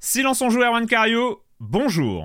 Silence on joue Erwan Cario, bonjour.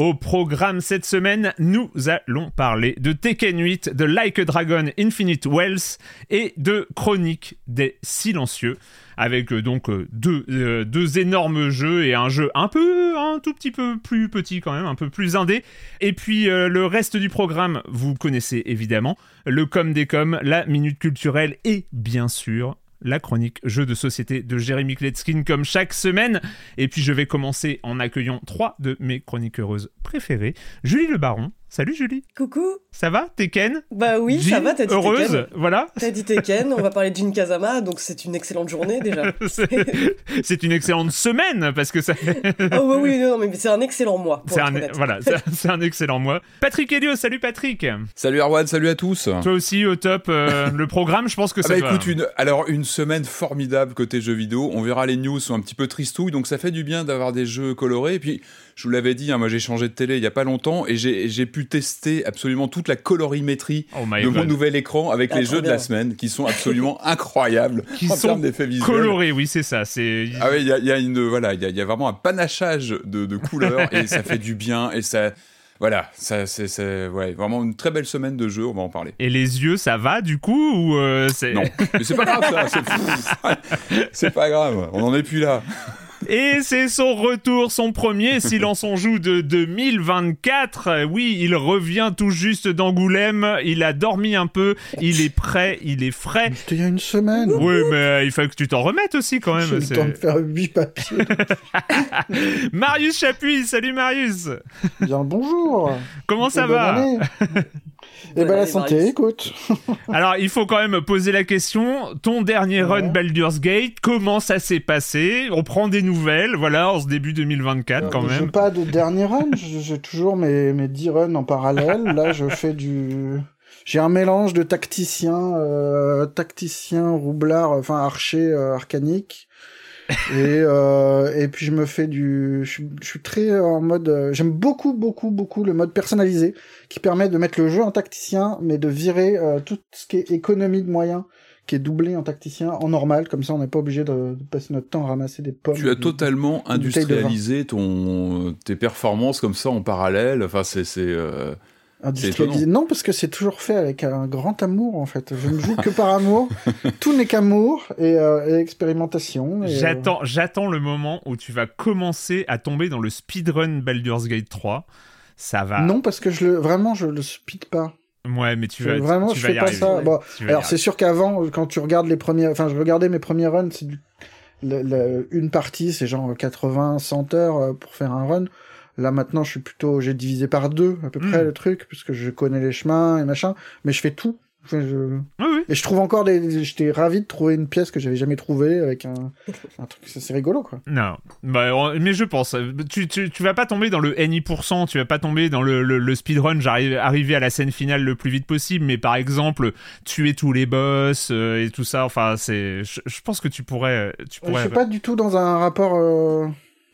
Au programme cette semaine, nous allons parler de Tekken 8, de Like a Dragon Infinite Wells et de Chronique des Silencieux, avec euh, donc euh, deux, euh, deux énormes jeux et un jeu un peu, un tout petit peu plus petit quand même, un peu plus indé. Et puis le reste du programme, vous connaissez évidemment, le com des coms, la minute culturelle et bien sûr la chronique jeu de société de Jérémy Kletskin comme chaque semaine. Et puis je vais commencer en accueillant trois de mes chroniques heureuses préférées. Julie Le Baron. Salut Julie. Coucou. Ça va? Tekken Bah oui, ça va, t'as dit Heureuse, Tekken. voilà. T'as dit Tekken, on va parler Jin Kazama, donc c'est une excellente journée déjà. C'est une excellente semaine parce que ça. oh oui, oui, non, mais c'est un excellent mois. Pour C'est être un, voilà, c'est un- excellent mois. Patrick Helio, salut Patrick. Salut Erwan, salut à tous. Toi aussi au top. euh, le programme, je pense que Ah ça bah va. écoute, une, alors une semaine formidable côté jeux vidéo. On verra les news sont un petit peu tristouilles, donc ça fait du bien d'avoir des jeux colorés. Et puis, je vous l'avais dit, hein, moi j'ai changé de télé il y a pas longtemps et j'ai pu tester absolument toute la colorimétrie Oh my de mon nouvel écran avec Ah, les jeux de la semaine qui sont absolument incroyables Qui en sont termes d'effets visuels. Coloré, oui, c'est ça. Ah oui, il y a, il y a une voilà, il y, a- il y a vraiment un panachage de, de couleurs et ça fait du bien et ça voilà, ça c'est ouais, vraiment une très belle semaine de jeux, on va en parler. Et les yeux, ça va du coup ou euh, c'est Non, mais c'est pas grave ça, c'est- pas grave, on en est plus là. Et c'est son retour, son premier Silence on joue de 2024. Euh, Oui, il revient tout juste d'Angoulême. Il a dormi un peu. Il est prêt, il est frais. C'était il y a une semaine. Oui, mais il faut que tu t'en remettes aussi quand J'ai même. eu le temps de faire huit papiers. Marius Chapuis, salut Marius. Bien bonjour. Comment ça va. Eh ben la santé, Marius. écoute. Alors, il faut quand même poser la question. Ton dernier run. Baldur's Gate, comment ça s'est passé? On prend des nouvelles, voilà, en ce début 2024 quand J'ai même. pas de dernier run, j'ai j'ai toujours mes, mes 10 runs en parallèle. Là, je fais du... J'ai un mélange de tacticien, euh, tacticien, roublard, enfin archer, euh, arcanique. Et, euh, et puis je me fais du... Je, suis- je suis très en mode... euh, J'aime beaucoup, beaucoup, beaucoup le mode personnalisé, qui permet de mettre le jeu en tacticien, mais de virer euh, tout ce qui est économie de moyens, qui est doublé en tacticien, en normal, comme ça on n'est pas obligé de, de passer notre temps à ramasser des pommes. Tu as totalement industrialisé ton, tes performances comme ça en parallèle. Enfin, c'est. c'est, euh, Industrialisé. Non, parce que c'est toujours fait avec un grand amour, en fait. Je ne joue que par amour. Tout n'est qu'amour et, euh, et expérimentation. et, euh, J'attends, le moment où tu vas commencer à tomber dans le speedrun Baldur's Gate 3. Ça va. Non, parce que je le, vraiment, je le speed pas. Ouais, mais tu vas. vraiment, tu je vas fais y pas arriver. ça. Bon, alors, c'est sûr qu'avant, quand tu regardes les premiers, enfin, je regardais mes premiers runs, c'est du, le- le- une partie, c'est genre 80, 100 heures euh, pour faire un run. Là, maintenant, je suis plutôt, j'ai divisé par deux, à peu près, Mm. le truc, puisque je connais les chemins et machin, mais je fais tout. Enfin, je- Oui, oui. Et je trouve encore des. J'étais ravi de trouver une pièce que j'avais jamais trouvée avec un, un truc. C'est rigolo, quoi. Non, bah, on- mais je pense, euh, tu, tu, tu vas pas tomber dans le NI%, tu vas pas tomber dans le, le, le speedrun, j'arrive arriver à la scène finale le plus vite possible, mais par exemple, tuer tous les boss euh, et tout ça, enfin, c'est, je, je pense que tu pourrais, tu Je pourrais. suis pas du tout dans un rapport euh,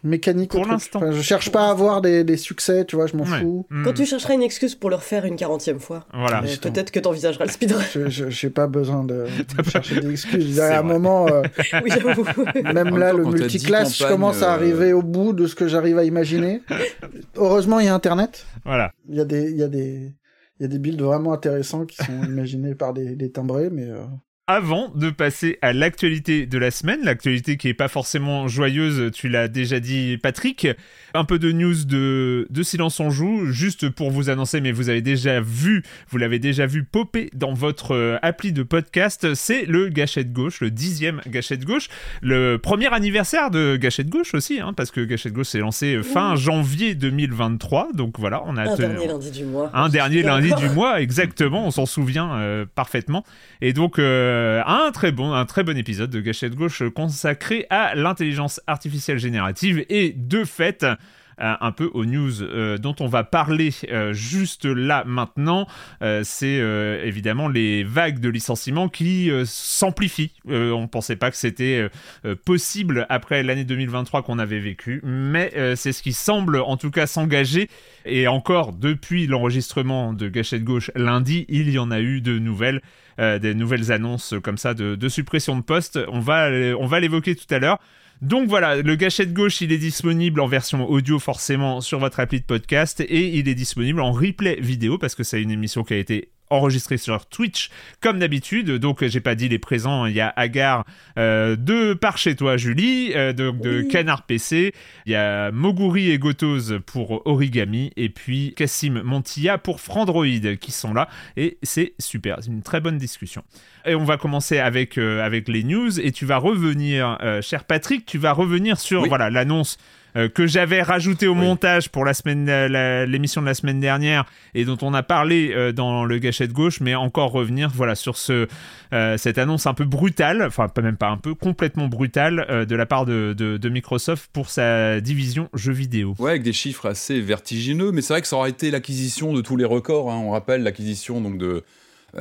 mécanique Pour l'instant. Enfin, je cherche pas à avoir des, des succès, tu vois, je m'en Ouais. fous. Hmm. Quand tu chercheras une excuse pour le refaire une quarantième fois, Voilà. euh, peut-être que t'envisageras le speedrun. Je- je- J'ai pas besoin de, de chercher des excuses. À un vrai. moment, euh, oui, j'avoue. même même là, temps, le multiclass, je commence à euh, arriver au bout de ce que j'arrive à imaginer. Heureusement, il y a Internet. Voilà. Il y a des, il y a des, il y a des builds vraiment intéressants qui sont imaginés par des, des timbrés, mais euh, avant de passer à l'actualité de la semaine, l'actualité qui est pas forcément joyeuse, tu l'as déjà dit Patrick, un peu de news de, de Silence on joue, juste pour vous annoncer, mais vous avez déjà vu, vous l'avez déjà vu popper dans votre euh, appli de podcast, c'est le Gâchette Gauche, le dixième Gâchette Gauche, le premier anniversaire de Gâchette Gauche aussi, hein, parce que Gâchette Gauche s'est lancé fin janvier 2023, donc voilà, on a... Un dernier lundi du mois. Un dernier lundi du mois, exactement, on s'en souvient euh, parfaitement. Et donc, euh, un, très bon, un très bon épisode de Gâchette Gauche consacré à l'intelligence artificielle générative et de fait euh, un peu aux news euh, dont on va parler euh, juste là maintenant. c'est évidemment les vagues de licenciements qui s'amplifient. on ne pensait pas que c'était possible après l'année 2023 qu'on avait vécu, mais c'est ce qui semble en tout cas s'engager. Et encore, depuis l'enregistrement de Gâchette Gauche lundi, il y en a eu de nouvelles. Des nouvelles annonces comme ça de, de suppression de postes. On va, on va l'évoquer tout à l'heure. Donc voilà, le gâchette gauche, il est disponible en version audio forcément sur votre appli de podcast et il est disponible en replay vidéo parce que c'est une émission qui a été enregistré sur Twitch comme d'habitude. Donc j'ai pas dit les présents, il y a Agar euh, de par chez toi Julie, euh, de, de Canard PC, il y a Moguri et Gotos pour Origami. Et puis Cassim Montilla pour Frandroid qui sont là. Et c'est super, c'est une très bonne discussion. Et on va commencer avec, euh, avec les news. Et tu vas revenir, cher Patrick, tu vas revenir sur voilà l'annonce euh, que j'avais rajouté au montage pour la semaine, euh, l'émission de la semaine dernière et dont on a parlé euh, dans le gâchette gauche, mais encore revenir voilà sur ce cette annonce un peu brutale, enfin pas même pas un peu, complètement brutale de la part de, de, Microsoft pour sa division jeux vidéo. Ouais, avec des chiffres assez vertigineux, mais c'est vrai que ça aurait été l'acquisition de tous les records. Hein. On rappelle l'acquisition donc de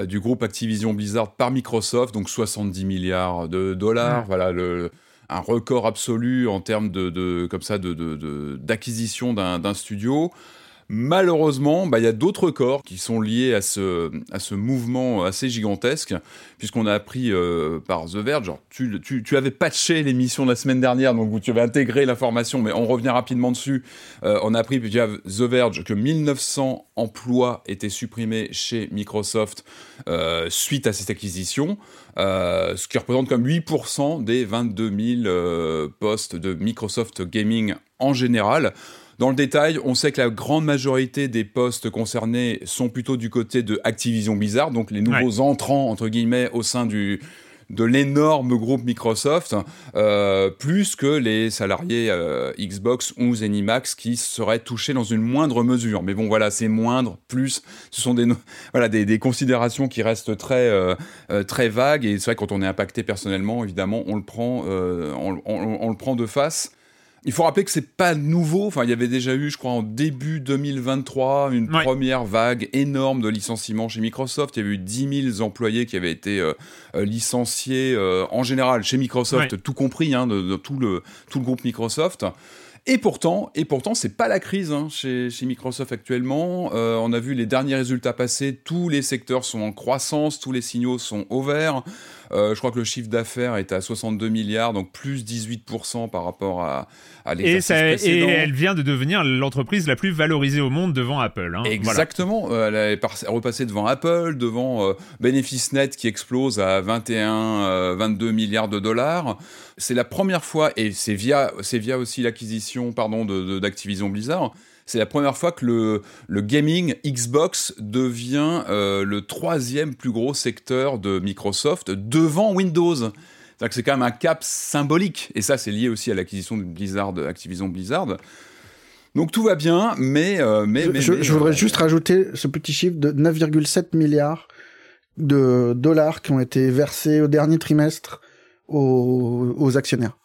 du groupe Activision Blizzard par Microsoft, donc 70 milliards de dollars. Voilà le un record absolu en termes de, comme ça de d'acquisition d'un studio. Malheureusement, bah, il y a d'autres records qui sont liés à ce, mouvement assez gigantesque, puisqu'on a appris euh, par The Verge, tu, tu, avais patché l'émission de la semaine dernière, donc tu avais intégré l'information, mais on revient rapidement dessus. Euh, on a appris via The Verge que 1900 emplois étaient supprimés chez Microsoft euh, suite à cette acquisition, ce qui représente comme 8% des 22 000 postes de Microsoft Gaming en général. Dans le détail, on sait que la grande majorité des postes concernés sont plutôt du côté de Activision Blizzard, donc les nouveaux entrants entre guillemets au sein du de l'énorme groupe Microsoft, euh, plus que les salariés euh, Xbox ou Zenimax qui seraient touchés dans une moindre mesure. Mais bon, voilà, c'est moindre, plus, ce sont des, voilà, des, des considérations qui restent très, euh, très vagues. Et c'est vrai, quand on est impacté personnellement, évidemment, on le prend, on, on, le prend de face. Il faut rappeler que c'est pas nouveau. Enfin, il y avait déjà eu, je crois, en début 2023, une première vague énorme de licenciements chez Microsoft. Il y avait eu 10 000 employés qui avaient été euh, euh, licenciés euh, en général chez Microsoft, tout compris, hein, de, tout, le, tout le groupe Microsoft. Et pourtant, et pourtant, c'est pas la crise hein, chez, chez, Microsoft actuellement. on a vu les derniers résultats passer. Tous les secteurs sont en croissance, tous les signaux sont au vert. Euh, je crois que le chiffre d'affaires est à 62 milliards, donc plus 18% par rapport à, à l'exercice et, et elle vient de devenir l'entreprise la plus valorisée au monde devant Apple. Hein. Exactement. Euh, elle est repassée devant Apple, devant euh, bénéfice net qui explose à 21, 22 milliards de dollars. C'est la première fois, et c'est via, c'est via aussi l'acquisition, pardon, d'Activision de, Blizzard c'est la première fois que le, le gaming Xbox devient euh, le troisième plus gros secteur de Microsoft devant Windows. C'est-à-dire que c'est quand même un cap symbolique. Et ça, c'est lié aussi à l'acquisition de Blizzard, Activision Blizzard. Donc tout va bien, mais... Euh, mais, je, voudrais euh, juste rajouter ce petit chiffre de 9,7 milliards de dollars qui ont été versés au dernier trimestre aux, aux actionnaires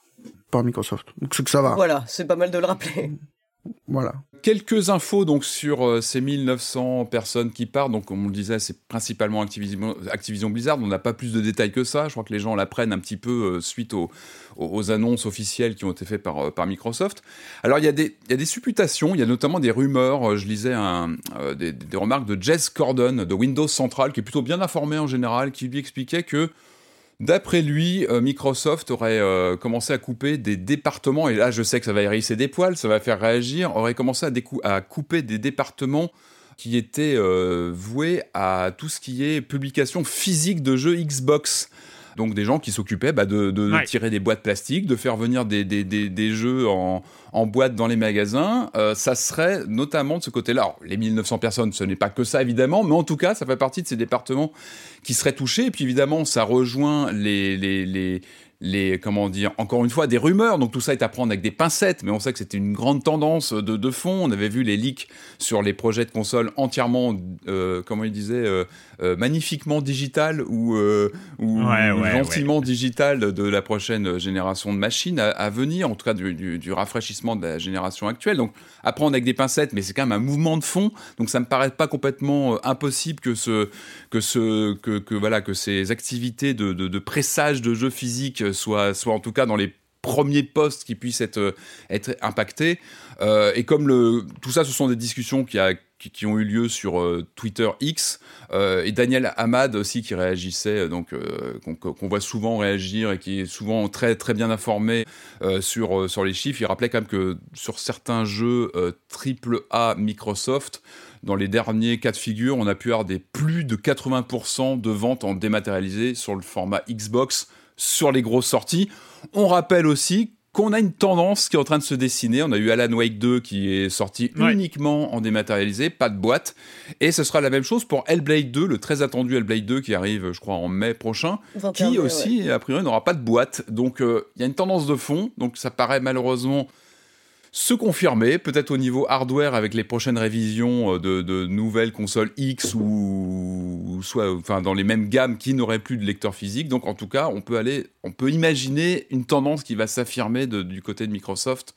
par Microsoft. Donc c'est que ça va. Voilà, c'est pas mal de le rappeler. Voilà. Quelques infos donc sur euh, ces 1900 personnes qui partent. Donc, comme on le disait, c'est principalement Activision, Blizzard. On n'a pas plus de détails que ça. Je crois que les gens l'apprennent un petit peu euh, suite aux, annonces officielles qui ont été faites par, euh, par Microsoft. Alors, il y, a des, il y, a des supputations, il y a notamment des rumeurs. Je lisais un, des, des, remarques de Jess Cordon de Windows Central, qui est plutôt bien informé en général, qui lui expliquait que D'après lui, euh, Microsoft aurait euh, commencé à couper des départements, et là je sais que ça va hérisser des poils, ça va faire réagir, aurait commencé à, couper des départements qui étaient euh, voués à tout ce qui est publication physique de jeux Xbox. Donc des gens qui s'occupaient bah, de, de Ouais. tirer des boîtes plastiques, de faire venir des, des, des, des jeux en, en boîte dans les magasins. Euh, ça serait notamment de ce côté-là. Alors, les 1900 personnes, ce n'est pas que ça évidemment, mais en tout cas, ça fait partie de ces départements qui seraient touchés. Et puis évidemment, ça rejoint les, les, les, les comment dire, encore une fois, des rumeurs. Donc tout ça est à prendre avec des pincettes, mais on sait que c'était une grande tendance de, de fond. On avait vu les leaks sur les projets de consoles entièrement, euh, comment il disait, euh, euh, magnifiquement digital ou, euh, ou Ouais, ouais, gentiment digital de la prochaine génération de machines à, à venir, en tout cas du, du, du rafraîchissement de la génération actuelle. Donc à prendre avec des pincettes, mais c'est quand même un mouvement de fond. Donc ça me paraît pas complètement euh, impossible que ce que ce que, que voilà que ces activités de, de, de pressage de jeux physiques soient soient en tout cas dans les premiers postes qui puissent être euh, être impactés. Euh, et comme le tout ça, ce sont des discussions qui a qui, ont eu lieu sur euh, Twitter X euh, et Daniel Hamad aussi qui réagissait euh, donc qu'on voit souvent réagir et qui est souvent très très bien informé sur sur les chiffres. Il rappelait quand même que sur certains jeux triple A Microsoft dans les derniers cas de figure, on a pu avoir des plus de 80% de ventes en dématérialisé sur le format Xbox sur les grosses sorties. On rappelle aussi qu'on a une tendance qui est en train de se dessiner. On a eu Alan Wake 2 qui est sorti Ouais. uniquement en dématérialisé, pas de boîte. Et ce sera la même chose pour Hellblade 2, le très attendu Hellblade 2 qui arrive, je crois, en mai prochain, 21 qui mai, aussi, a priori, n'aura pas de boîte. Donc euh, il y a une tendance de fond. Donc ça paraît malheureusement se confirmer, peut-être au niveau hardware avec les prochaines révisions euh, de, nouvelles consoles X ou, soit enfin dans les mêmes gammes qui n'auraient plus de lecteur physique. Donc en tout cas, on peut aller, on peut imaginer une tendance qui va s'affirmer du côté de Microsoft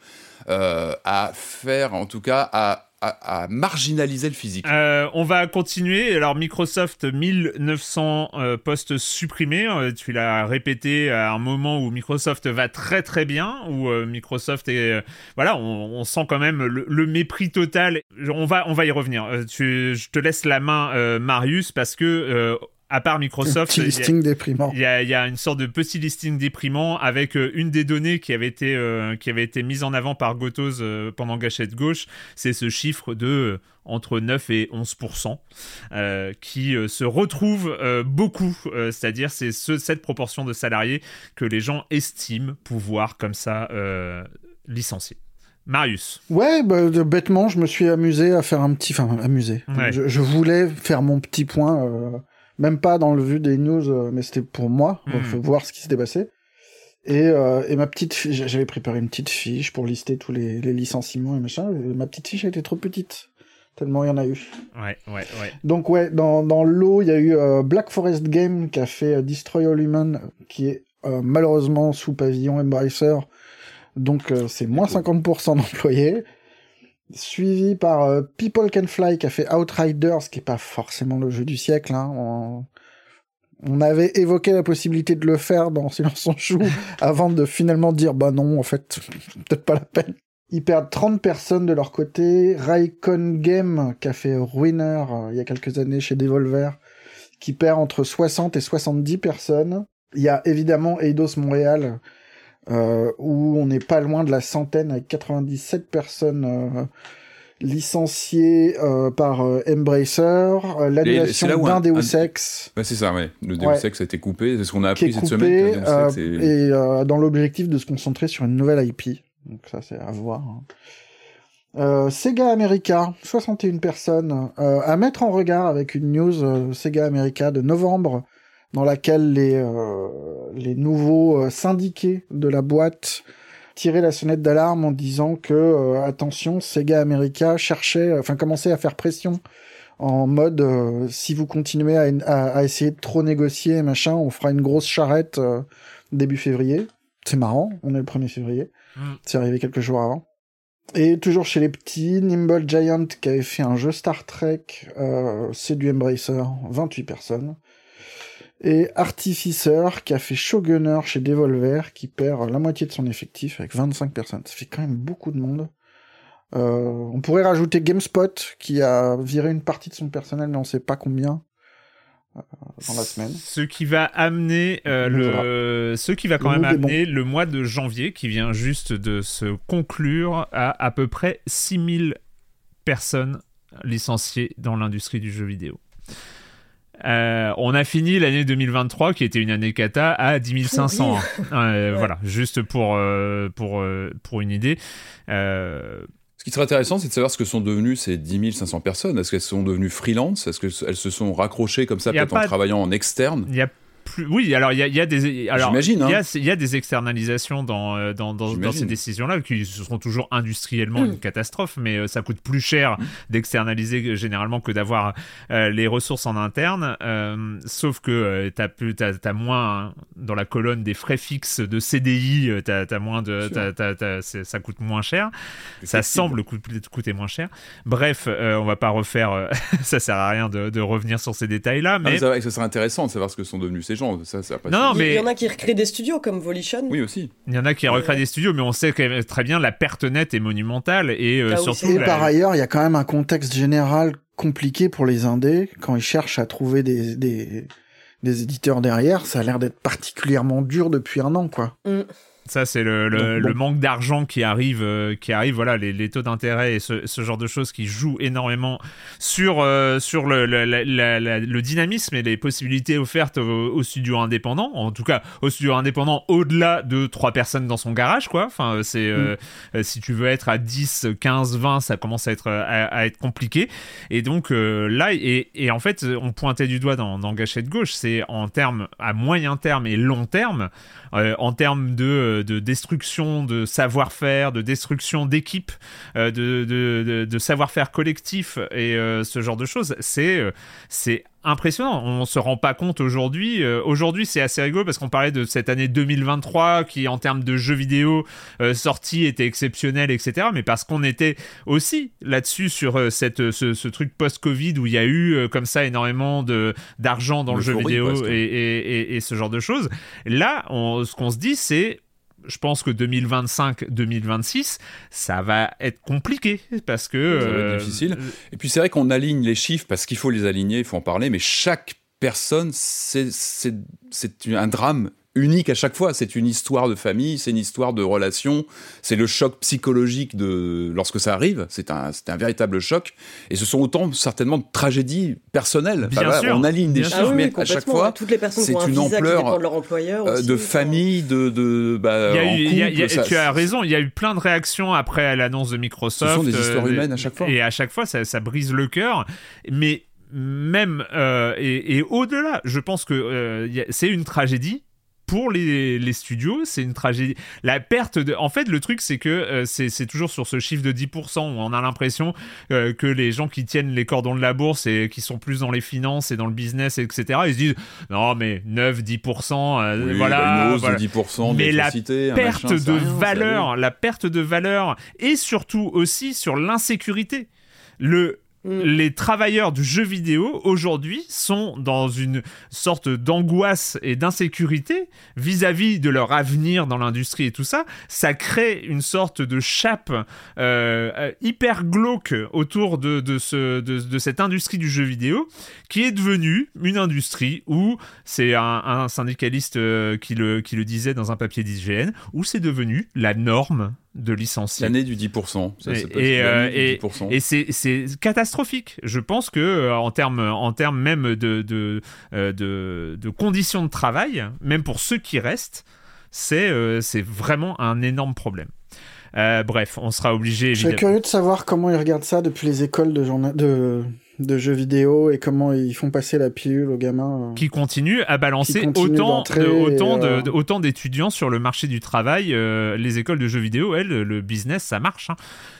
euh, à faire, en tout cas, à, à- marginaliser le physique. Euh, on va continuer. Alors Microsoft, 1900 euh, postes supprimés. Euh, tu l'as répété à un moment où Microsoft va très très bien, où Microsoft est, voilà, on, sent quand même le, mépris total. On va, on va y revenir. Je te laisse la main, Marius, parce que à part Microsoft, Petit il y y, y a une sorte de petit listing déprimant avec euh, une des données qui avait été, euh, qui avait été mise en avant par Gotos euh, pendant Gâchette Gauche. C'est ce chiffre de entre 9 et 11% euh, qui euh, se retrouve euh, beaucoup. C'est-à-dire, c'est ce- cette proportion de salariés que les gens estiment pouvoir comme ça licencier. Marius. Ouais, bah, bêtement, je me suis amusé à faire un petit... Enfin, amusé. Ouais. Je, je voulais faire mon petit point, même pas dans le vue des news, euh, mais c'était pour moi, pour voir ce qui s'était passé. Et, euh, et ma petite fiche, j'avais préparé une petite fiche pour lister tous les, les licenciements et machin, et ma petite fiche était trop petite, tellement il y en a eu. Ouais, ouais, ouais. Donc ouais, dans, dans l'eau, il y a eu euh, Black Forest Game qui a fait euh, Destroy All Human, qui est euh, malheureusement sous pavillon Embracer, donc euh, c'est moins 50% d'employés. Suivi par euh, People Can Fly qui a fait Outriders, qui est pas forcément le jeu du siècle. Hein. On... on avait évoqué la possibilité de le faire dans Silence on joue avant de finalement dire bah non, en fait, peut-être pas la peine. Ils perdent 30 personnes de leur côté. Raycon Game, qui a fait Ruiner euh, il y a quelques années chez Devolver, qui perd entre 60 et 70 personnes. Il y a évidemment Eidos Montréal, euh, où on n'est pas loin de la centaine avec 97 personnes euh, licenciées euh, par euh, Embracer. Euh, L'annulation d'un un- Deus un- Ex Ouais, c'est ça, ouais. Le Deus Ouais. Ex a été coupé, c'est ce qu'on a appris cette semaine. que le Deus euh, Ex est- et euh, dans l'objectif de se concentrer sur une nouvelle IP. Donc ça c'est à voir. hein. Sega America, 61 personnes, euh, à mettre en regard avec une news Sega America de novembre, dans laquelle les, euh, les nouveaux euh, syndiqués de la boîte tiraient la sonnette d'alarme en disant que, euh, attention, Sega America cherchait, enfin commençait à faire pression en mode euh, si vous continuez à, à- à essayer de trop négocier machin, on fera une grosse charrette euh, début février. C'est marrant, on est le 1er février. Mm. C'est arrivé quelques jours avant. Et toujours chez les petits, Nimble Giant qui avait fait un jeu Star Trek, euh, c'est du Embracer, 28 personnes. Et Artificer qui a fait Shogunner chez Devolver qui perd la moitié de son effectif avec 25 personnes. Ça fait quand même beaucoup de monde. Euh, on pourrait rajouter GameSpot qui a viré une partie de son personnel, mais on sait pas combien euh, dans la semaine. Ce qui va amener euh, le, ce qui va quand Le même amener le mois de janvier qui vient juste de se conclure à à peu près 6000 personnes licenciées dans l'industrie du jeu vidéo. Euh, on a fini l'année 2023 qui était une année cata à 10 500. hein. Euh, Voilà, juste pour, euh, pour, euh, pour une idée. Euh, Ce qui serait intéressant, c'est de savoir ce que sont devenues ces 10 500 personnes. Est-ce qu'elles sont devenues freelance? Est-ce qu'elles se sont raccrochées comme ça, peut-être en travaillant en externe? Il y a plus. Oui, alors il y a, y des. Alors, J'imagine, hein. Il y, a, il y a des externalisations dans, euh, dans, dans, ces décisions-là qui seront toujours industriellement une catastrophe, mais euh, ça coûte plus cher d'externaliser euh, généralement que d'avoir euh, les ressources en interne. euh, sauf que euh, t'as plus, t'as, t'as moins hein, dans la colonne des frais fixes de CDI, t'as, t'as moins de, Sûr. t'as- t'as- t'as- c'est- ça coûte moins cher. Ça semble coûter, coûter moins cher. Bref, euh, on va pas refaire. euh, ça sert à rien de, de revenir sur ces détails-là, Ah, mais que ce serait intéressant de savoir ce que sont devenus ces gens. Ça, ça a pas Non, non, Il mais- y en a qui recréent des studios comme Volition. Oui, aussi. Il y en a qui recréent des studios, mais on sait que, très bien la perte nette est monumentale et euh, Ah surtout. c'est Et la- par ailleurs, il y a quand même un contexte général compliqué pour les indés quand ils cherchent à trouver des, des, des éditeurs derrière. Ça a l'air d'être particulièrement dur depuis un an, quoi. Mm. Ça, c'est le, le- Donc, bon. le manque d'argent qui arrive, euh, qui arrive, voilà, les, les taux d'intérêt et ce, ce genre de choses qui jouent énormément sur, euh, sur le, dynamisme et les possibilités offertes aux, studios indépendants. En tout cas, aux studios indépendants au-delà de trois personnes dans son garage, quoi. Enfin, euh, c'est euh, euh, si tu veux être à 10, 15, 20, ça commence à être à, à être compliqué. Et donc là, et, et en fait, on pointait du doigt dans, dans Gâchette Gauche, c'est en termes à moyen terme et long terme, euh, en termes de, de destruction de savoir-faire, de destruction d'équipe, euh, de, savoir-faire collectif et euh, ce genre de choses, euh, c'est impressionnant. On se rend pas compte aujourd'hui. Euh, aujourd'hui, c'est assez rigolo parce qu'on parlait de cette année 2023 qui, en termes de jeux vidéo euh, sortis, était exceptionnelle, etc. Mais parce qu'on était aussi là-dessus sur euh, cette, ce, ce truc post-Covid où il y a eu comme ça énormément de d'argent dans le jeu vidéo et, et, et, et ce genre de choses. Là, on- ce qu'on se dit, c'est je pense que 2025-2026, ça va être compliqué parce que Ça va être euh, difficile. Et puis c'est vrai qu'on aligne les chiffres parce qu'il faut les aligner, il faut en parler, mais chaque personne, c'est un drame unique à chaque fois. C'est une histoire de famille, c'est une histoire de relation, c'est le choc psychologique de lorsque ça arrive. C'est un, c'est un véritable choc. Et ce sont autant certainement de tragédies personnelles. Enfin, Bien sûr. on aligne des chiffres. Ah oui, mais oui, à chaque fois, Toutes les personnes c'est ont un une visa ampleur, de leur employeur. euh, aussi, de enfin. famille, de, de bah, Il y a en eu- il y a- il y a- couple, ça- tu as raison, il y a eu plein de réactions après l'annonce de Microsoft. Ce sont des euh, histoires humaines à chaque fois. Et à chaque fois, ça, ça brise le cœur. Mais même, euh, et, et au-delà, je pense que euh, c'est une tragédie. Pour les, les studios, c'est une tragédie. La perte de. En fait, le truc, c'est que euh, c'est toujours sur ce chiffre de 10% où on a l'impression euh, que les gens qui tiennent les cordons de la bourse et qui sont plus dans les finances et dans le business, etc., ils se disent non, mais 9-10%, euh, Oui, voilà. bah, une hausse voilà. de 10% Mais la perte machin, de rien, valeur, la perte de valeur, et surtout aussi sur l'insécurité. Le, Mm. les travailleurs du jeu vidéo aujourd'hui sont dans une sorte d'angoisse et d'insécurité vis-à-vis de leur avenir dans l'industrie et tout ça. Ça crée une sorte de chape euh, euh, hyper glauque autour de, de, ce, de, de cette industrie du jeu vidéo qui est devenue une industrie où c'est un, un syndicaliste euh, qui, le, qui le disait dans un papier d'IGN, où c'est devenu la norme de licencier. L'année du 10%. Ça, Et- ça peut et, être euh, l'année du et- 10%. Et c'est catastrophique. Je pense que euh, en termes en termes même de de, euh, de de conditions de travail, même pour ceux qui restent, c'est euh, c'est vraiment un énorme problème. Euh, bref, on sera obligé Je serais évidemment. curieux de savoir comment ils regardent ça depuis les écoles de, journa- de, de jeux vidéo et comment ils font passer la pilule aux gamins. euh. qui continue à balancer continue autant d'entrer, de, autant, euh, de, autant d'étudiants sur le marché du travail. Euh, les écoles de jeux vidéo, elles, le business, ça marche. hein.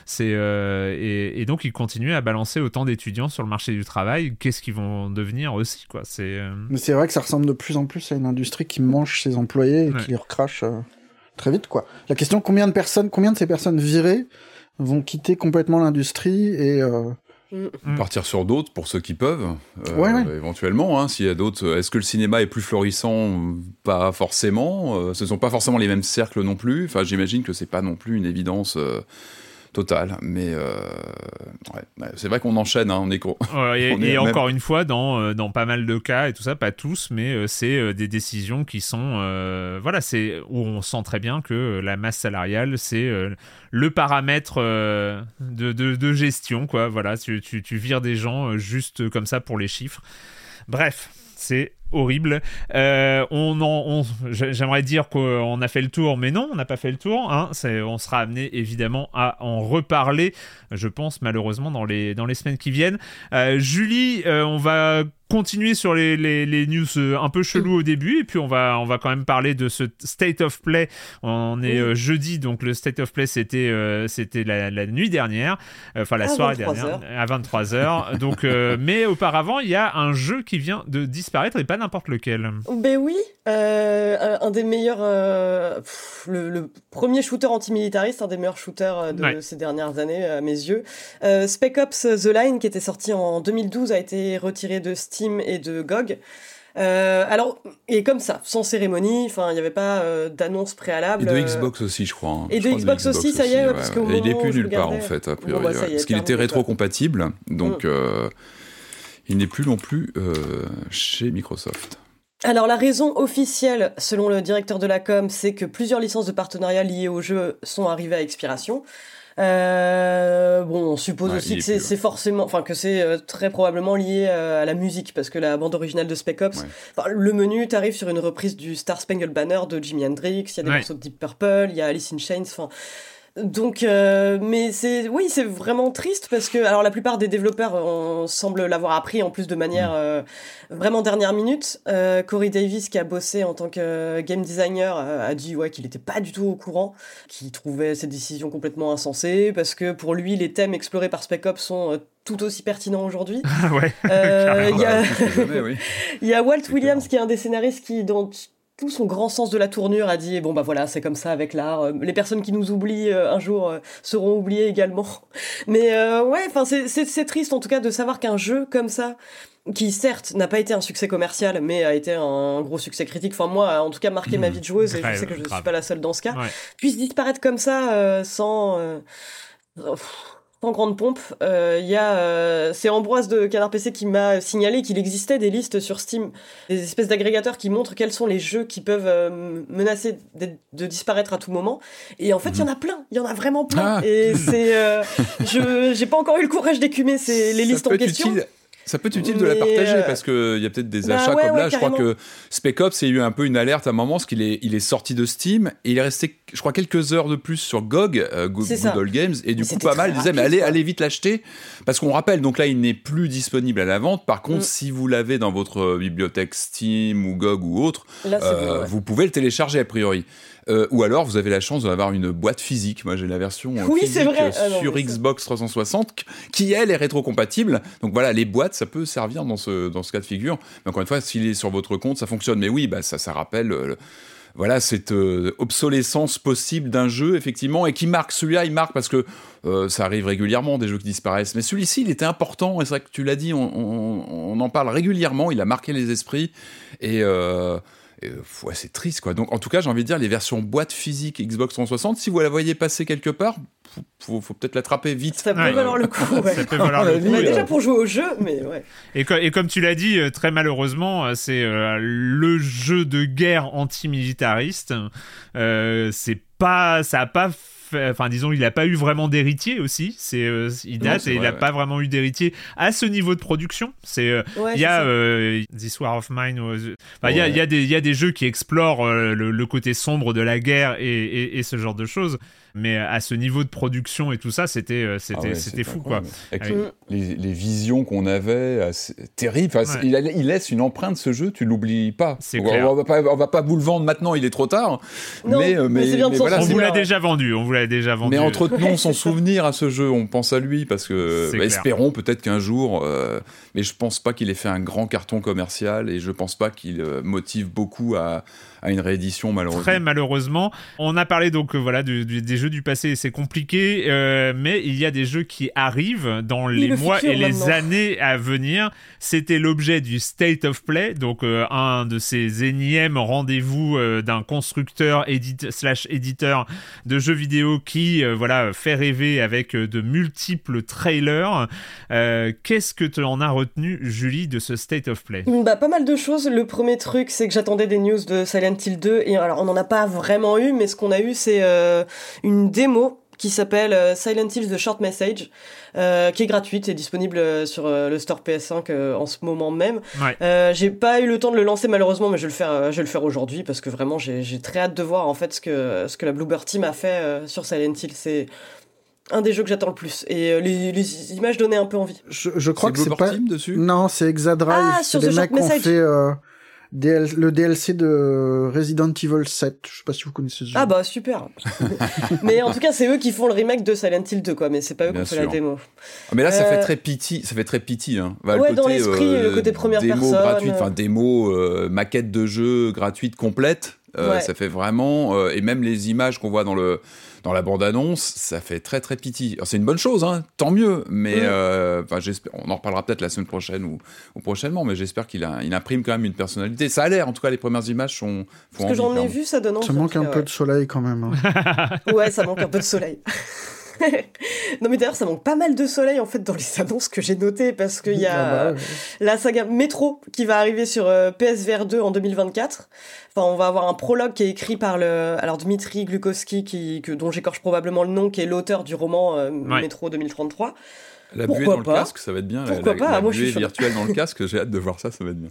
C'est et, et donc ils continuent à balancer autant d'étudiants sur le marché du travail. Qu'est-ce qu'ils vont devenir aussi, quoi? C'est Mais c'est vrai que ça ressemble de plus en plus à une industrie qui mange ses employés et Ouais. qui les recrache très vite, quoi. La question, combien de personnes, combien de ces personnes virées vont quitter complètement l'industrie et euh, Mm. Partir sur d'autres pour ceux qui peuvent, euh, Ouais, ouais. éventuellement. hein, S'il y a d'autres, est-ce que le cinéma est plus florissant Pas forcément. euh, ce ne sont pas forcément les mêmes cercles non plus. Enfin, j'imagine que c'est pas non plus une évidence euh, Mais euh, ouais, ouais, c'est vrai qu'on enchaîne. hein, on est Ouais, et, même- encore une fois, dans, euh, dans pas mal de cas et tout ça, pas tous, mais euh, c'est des décisions qui sont, euh, voilà, c'est où on sent très bien que la masse salariale, c'est euh, le paramètre de, de, de gestion, quoi. Voilà, tu, tu, tu vires des gens juste comme ça pour les chiffres. Bref, c'est horrible. Euh, on, on j'aimerais dire qu'on a fait le tour, mais non, on n'a pas fait le tour. Hein. on sera amené évidemment à en reparler, je pense malheureusement dans les dans les semaines qui viennent. Euh, Julie, euh, on va continuer sur les, les, news un peu chelous au début et puis on va on va quand même parler de ce state of play on est euh, jeudi donc le state of play c'était euh, c'était la, nuit dernière enfin la soirée dernière à 23h donc mais auparavant il y a un jeu qui vient de disparaître et pas n'importe lequel ben oui un des meilleurs le, premier shooter antimilitariste un des meilleurs shooters de ces dernières années à mes yeux Spec Ops The Line qui était sorti en 2012 a été retiré de Steam et de GOG. Euh, alors, et comme ça, sans cérémonie, enfin, il n'y avait pas euh, d'annonce préalable. Et de Xbox aussi, je crois. Hein. Et de, Xbox aussi, ça y est, parce que il est plus nulle part en fait, a priori, bah, parce qu'il était rétro-compatible, donc mm. euh, il n'est plus non plus chez Microsoft. Alors la raison officielle, selon le directeur de la com, c'est que plusieurs licences de partenariat liées au jeu sont arrivées à expiration. Euh, bon, on suppose aussi que c'est forcément, enfin que c'est euh, très probablement lié euh, à la musique parce que la bande originale de Spec Ops, le menu, t'arrives sur une reprise du Star Spangled Banner de Jimi Hendrix, il y a des morceaux de Deep Purple, il y a Alice in Chains, enfin donc, euh, mais c'est, oui, c'est vraiment triste parce que, alors la plupart des développeurs on semble l'avoir appris en plus de manière mm. euh, vraiment dernière minute. Euh, Corey Davis, qui a bossé en tant que game designer, a dit ouais qu'il n'était pas du tout au courant, qu'il trouvait cette décision complètement insensée parce que pour lui les thèmes explorés par Spec Ops sont tout aussi pertinents aujourd'hui. ouais. Il y a Walt Williams qui est un des scénaristes qui dont tout son grand sens de la tournure a dit bon bah voilà c'est comme ça avec l'art euh, les personnes qui nous oublient euh, un jour euh, seront oubliées également. Mais ouais enfin c'est triste en tout cas de savoir qu'un jeu comme ça qui certes n'a pas été un succès commercial mais a été un gros succès critique enfin moi a en tout cas marqué ma mmh. vie de joueuse et je sais que je ne suis pas la seule dans ce cas puisse disparaître comme ça sans en grande pompe, il euh, y a euh, c'est Ambroise de Canard PC qui m'a signalé qu'il existait des listes sur Steam, des espèces d'agrégateurs qui montrent quels sont les jeux qui peuvent euh, menacer de, disparaître à tout moment. Et en fait, il y en a plein, il y en a vraiment plein. Ah. Et c'est, je j'ai pas encore eu le courage d'écumer ces les listes en question. Ça peut être utile de la partager euh, parce qu'il y a peut-être des bah achats comme là. je crois que Spec Ops a eu un peu une alerte à un moment parce qu'il est, il est sorti de Steam et il est resté, je crois, quelques heures de plus sur GOG, euh, Google Games. Et du coup, pas mal disaient, mais allez, allez vite l'acheter. Parce qu'on rappelle, donc là, il n'est plus disponible à la vente. Par contre, mm. si vous l'avez dans votre bibliothèque Steam ou GOG ou autre, euh, vous pouvez le télécharger a priori. Euh, ou alors vous avez la chance d'avoir une boîte physique. Moi j'ai la version euh, physique euh, ah sur Xbox 360 qui elle est rétrocompatible. Donc voilà, les boîtes ça peut servir dans ce, dans ce cas de figure. Mais encore une fois, s'il est sur votre compte, ça fonctionne. Mais oui, bah, ça, ça rappelle voilà cette obsolescence possible d'un jeu effectivement et qui marque celui-là il marque parce que ça arrive régulièrement des jeux qui disparaissent mais celui-ci il était important et c'est vrai que tu l'as dit on, on, on, en parle régulièrement il a marqué les esprits et euh, ouais, c'est triste quoi. Donc en tout cas, j'ai envie de dire les versions boîte physique Xbox 360, si vous la voyez passer quelque part, faut, faut peut-être l'attraper vite. Ça peut valoir le coup. Ça peut valoir le coup. déjà pour jouer au jeu, mais ouais. Et, et comme tu l'as dit, euh, très malheureusement, euh, c'est le jeu de guerre antimilitariste. Euh, c'est pas, ça a pas enfin disons, il n'a pas eu vraiment d'héritier aussi. C'est, euh, il date et il n'a pas vraiment eu d'héritier à ce niveau de production. C'est, euh, il y a euh, This War of Mine. il y, a, y, a des, y a des jeux qui explorent le, côté sombre de la guerre et, et ce genre de choses mais à ce niveau de production et tout ça, c'était euh, c'était ah c'était fou quoi. Avec les, les, visions qu'on avait, terrible. il, il, laisse une empreinte ce jeu, tu l'oublies pas. On, on, va pas. on va pas vous le vendre maintenant, il est trop tard. mais, euh, mais, on vous l'a déjà vendu, on vous l'a déjà vendu. Mais entretenons son souvenir à ce jeu, on pense à lui parce que bah, espérons peut-être qu'un jour. Euh, mais je pense pas qu'il ait fait un grand carton commercial et je pense pas qu'il motive beaucoup à à une réédition malheureusement. Très malheureusement. On a parlé donc euh, voilà des jeux du passé, c'est compliqué, euh, mais il y a des jeux qui arrivent dans les mois et les années à venir. C'était l'objet du State of Play, donc euh, un de ces énièmes rendez-vous d'un constructeur slash éditeur de jeux vidéo qui voilà fait rêver avec de multiples trailers. Qu'est-ce que tu en as retenu, Julie, de ce State of Play? Bah, Pas mal de choses. Le premier truc, c'est que j'attendais des news de Silent Resident 2 et alors on n'en a pas vraiment eu mais ce qu'on a eu c'est euh, une démo qui s'appelle euh, Silent Hill The Short Message, euh, qui est gratuite et disponible euh, sur euh, le store PS5 euh, en ce moment même. Ouais. Euh, j'ai pas eu le temps de le lancer malheureusement, mais je vais le faire, euh, je vais le faire aujourd'hui parce que vraiment j'ai j'ai très hâte de voir en fait ce que ce que la Bluebird Team a fait euh, sur Silent Hill. C'est un des jeux que j'attends le plus et les, les images donnaient un peu envie. Je, je crois C'est que c'est pas. Team dessus? Non, c'est Exadrive. Ah, c'est sur les The mecs Short qui ont Message. fait euh, DL le DLC de Resident Evil 7. Je sais pas si vous connaissez ce jeu. Ah bah super. mais en tout cas c'est eux qui font le remake de Silent Hill 2 quoi, mais c'est pas eux qui ont fait la démo. Ah, mais là, ça Euh, fait très pity, ça fait très pity. Hein. Bah, Ouais, dans l'esprit, le côté première démo personne, gratuite, euh. enfin démo, euh, maquette de jeu gratuite complète. euh, Ouais. Ça fait vraiment, euh, et même les images qu'on voit dans le dans la bande annonce, ça fait très très. Alors, C'est une bonne chose, hein, tant mieux. Mais Mm. euh, enfin, j'espère, on en reparlera peut-être la semaine prochaine ou, ou prochainement. Mais j'espère qu'il a, il imprime quand même une personnalité. Ça a l'air, en tout cas, les premières images sont. font Parce que envie, j'en ai vu, ça donne envie. Ça manque un peu de soleil quand même. hein. Ouais, ça manque un peu de soleil. non mais d'ailleurs ça manque pas mal de soleil en fait dans les annonces que j'ai notées parce qu'il y a Ah bah ouais. la saga Metro qui va arriver sur euh, PSVR 2 en 2024. Enfin, on va avoir un prologue qui est écrit par le alors Dmitri Glukowski qui que, dont j'écorche probablement le nom qui est l'auteur du roman euh, Ouais. Metro 2033. La Pourquoi buée dans pas le casque, ça va être bien. la- Pourquoi la, pas la Moi, je suis buée virtuelle dans le casque, j'ai hâte de voir ça, ça va être bien.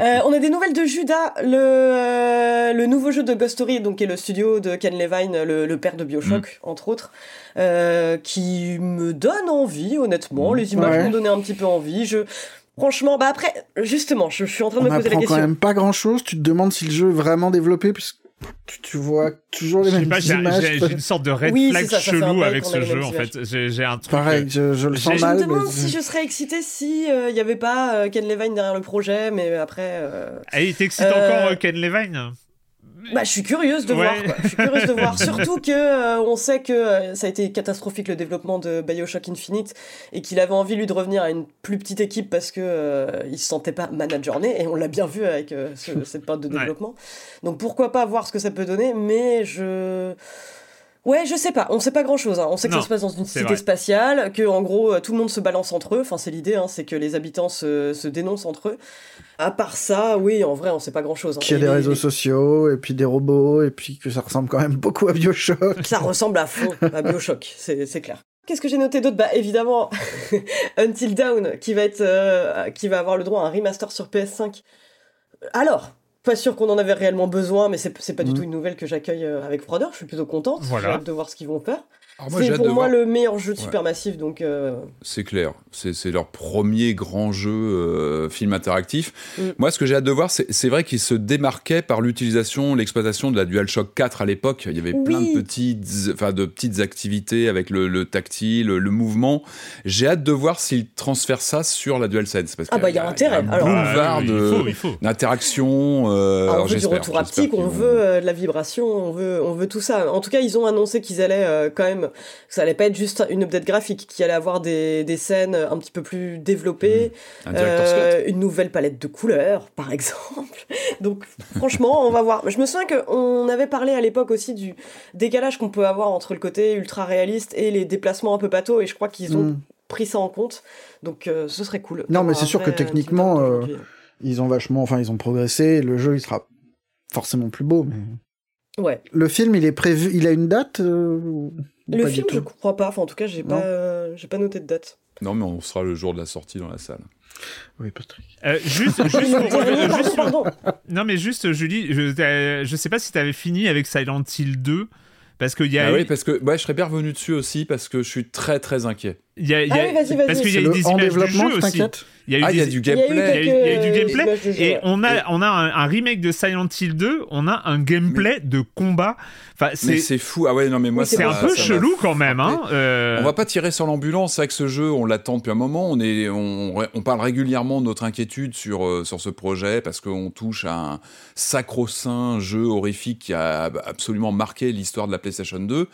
Euh, on a des nouvelles de Judas, le, euh, le nouveau jeu de Ghost Story, donc qui est le studio de Ken Levine, le, le père de Bioshock, Mm. entre autres, euh, qui me donne envie, honnètement. Mm. Les images Ouais. m'ont donné un petit peu envie. Je, franchement, bah après, justement, je, je suis en train de On me poser la apprend quand question. même pas grand chose. Tu te demandes si le jeu est vraiment développé puisque tu, vois toujours les Je sais mêmes pas, j'ai images. j'ai- une sorte de red Oui, flag ça, ça chelou avec ce jeu en fait. J'ai un truc. Pareil, euh, je, je le sens Je Je mal. me demande mais- si je serais excitée si il y avait pas euh, Ken Levine derrière le projet, mais après, euh, Ah, il t'excite Euh, encore euh, Ken Levine? Bah je suis curieuse de Ouais. voir. Quoi. Je suis curieuse de voir, surtout que euh, on sait que euh, ça a été catastrophique le développement de BioShock Infinite et qu'il avait envie lui de revenir à une plus petite équipe parce que euh, il se sentait pas managerné et on l'a bien vu avec euh, ce- cette période de Ouais. développement. Donc pourquoi pas voir ce que ça peut donner, mais je Ouais, je sais pas. On sait pas grand chose. On sait que Non, ça se passe dans une cité vrai. spatiale, que en gros euh, tout le monde se balance entre eux. Enfin, c'est l'idée, hein, c'est que les habitants se, se dénoncent entre eux. À part ça, oui, en vrai, on sait pas grand chose. Qu'il y a des réseaux sociaux, et puis des robots, et puis que ça ressemble quand même beaucoup à Bioshock. Ça ressemble à fond à Bioshock, c'est c'est clair. Qu'est-ce que j'ai noté d'autre? Bah évidemment, Until Dawn, qui va être, euh, qui va avoir le droit à un remaster sur PS5. Alors, pas sûr qu'on en avait réellement besoin, mais c'est pas du Mm. tout une nouvelle que j'accueille euh, avec froideur. Je suis plutôt contente. Voilà. J'ai hâte de voir ce qu'ils vont faire. C'est pour de moi voir. le meilleur jeu de Ouais. Supermassive, donc euh, C'est clair, c'est leur premier grand jeu euh, film interactif. Mm. Moi, ce que j'ai hâte de voir, c'est vrai qu'ils se démarquaient par l'utilisation, l'exploitation de la DualShock 4 à l'époque. Il y avait plein de petites, enfin de petites activités avec le, le tactile, le, mouvement. J'ai hâte de voir s'ils transfèrent ça sur la DualSense. Parce Ah bah, il y a intérêt. un Alors- boulevard Ah, oui, de il faut, il faut. d'interaction. euh, Ah, on alors veut du retour haptique, on veut euh, de la vibration, on veut, on veut tout ça. En tout cas, ils ont annoncé qu'ils allaient euh, quand même, que ça allait pas être juste une update graphique, qu'il allait avoir des, des scènes un petit peu plus développées, un cut. euh, une nouvelle palette de couleurs, par exemple. Donc, franchement, on va voir. Je me souviens qu'on avait parlé à l'époque aussi du décalage qu'on peut avoir entre le côté ultra réaliste et les déplacements un peu bateaux, et je crois qu'ils ont Mm. pris ça en compte. Donc, euh, ce serait cool. Non, mais c'est sûr que techniquement, euh, aujourd'hui. Ils ont vachement, enfin, ils ont progressé. Le jeu, il sera forcément plus beau, mais Ouais. le film, il est prévu. Il a une date euh, Le film, je crois pas. Enfin, en tout cas, j'ai pas, euh, j'ai pas noté de date. Non, mais on sera le jour de la sortie dans la salle. Oui, Patrick. Euh, juste, juste pour- juste-. Non, mais juste, Julie, je, euh, je sais pas si t'avais fini avec Silent Hill 2. Parce qu'il y a Ah eu- oui, parce que ouais, je serais bien revenu dessus aussi parce que je suis très très inquiet. Il y a- il y a- Ah oui, vas-y, vas-y. parce qu'il y C'est a eu le des images du jeu aussi. Il y a eu Ah, y a du Il y a eu gameplay. il y a eu- il y a eu du gameplay jeu, et ouais. on a on a un, un remake de Silent Hill 2 on a un gameplay de combat enfin Mais c'est c'est fou. Ah ouais, non, mais moi, c'est un peu ça chelou quand même hein euh, On va pas tirer sur l'ambulance avec ce jeu, on l'attend depuis un moment. On, est, on, on parle régulièrement de notre inquiétude sur, euh, sur ce projet parce qu'on touche à un sacro-saint jeu horrifique qui a absolument marqué l'histoire de la PlayStation 2.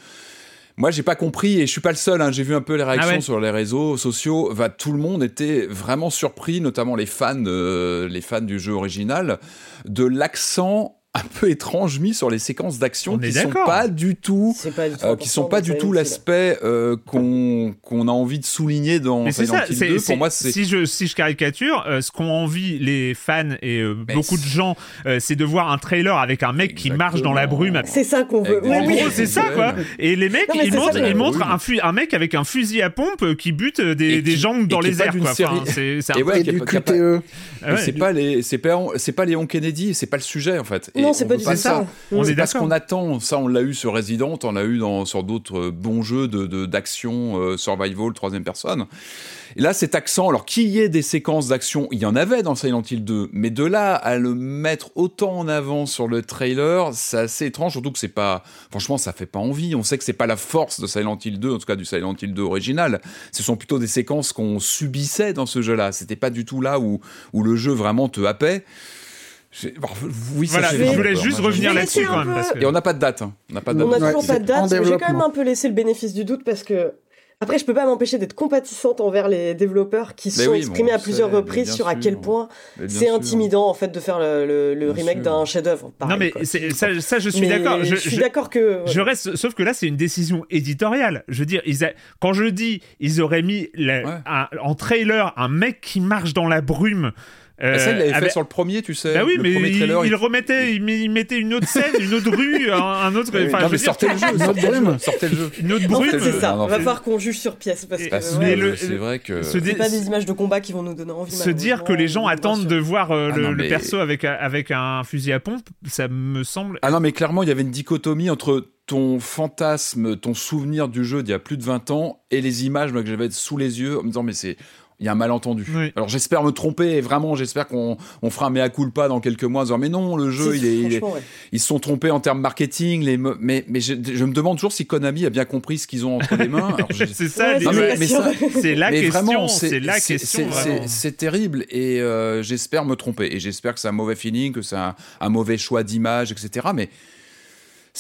Moi, j'ai pas compris et je suis pas le seul. hein, J'ai vu un peu les réactions Ah ouais. sur les réseaux sociaux. Va, tout le monde était vraiment surpris, notamment les fans, euh, les fans du jeu original, de l'accent un peu étrange mis sur les séquences d'action On qui sont pas du tout C'est pas du tout euh, qui sont pas du tout l'aspect euh, qu'on qu'on a envie de souligner dans Mais Silent ça, Hill c'est- 2 c'est- pour moi c'est si je si je caricature, euh, ce qu'ont envie les fans et euh, beaucoup de gens, euh, c'est de voir un trailer avec un mec qui marche dans la brume. C'est ça qu'on veut. Oui, En oui. gros, c'est ça quoi. Et les mecs, Non, ils ça montrent, ils montrent un, fu- un mec avec un fusil à pompe euh, qui bute euh, des, des gens dans les airs d'une quoi. C'est pas-. Ah c'est pas les c'est pas c'est pas Léon Kennedy c'est pas le sujet en fait Non, c'est on pas du tout ça. On c'est est pas ce qu'on attend ça on l'a eu sur Resident on l'a eu dans sur d'autres euh, bons jeux de de- d'action euh, survival troisième personne et là cet accent alors qu'il y ait des séquences d'action il y en avait dans Silent Hill 2 mais de là à le mettre autant en avant sur le trailer c'est assez étrange surtout que c'est pas franchement ça fait pas envie on sait que c'est pas la force de Silent Hill 2 en tout cas du Silent Hill 2 original ce sont plutôt des séquences qu'on subissait dans ce jeu-là. C'était pas du tout là où, où le jeu vraiment te happait. Bon, Oui, ça Voilà, je voulais juste revenir là-dessus laisser quand un même. peu- Parce que... Et on n'a pas de date. hein. On n'a pas de On date. n'a Ouais, toujours pas de date, j'ai quand même un peu laissé le bénéfice du doute parce que après je peux pas m'empêcher d'être compatissante envers les développeurs qui Mais sont oui, exprimés bon, à on plusieurs reprises sur à sûr. quel point c'est intimidant en fait de faire le, le- le Bien remake d'un chef-d'œuvre. Non mais quoi. ça, ça, je suis d'accord. Je, Je, suis d'accord que je reste, sauf que là, c'est une décision éditoriale. Je veux dire, ils a- quand je dis, ils auraient mis la- Ouais. un- en trailer un mec qui marche dans la brume. Euh, ça, il l'avait fait sur le premier, tu sais. Bah oui, le mais premier il, trailer, il remettait, il, met- il mettait une autre scène, une autre rue, un, autre. Enfin, non, mais sortez le jeu, sortez le jeu, sortez le jeu. une autre en brume. fait c'est ça. non, non, va c'est- falloir qu'on juge sur pièce parce Et- que le- c'est vrai que. se dé- c'est pas des images de combat qui vont nous donner envie. se dire que les gens attendent de voir euh, Ah le, non, le mais- perso avec, un- avec un fusil à pompe, ça me semble. Ah non, mais clairement, il y avait une dichotomie entre ton fantasme, ton souvenir du jeu d'il y a plus de 20 ans et les images moi, que j'avais sous les yeux en me disant, mais c'est. Il y a un malentendu. Oui. Alors j'espère me tromper, et vraiment j'espère qu'on on fera un mea culpa dans quelques mois en disant mais non le jeu il est, il est- franchement, ouais. ils se sont trompés en termes marketing les mais mais je, je me demande toujours si Konami a bien compris ce qu'ils ont entre les mains. C'est ça, Ouais, c'est la mais question. la. C'est c'est terrible et euh, j'espère me tromper. Et j'espère que c'est un mauvais feeling, que c'est un, un mauvais choix d'image, etc. Mais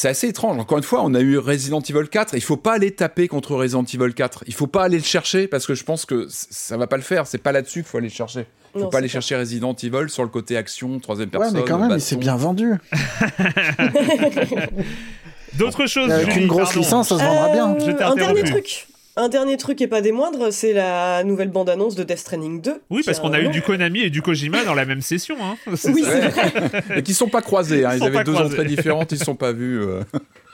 c'est assez étrange. Encore une fois, on a eu Resident Evil 4. Il faut pas aller taper contre Resident Evil 4. Il faut pas aller le chercher parce que je pense que ça va pas le faire. C'est pas là-dessus qu'il faut aller le chercher. Il faut Non, pas aller chercher Resident Evil sur le côté action, troisième Ouais, personne. mais quand même, il s'est bien vendu. D'autres choses. Avec Julie, une grosse pardon. licence, ça se vendra bien. Je Euh, un dernier truc. Un dernier truc et pas des moindres, c'est la nouvelle bande-annonce de Death Stranding 2. Oui, parce a qu'on a eu du Konami et du Kojima dans la même session. Hein. Oui, c'est vrai. Et qui sont pas croisés. hein. Ils avaient deux croisés. entrées différentes. Ils se sont pas vus. euh.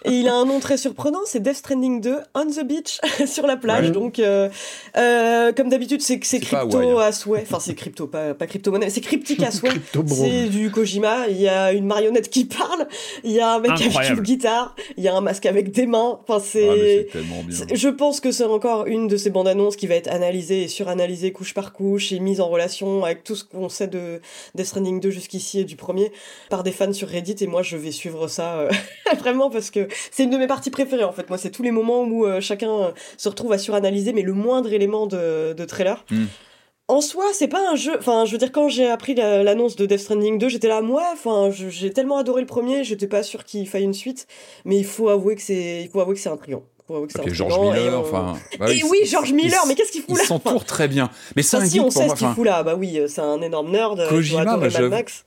Et il a un nom très surprenant, c'est Death Stranding 2 on the beach sur la plage. Ouais. Donc, euh, euh, comme d'habitude, c'est c'est C'est pas crypto hein. à souhait. Enfin, c'est crypto, pas, pas crypto-monnaie, c'est cryptique à souhait. Crypto. C'est du Kojima. Il y a une marionnette qui parle. Il y a un mec avec Incroyable. une guitare. Il y a un masque avec des mains. Enfin, Ah, mais c'est. c'est tellement bien. C'est- Je pense que c'est encore une de ces bandes annonces qui va être analysée et suranalysée couche par couche et mise en relation avec tout ce qu'on sait de Death Stranding 2 jusqu'ici et du premier par des fans sur Reddit et moi je vais suivre ça euh, vraiment parce que c'est une de mes parties préférées en fait. Moi c'est tous les moments où euh, chacun euh, se retrouve à suranalyser mais le moindre élément de, de trailer. Mm. En soi, c'est pas un jeu. Enfin, je veux dire, quand j'ai appris la- l'annonce de Death Stranding 2, j'étais là, ouais, enfin, j'ai tellement adoré le premier, j'étais pas sûr qu'il faille une suite, mais il faut avouer que c'est, il faut avouer que c'est intriguant. Il faut avouer que c'est Ok, intriguant, George et Miller, on- enfin. bah et oui, George Miller, mais qu'est-ce qu'il fout Il là s'entoure très bien. Mais c'est Ah un si, on sait moi. ce qu'il enfin, fout là. Bah oui, euh, c'est un énorme nerd. euh, Kojima, moi, Mad Max.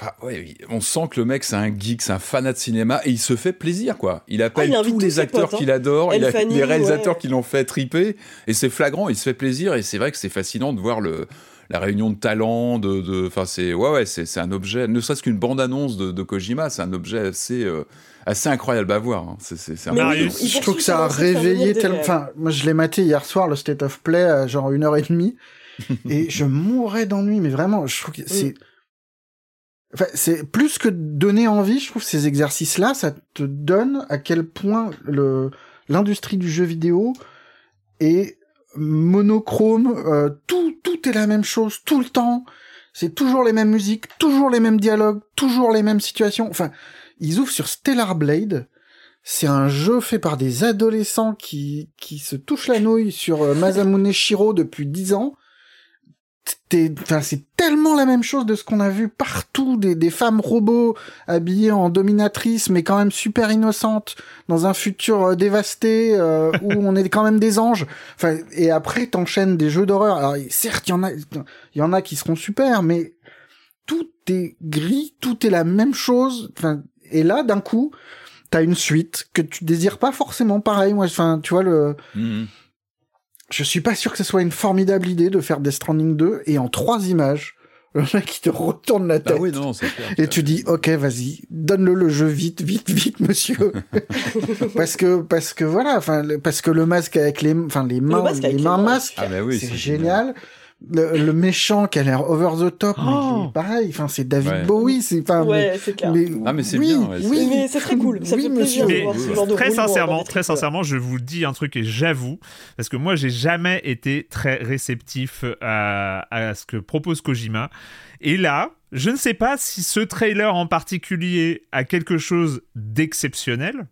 Enfin, ouais, oui, on sent que le mec, c'est un geek, c'est un fanat de cinéma et il se fait plaisir, quoi. Il appelle Ah, il invite tous les acteurs hein. qu'il adore, il a les réalisateurs ouais. qui l'ont fait triper et c'est flagrant, il se fait plaisir et c'est vrai que c'est fascinant de voir le la réunion de talents, de, de, enfin c'est, ouais, ouais, c'est, un objet, ne serait-ce qu'une bande-annonce de, de Kojima, c'est un objet assez, euh, assez incroyable à voir. hein. C'est, je trouve que ça a réveillé tellement. Enfin, moi, je l'ai maté hier soir, le State of Play, à genre une heure et demie. et je mourais d'ennui, mais vraiment, je trouve que c'est. Enfin, c'est plus que donner envie, je trouve ces exercices-là, ça te donne à quel point le l'industrie du jeu vidéo est monochrome, euh, tout tout est la même chose tout le temps. C'est toujours les mêmes musiques, toujours les mêmes dialogues, toujours les mêmes situations. Enfin, ils ouvrent sur Stellar Blade. C'est un jeu fait par des adolescents qui, qui se touchent la nouille sur euh, Masamune Shiro depuis dix ans. C'est tellement la même chose de ce qu'on a vu partout, des, des femmes robots habillées en dominatrices, mais quand même super innocentes, dans un futur euh, dévasté, euh, où on est quand même des anges. Enfin, et après, t'enchaînes des jeux d'horreur. Alors, certes, il y en a, il y en a qui seront super, mais tout est gris, tout est la même chose. Enfin, et là, d'un coup, t'as une suite que tu désires pas forcément pareil. Moi, enfin, tu vois le. Mhm. Je suis pas sûr que ce soit une formidable idée de faire Death Stranding 2 et en trois images, le mec il te retourne la Bah tête. oui, non, c'est clair. Et tu dis, ok, vas-y, donne-le le jeu vite, vite, vite, monsieur. parce que, parce que voilà, enfin, le- parce que le masque avec les, enfin, les mains, masque les les mains masques, Ah, oui, c'est c'est génial. Le, le méchant qui a l'air over the top, mais Oh il est pareil, enfin, c'est David Ouais. Bowie, c'est, enfin, Ouais, c'est clair. mais, Ah, mais c'est oui, bien, ouais, oui, Mais c'est très cool, ça oui, fait plaisir monsieur. de Mais voir ce genre de très sincèrement, très sincèrement, je vous dis un truc et j'avoue, parce que moi, j'ai jamais été très réceptif à, à ce que propose Kojima. Et là, je ne sais pas si ce trailer en particulier a quelque chose d'exceptionnel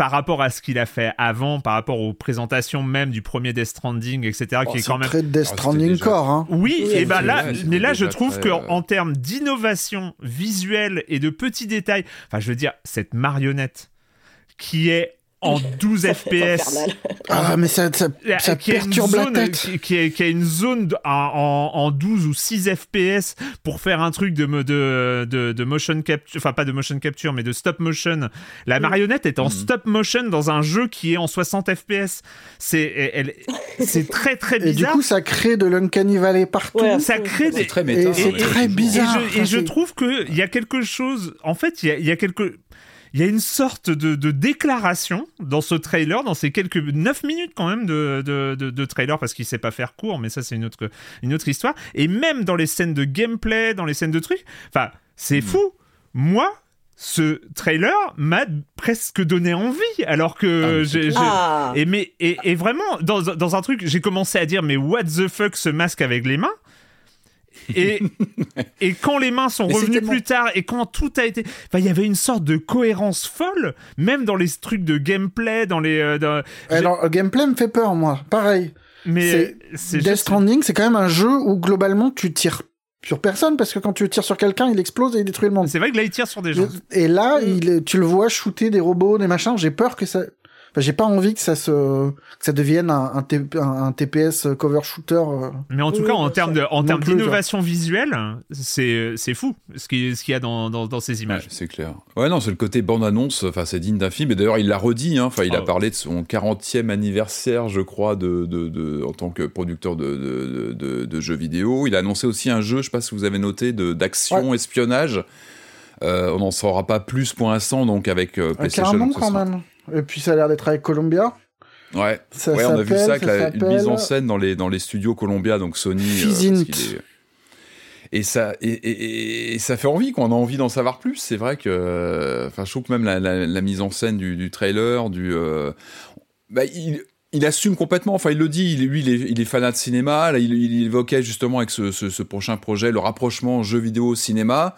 par rapport à ce qu'il a fait avant, par rapport aux présentations même du premier Death Stranding, etc., Oh, qui est c'est quand même très Death c'était Stranding déjà- Core, hein. oui, Oui, et ben là, mais là, je trouve très, qu'en euh, en termes d'innovation visuelle et de petits détails, enfin, je veux dire, cette marionnette qui est en 12 Ça fait FPS. Ah, mais ça, ça, ça qui a une perturbe la zone, tête. qui, qui a, qui a une zone de- en, en- en 12 ou 6 FPS pour faire un truc de, de, de, de motion capture, enfin pas de motion capture, mais de stop motion. La marionnette est en Mhm. stop motion dans un jeu qui est en 60 FPS. C'est elle- c'est très très Et du bizarre. coup, ça crée de l'uncanny valley partout. Ouais, ça crée des, C'est très Et méta. c'est hein, très bizarre. et je, et je trouve qu'il y a quelque chose. En fait, il y a, il y a quelque. Il y a une sorte de, de déclaration dans ce trailer, dans ces quelques 9 minutes quand même de, de, de- de trailer, parce qu'il sait pas faire court, mais ça c'est une autre, une autre histoire. Et même dans les scènes de gameplay, dans les scènes de trucs, enfin, c'est fou. Moi, ce trailer m'a presque donné envie, alors que Ah, j'ai... j'ai- Ah, et, mais, et, et vraiment, dans, dans un truc, j'ai commencé à dire, mais what the fuck ce masque avec les mains? Et, et quand les mains sont Mais revenues tellement- plus tard et quand tout a été, enfin, il y avait une sorte de cohérence folle, même dans les trucs de gameplay, dans les, euh, dans- Alors, le gameplay me fait peur, moi. Pareil. mais c'est- Death juste- Stranding, c'est quand même un jeu où globalement tu tires sur personne parce que quand tu tires sur quelqu'un, il explose et il détruit le monde. c'est vrai que là il tire sur des gens. Et là, il est- tu le vois shooter des robots, des machins. J'ai peur que ça. Enfin, j'ai pas envie que ça se, que ça devienne un, un, T- un- un TPS cover shooter. euh. Mais en tout Oui, cas, en termes de, en termes d'innovation visuelle, c'est, c'est fou ce qui- ce qu'il y a dans, dans, dans ces Ouais, images. c'est clair. Ouais, non, c'est le côté bande-annonce, enfin, c'est digne d'un film. Et d'ailleurs, il l'a redit, hein, enfin, il Ah a ouais. parlé de son 40e anniversaire, je crois, de, de, de- en tant que producteur de, de, de- de jeux vidéo. Il a annoncé aussi un jeu, je sais pas si vous avez noté, de, d'action, espionnage. Euh, on n'en saura pas plus pour l'instant, donc avec euh, Un PlayStation. carrément donc ce quand sera- même. Et puis ça a l'air d'être avec Columbia. Ouais, Ça ouais on a vu ça avec la- une mise en scène dans les, dans les studios Columbia, donc Sony. euh, est- Et ça, et, et- et ça fait envie, quoi. On a envie d'en savoir plus. C'est vrai que, enfin, je trouve que même la, la- la mise en scène du, du trailer, du, euh, bah, il, il assume complètement. Enfin, il le dit. Il, lui, il est, il est fanat de cinéma. Là, il, il évoquait justement avec ce, ce- ce prochain projet le rapprochement jeu vidéo cinéma.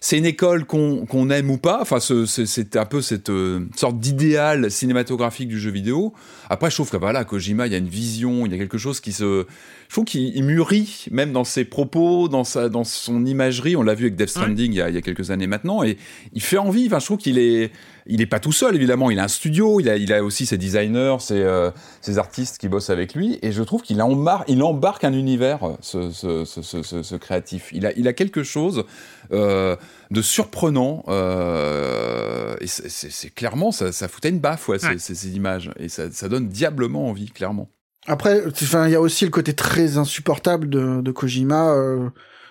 C'est une école qu'on aime ou pas. Enfin, ce- c'est c'est un peu cette euh, sorte d'idéal cinématographique du jeu vidéo. Après, je trouve que voilà, Kojima, il y a une vision, il y a quelque chose qui se, je trouve qu'il il mûrit même dans ses propos, dans sa, dans son imagerie. On l'a vu avec Death Stranding il, y a, il y a quelques années maintenant, et il fait envie. Enfin, je trouve qu'il est, il est pas tout seul évidemment. Il a un studio, il a, il a aussi ses designers, ses, euh, ses artistes qui bossent avec lui, et je trouve qu'il embarque, il embarque un univers, ce, ce, ce, ce- créatif. Il a, il a quelque chose euh, de surprenant, euh, et c'est- clairement ça, ça foutait une baffe, Ouais. ces, ces images, et ça, ça donne diablement envie, clairement. Après, il y a aussi le côté très insupportable de, de Kojima, euh,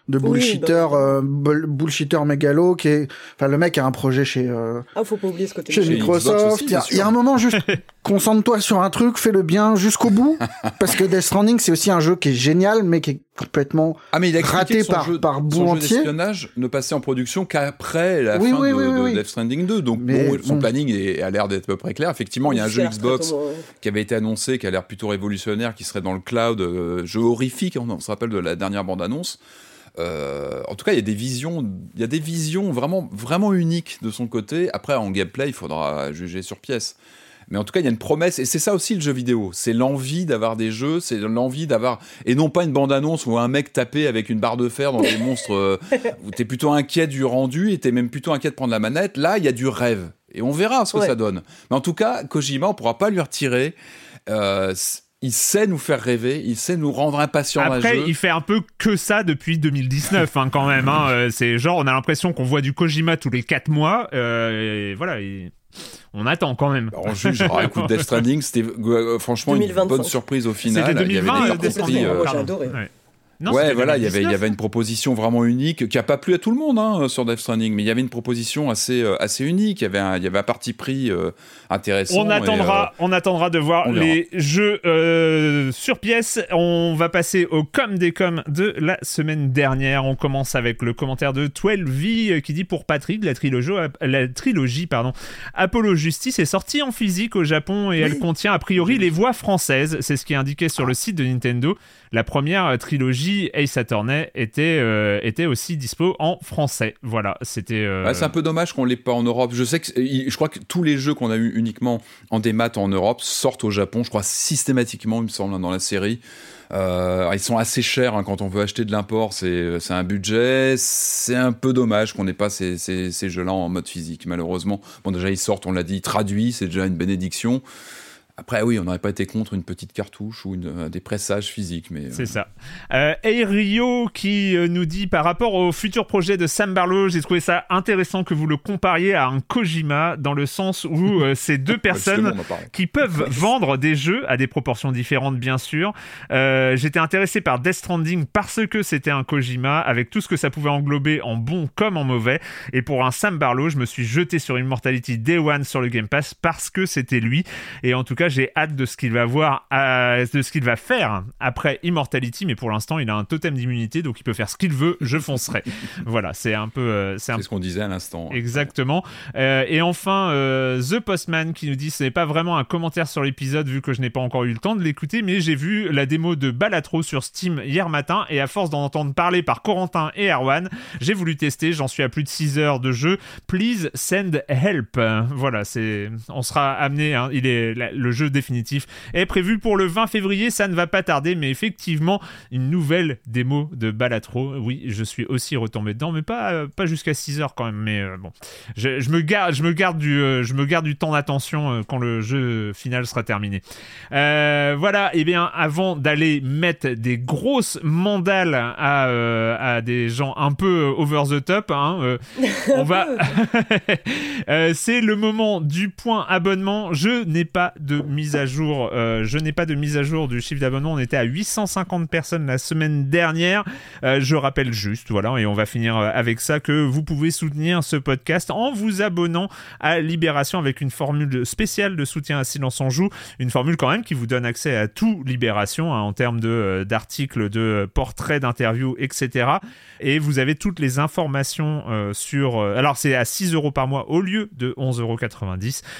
de Oui, bullshitter, bah. euh, bull- bullshitter mégalo, qui est, enfin, le mec a un projet chez, euh, Ah, faut pas oublier ce côté. chez Microsoft. aussi, Il y, a- y un moment juste, concentre-toi sur un truc, fais le bien jusqu'au bout, parce que Death Stranding c'est aussi un jeu qui est génial, mais qui est complètement Ah mais il a Raté son par- jeu, par son bout jeu entier. d'espionnage ne passait en production qu'après la Oui, fin oui, de, oui, oui, de oui. Death Stranding 2. Donc Mais bon, son bon. planning est- a l'air d'être à peu près clair. Effectivement, il y a un jeu Xbox comment, qui avait été annoncé, qui a l'air plutôt révolutionnaire, qui serait dans le cloud, euh, jeu horrifique. On, on se rappelle de la dernière bande-annonce. Euh, en tout cas, il y a des visions, il y a des visions vraiment, vraiment uniques de son côté. Après, en gameplay, il faudra juger sur pièce. Mais en tout cas, il y a une promesse, et c'est ça aussi le jeu vidéo. C'est l'envie d'avoir des jeux, c'est l'envie d'avoir, et non pas une bande-annonce où un mec tapé avec une barre de fer dans des monstres, euh, où t'es plutôt inquiet du rendu, et t'es même plutôt inquiet de prendre la manette. Là, il y a du rêve. Et on verra ce que Ouais. ça donne. Mais en tout cas, Kojima, on pourra pas lui retirer euh, il sait nous faire rêver, il sait nous rendre impatients Après, il fait un peu que ça depuis 2019 hein, quand même. Hein. Euh, c'est genre, on a l'impression qu'on voit du Kojima tous les 4 mois. Euh, et voilà, on attend quand même. on juge. Alors, écoute, Death Stranding, c'était euh, franchement une bonne surprise au final. C'était 2020, Death Stranding. j'ai adoré. Ouais ouais, voilà, il y avait, il y avait une proposition vraiment unique qui a pas plu à tout le monde hein, sur Death Stranding, mais il y avait une proposition assez, euh, assez unique. Il y avait un, il y avait un parti pris euh, intéressant. On attendra, euh, on attendra de voir les jeux sur pièce. On va passer au com des com de la semaine dernière. On commence avec le commentaire de 12V qui dit pour Patrick, la trilogie, la trilogie pardon, Apollo Justice est sortie en physique au Japon et elle contient a priori les voix françaises. C'est ce qui est indiqué sur le site de Nintendo. La première trilogie Ace Attorney était, euh, était aussi dispo en français. Voilà, c'était. Euh, c'est un peu dommage qu'on l'ait pas en Europe. Je sais que je crois que tous les jeux qu'on a eu uniquement en démat en Europe sortent au Japon. Je crois systématiquement, il me semble, dans la série. Euh, ils sont assez chers hein, quand on veut acheter de l'import, c'est un budget. C'est un peu dommage qu'on n'ait pas ces, ces, ces jeux-là en mode physique, malheureusement. Bon, déjà, ils sortent, on l'a dit, traduits, c'est déjà une bénédiction. Après, oui, on n'aurait pas été contre une petite cartouche ou une, euh, des pressages physiques. mais C'est euh, ça. Euh, Rio qui euh, nous dit par rapport au futur projet de Sam Barlow, j'ai trouvé ça intéressant que vous le compariez à un Kojima dans le sens où c'est deux personnes qui peuvent vendre des jeux à des proportions différentes, bien sûr. J'étais intéressé par Death Stranding parce que c'était un Kojima avec tout ce que ça pouvait englober en bon comme en mauvais. Et pour un Sam Barlow, je me suis jeté sur Immortality Day One sur le Game Pass parce que c'était lui. Et en tout cas, j'ai hâte de ce qu'il va voir, euh, de ce qu'il va faire après Immortality, mais pour l'instant, il a un totem d'immunité, donc il peut faire ce qu'il veut, je foncerai. voilà, c'est un peu. Euh, c'est ce qu'on disait à l'instant. Exactement. Euh, et enfin, The Postman qui nous dit ce n'est pas vraiment un commentaire sur l'épisode, vu que je n'ai pas encore eu le temps de l'écouter, mais j'ai vu la démo de Balatro sur Steam hier matin, et à force d'en entendre parler par Corentin et Erwan, j'ai voulu tester, j'en suis à plus de 6 heures de jeu. Please send help. Voilà, c'est. On sera amené, hein, il est. le jeu définitif est prévu pour le 20 février. Ça ne va pas tarder, mais effectivement, une nouvelle démo de Balatro. Oui, je suis aussi retombé dedans, mais pas, euh, pas jusqu'à 6 heures quand même. Mais euh, bon, je, me garde, je, me garde du, euh, je me garde du temps d'attention quand le jeu final sera terminé. voilà, et eh bien avant d'aller mettre des grosses mandales à, à des gens un peu over the top, hein, on va. C'est le moment du point abonnement. Je n'ai pas de mise à jour. Euh, je n'ai pas de mise à jour du chiffre d'abonnement. On était à 850 personnes la semaine dernière. Euh, je rappelle juste, voilà, et on va finir euh, avec ça, que vous pouvez soutenir ce podcast en vous abonnant à Libération avec une formule spéciale de soutien à Silence en Joue. Une formule quand même qui vous donne accès à tout Libération hein, en termes d'articles, de portraits, d'interviews, etc. Et vous avez toutes les informations sur... alors c'est à 6 euros par mois au lieu de 11,90 euros.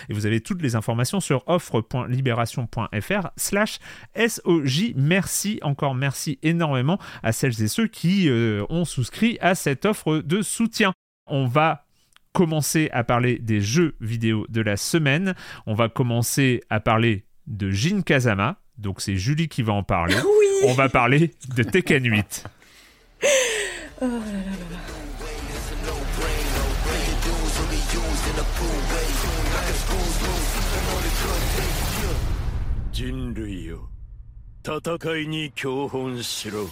Et vous avez toutes les informations sur offre.com libération.fr slash SOJ. Merci, encore merci énormément à celles et ceux qui euh, ont souscrit à cette offre de soutien. On va commencer à parler des jeux vidéo de la semaine. On va commencer à parler de Jin Kazama. Donc c'est Julie qui va en parler. On va parler de Tekken 8. oh là là là. 人類よ戦いに教本しろ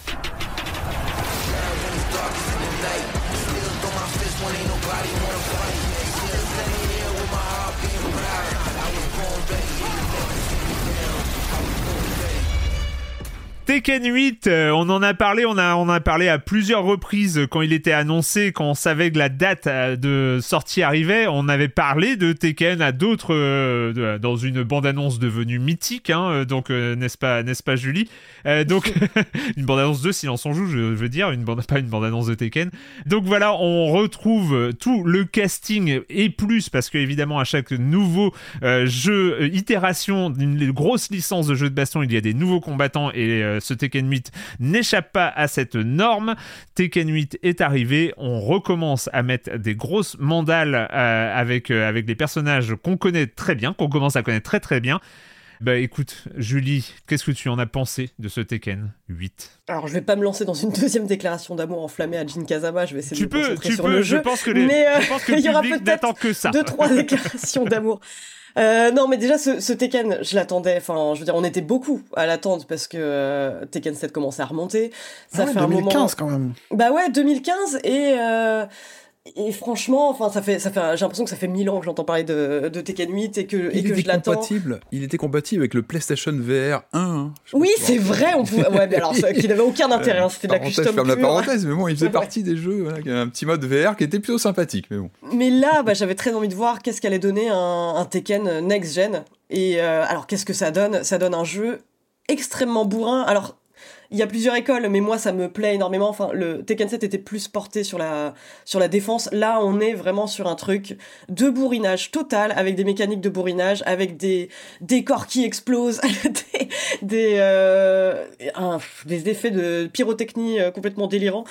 Darkest in the night, still throw my fist when ain't nobody wanna fight. Tekken 8, euh, on en a parlé, on a, on a parlé à plusieurs reprises quand il était annoncé, quand on savait que la date euh, de sortie arrivait. On avait parlé de Tekken à d'autres, euh, dans une bande-annonce devenue mythique, hein, donc n'est-ce pas, n'est-ce pas Julie? Donc une bande-annonce de Silence en joue, je veux dire, une bande, pas une bande-annonce de Tekken. Donc voilà, on retrouve tout le casting et plus parce que évidemment à chaque nouveau jeu, itération d'une grosse licence de jeu de baston, il y a des nouveaux combattants et euh, ce Tekken 8 n'échappe pas à cette norme. Tekken 8 est arrivé, on recommence à mettre des grosses mandales euh, avec, euh, avec des personnages qu'on connaît très bien, qu'on commence à connaître très très bien. Bah écoute, Julie, qu'est-ce que tu en as pensé de ce Tekken 8 Alors je vais pas me lancer dans une deuxième déclaration d'amour enflammée à Jin Kazama, je vais essayer tu de peux, me concentrer tu sur peux, le je jeu. pense que, les, mais, euh, je pense que le il y aura peut-être que ça. Deux, trois déclarations d'amour. Euh, non, mais déjà, ce, ce Tekken, je l'attendais. Enfin, je veux dire, on était beaucoup à l'attendre parce que euh, Tekken 7 commençait à remonter. Ça Ah ouais, fait un 2015 moment. quand même. Bah ouais, 2015 et. Euh... Et franchement, enfin, ça fait, ça fait, j'ai l'impression que ça fait mille ans que j'entends parler de, de Tekken 8 et que, et que je l'attends. compatible. Il était compatible avec le PlayStation VR 1. hein. Oui, c'est vrai, on pouvait. Ouais, mais alors, ça, qui n'avait aucun intérêt, hein, c'était de la custom je ferme la parenthèse, mais bon, il faisait Ouais. partie des jeux, voilà, un petit mode VR qui était plutôt sympathique, mais bon. Mais là, bah, j'avais très envie de voir qu'est-ce qu'allait donner un, un Tekken next gen. Et euh, alors, qu'est-ce que ça donne? Ça donne un jeu extrêmement bourrin. Alors, il y a plusieurs écoles, mais moi, ça me plaît énormément. Enfin, le Tekken 7 était plus porté sur la, sur la défense. Là, on est vraiment sur un truc de bourrinage total, avec des mécaniques de bourrinage, avec des décors qui explosent, des, des, euh, des effets de pyrotechnie euh, complètement délirants.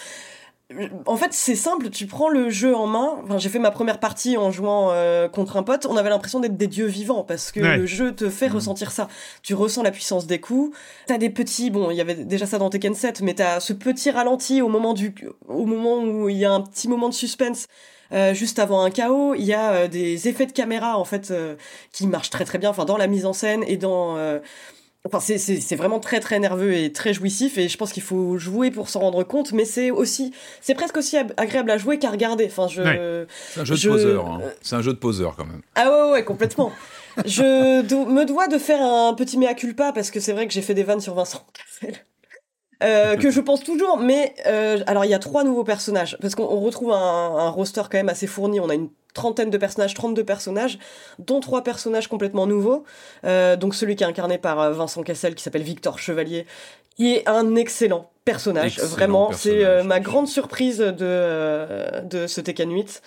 En fait, c'est simple, tu prends le jeu en main. Enfin, j'ai fait ma première partie en jouant euh, contre un pote. On avait l'impression d'être des dieux vivants parce que Ouais. le jeu te fait ressentir ça. Tu ressens la puissance des coups. T'as des petits, bon, il y avait déjà ça dans Tekken 7, mais t'as ce petit ralenti au moment du, au moment où il y a un petit moment de suspense. euh, juste avant un chaos, il y a euh, des effets de caméra en fait euh, qui marchent très très bien, enfin dans la mise en scène et dans euh, Enfin, c'est- vraiment très très nerveux et très jouissif et je pense qu'il faut jouer pour s'en rendre compte, mais c'est aussi, c'est presque aussi ab- agréable à jouer qu'à regarder. Enfin, je, Ouais. C'est un jeu de poseur. hein. euh, C'est un jeu de poseur quand même. ah ouais, ouais, ouais, complètement. je do- me dois de faire un petit mea culpa parce que c'est vrai que j'ai fait des vannes sur Vincent Cassel. Euh, que je pense toujours, mais euh, alors il y a trois nouveaux personnages parce qu'on on retrouve un, un roster quand même assez fourni. On a une trentaine de personnages, 32 personnages, dont trois personnages complètement nouveaux. Euh, donc celui qui est incarné par euh, Vincent Cassel, qui s'appelle Victor Chevalier, qui est un excellent personnage. Excellent Vraiment, c'est euh, ma grande surprise de euh, de ce Tekken 8.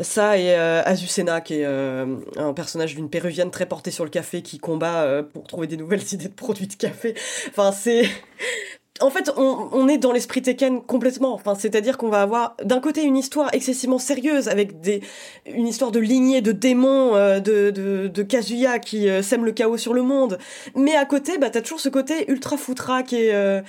Ça et euh, Azucena, qui est un personnage d'une péruvienne très portée sur le café, qui combat pour trouver des nouvelles idées de produits de café. Enfin, c'est en fait, on, est dans l'esprit Tekken complètement. Enfin, c'est-à-dire qu'on va avoir d'un côté une histoire excessivement sérieuse avec des une histoire de lignée de démons euh, de, de de Kazuya qui euh, sème le chaos sur le monde, mais à côté, bah t'as toujours ce côté ultra foutra qui est euh,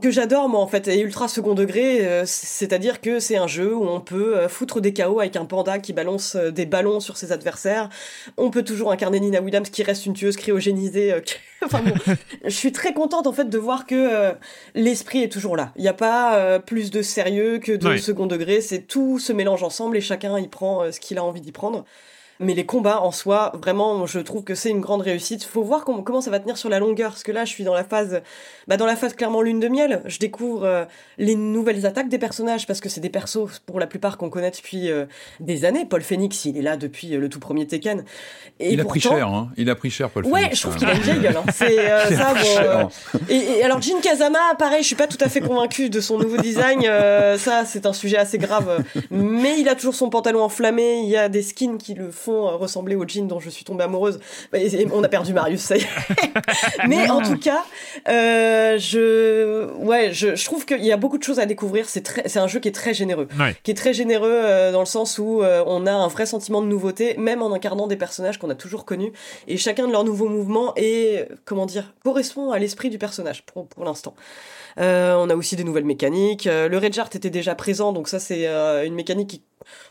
que j'adore moi en fait et ultra second degré euh, c'est-à-dire que c'est un jeu où on peut euh, foutre des chaos avec un panda qui balance euh, des ballons sur ses adversaires. On peut toujours incarner Nina Williams qui reste une tueuse cryogénisée qui- enfin bon je suis très contente en fait de voir que l'esprit est toujours là. Il n'y a pas plus de sérieux que de second degré c'est tout se mélange ensemble et chacun y prend ce qu'il a envie d'y prendre mais les combats en soi, vraiment, je trouve que c'est une grande réussite. Faut voir comment, comment ça va tenir sur la longueur, parce que là, je suis dans la phase, bah, dans la phase clairement lune de miel. Je découvre euh, les nouvelles attaques des personnages, parce que c'est des persos, pour la plupart, qu'on connaît depuis euh, des années. Paul Phoenix, il est là depuis euh, le tout premier Tekken. Et il a pris cher, hein. Il a pris cher, Paul Ouais, Phoenix, je trouve hein. qu'il a une vieille gueule. hein. C'est euh, ça. Bon, et, et alors Jin Kazama, pareil, je suis pas tout à fait convaincue de son nouveau design. ça, c'est un sujet assez grave. Mais il a toujours son pantalon enflammé. Il y a des skins qui le font euh, ressembler au jean dont je suis tombée amoureuse. Et on a perdu Marius, ça y est. Mais en tout cas, euh, je, ouais, je, je trouve qu'il y a beaucoup de choses à découvrir. C'est très, c'est un jeu qui est très généreux Ouais. qui est très généreux euh, dans le sens où euh, on a un vrai sentiment de nouveauté, même en incarnant des personnages qu'on a toujours connus, et chacun de leurs nouveaux mouvements est, comment dire, correspond à l'esprit du personnage pour, pour l'instant. Euh, on a aussi des nouvelles mécaniques. Euh, le Rage Art était déjà présent, donc ça c'est euh, une mécanique qui,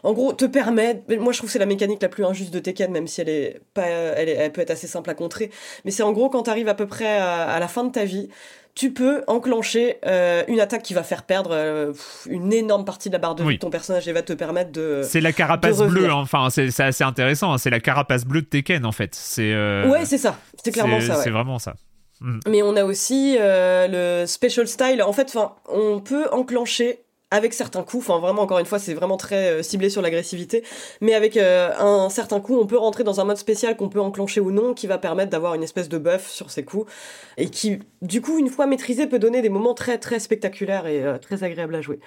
en gros, te permet. Moi, je trouve que c'est la mécanique la plus injuste de Tekken, même si elle est pas, elle, est- elle peut être assez simple à contrer. Mais c'est en gros quand tu arrives à peu près à, à la fin de ta vie, tu peux enclencher euh, une attaque qui va faire perdre euh, une énorme partie de la barre de vie de ton personnage et va te permettre de. C'est la carapace bleue, hein. enfin c'est c'est assez intéressant, hein. c'est la carapace bleue de Tekken en fait. C'est euh, Ouais, c'est ça. C'est clairement ça. ouais. C'est vraiment ça. Mais on a aussi euh, le special style. En fait, on peut enclencher avec certains coups. Enfin, vraiment, encore une fois, c'est vraiment très euh, ciblé sur l'agressivité. Mais avec euh, un certain coup, on peut rentrer dans un mode spécial qu'on peut enclencher ou non, qui va permettre d'avoir une espèce de buff sur ces coups et qui, du coup, une fois maîtrisé, peut donner des moments très très spectaculaires et euh, très agréables à jouer.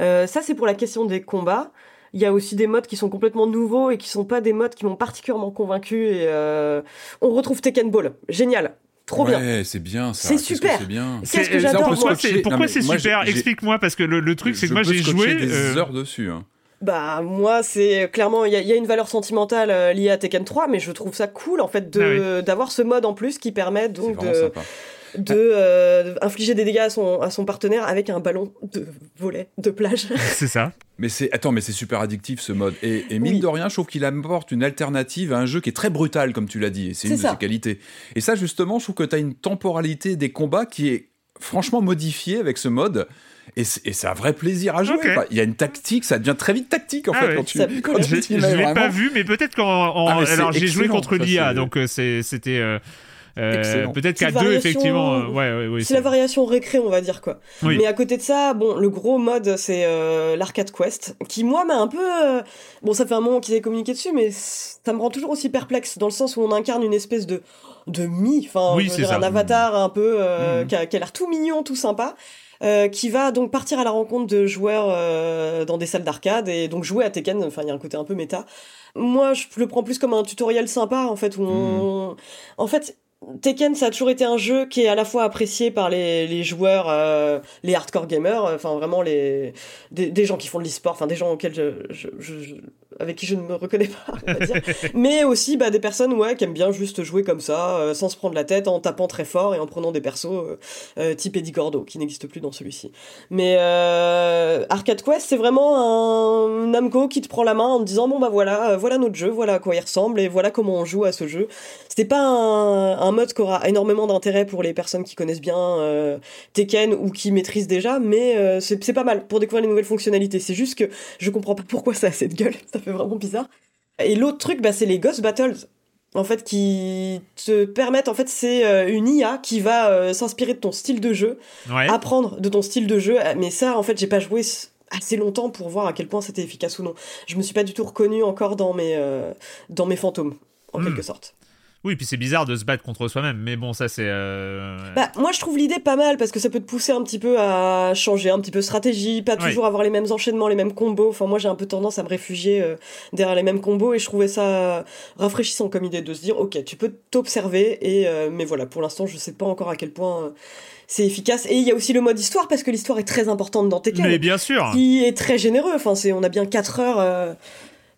Euh, ça, c'est pour la question des combats. Il y a aussi des modes qui sont complètement nouveaux et qui sont pas des modes qui m'ont particulièrement convaincu. Et euh, on retrouve Tekken Ball, génial, trop bien. C'est bien ça. C'est super. C'est bien. Qu'est-ce que C'est- j'adore, Pourquoi moi. c'est super? Explique-moi parce que le, le truc c'est que moi j'ai joué. des euh, heures dessus. hein. Bah moi c'est clairement il y, a une valeur sentimentale euh, liée à Tekken 3 mais je trouve ça cool en fait ah d'avoir ce mode en plus qui permet donc de de euh, infliger des dégâts à son, à son partenaire avec un ballon de volet de plage. C'est ça. Mais c'est attends, mais c'est super addictif ce mode. Et, et mine de rien, je trouve qu'il apporte une alternative à un jeu qui est très brutal, comme tu l'as dit. Et c'est une de ses qualités. Et ça, justement, je trouve que tu as une temporalité des combats qui est franchement modifiée avec ce mode. Et c'est un vrai plaisir à jouer. Il y a une tactique, ça devient très vite tactique en ah fait quand tu. Quand je ne l'ai pas vu, mais peut-être quand. Ah, alors j'ai joué contre l'IA, donc euh, c'était. Euh, peut-être qu'à deux, effectivement. Euh, ouais, ouais, c'est la variation récré, on va dire quoi. Mais à côté de ça, bon, le gros mode, c'est euh, l'arcade quest, qui moi m'a un peu. bon, ça fait un moment qu'ils avaient communiqué dessus, mais ça me rend toujours aussi perplexe dans le sens où on incarne une espèce de de mi, enfin, un avatar un peu mmh. qui a, qui a l'air tout mignon, tout sympa. Euh, qui va donc partir à la rencontre de joueurs euh, dans des salles d'arcade et donc jouer à Tekken. Enfin, il y a un côté un peu méta. Moi, je le prends plus comme un tutoriel sympa en fait où on... Mmh. en fait Tekken, ça a toujours été un jeu qui est à la fois apprécié par les, les joueurs, euh, les hardcore gamers, enfin vraiment les des, des gens qui font de l'e-sport, enfin des gens auxquels je, avec qui je ne me reconnais pas, on va dire. mais aussi bah, des personnes ouais, qui aiment bien juste jouer comme ça, euh, sans se prendre la tête, en tapant très fort et en prenant des persos euh, euh type Eddie Gordo, qui n'existe plus dans celui-ci. Mais euh, Arcade Quest, c'est vraiment un Namco qui te prend la main en te disant bon bah voilà, voilà notre jeu, voilà à quoi il ressemble et voilà comment on joue à ce jeu. C'était pas un, un, mode qui aura énormément d'intérêt pour les personnes qui connaissent bien Tekken ou qui maîtrisent déjà, mais c'est pas mal pour découvrir les nouvelles fonctionnalités. C'est juste que je comprends pas pourquoi ça a cette gueule. Ça fait vraiment bizarre. Et l'autre truc, bah, c'est les Ghost Battles. En fait, qui te permettent, en fait, c'est euh, une IA qui va euh, s'inspirer de ton style de jeu, apprendre de ton style de jeu. Mais ça, en fait, j'ai pas joué assez longtemps pour voir à quel point c'était efficace ou non. Je me suis pas du tout reconnu encore dans mes, euh, dans mes fantômes, en hmm. quelque sorte. Oui, puis c'est bizarre de se battre contre soi-même, mais bon, ça c'est. Euh, bah, moi je trouve l'idée pas mal parce que ça peut te pousser un petit peu à changer un petit peu de stratégie, pas toujours avoir les mêmes enchaînements, les mêmes combos. Enfin, moi j'ai un peu tendance à me réfugier euh, derrière les mêmes combos et je trouvais ça rafraîchissant comme idée de se dire, ok, tu peux t'observer et. Euh, mais voilà, pour l'instant, je sais pas encore à quel point c'est efficace. Et il y a aussi le mode histoire parce que l'histoire est très importante dans Tekken. Mais bien sûr. Qui est très généreux. Enfin, c'est, on a bien 4 heures.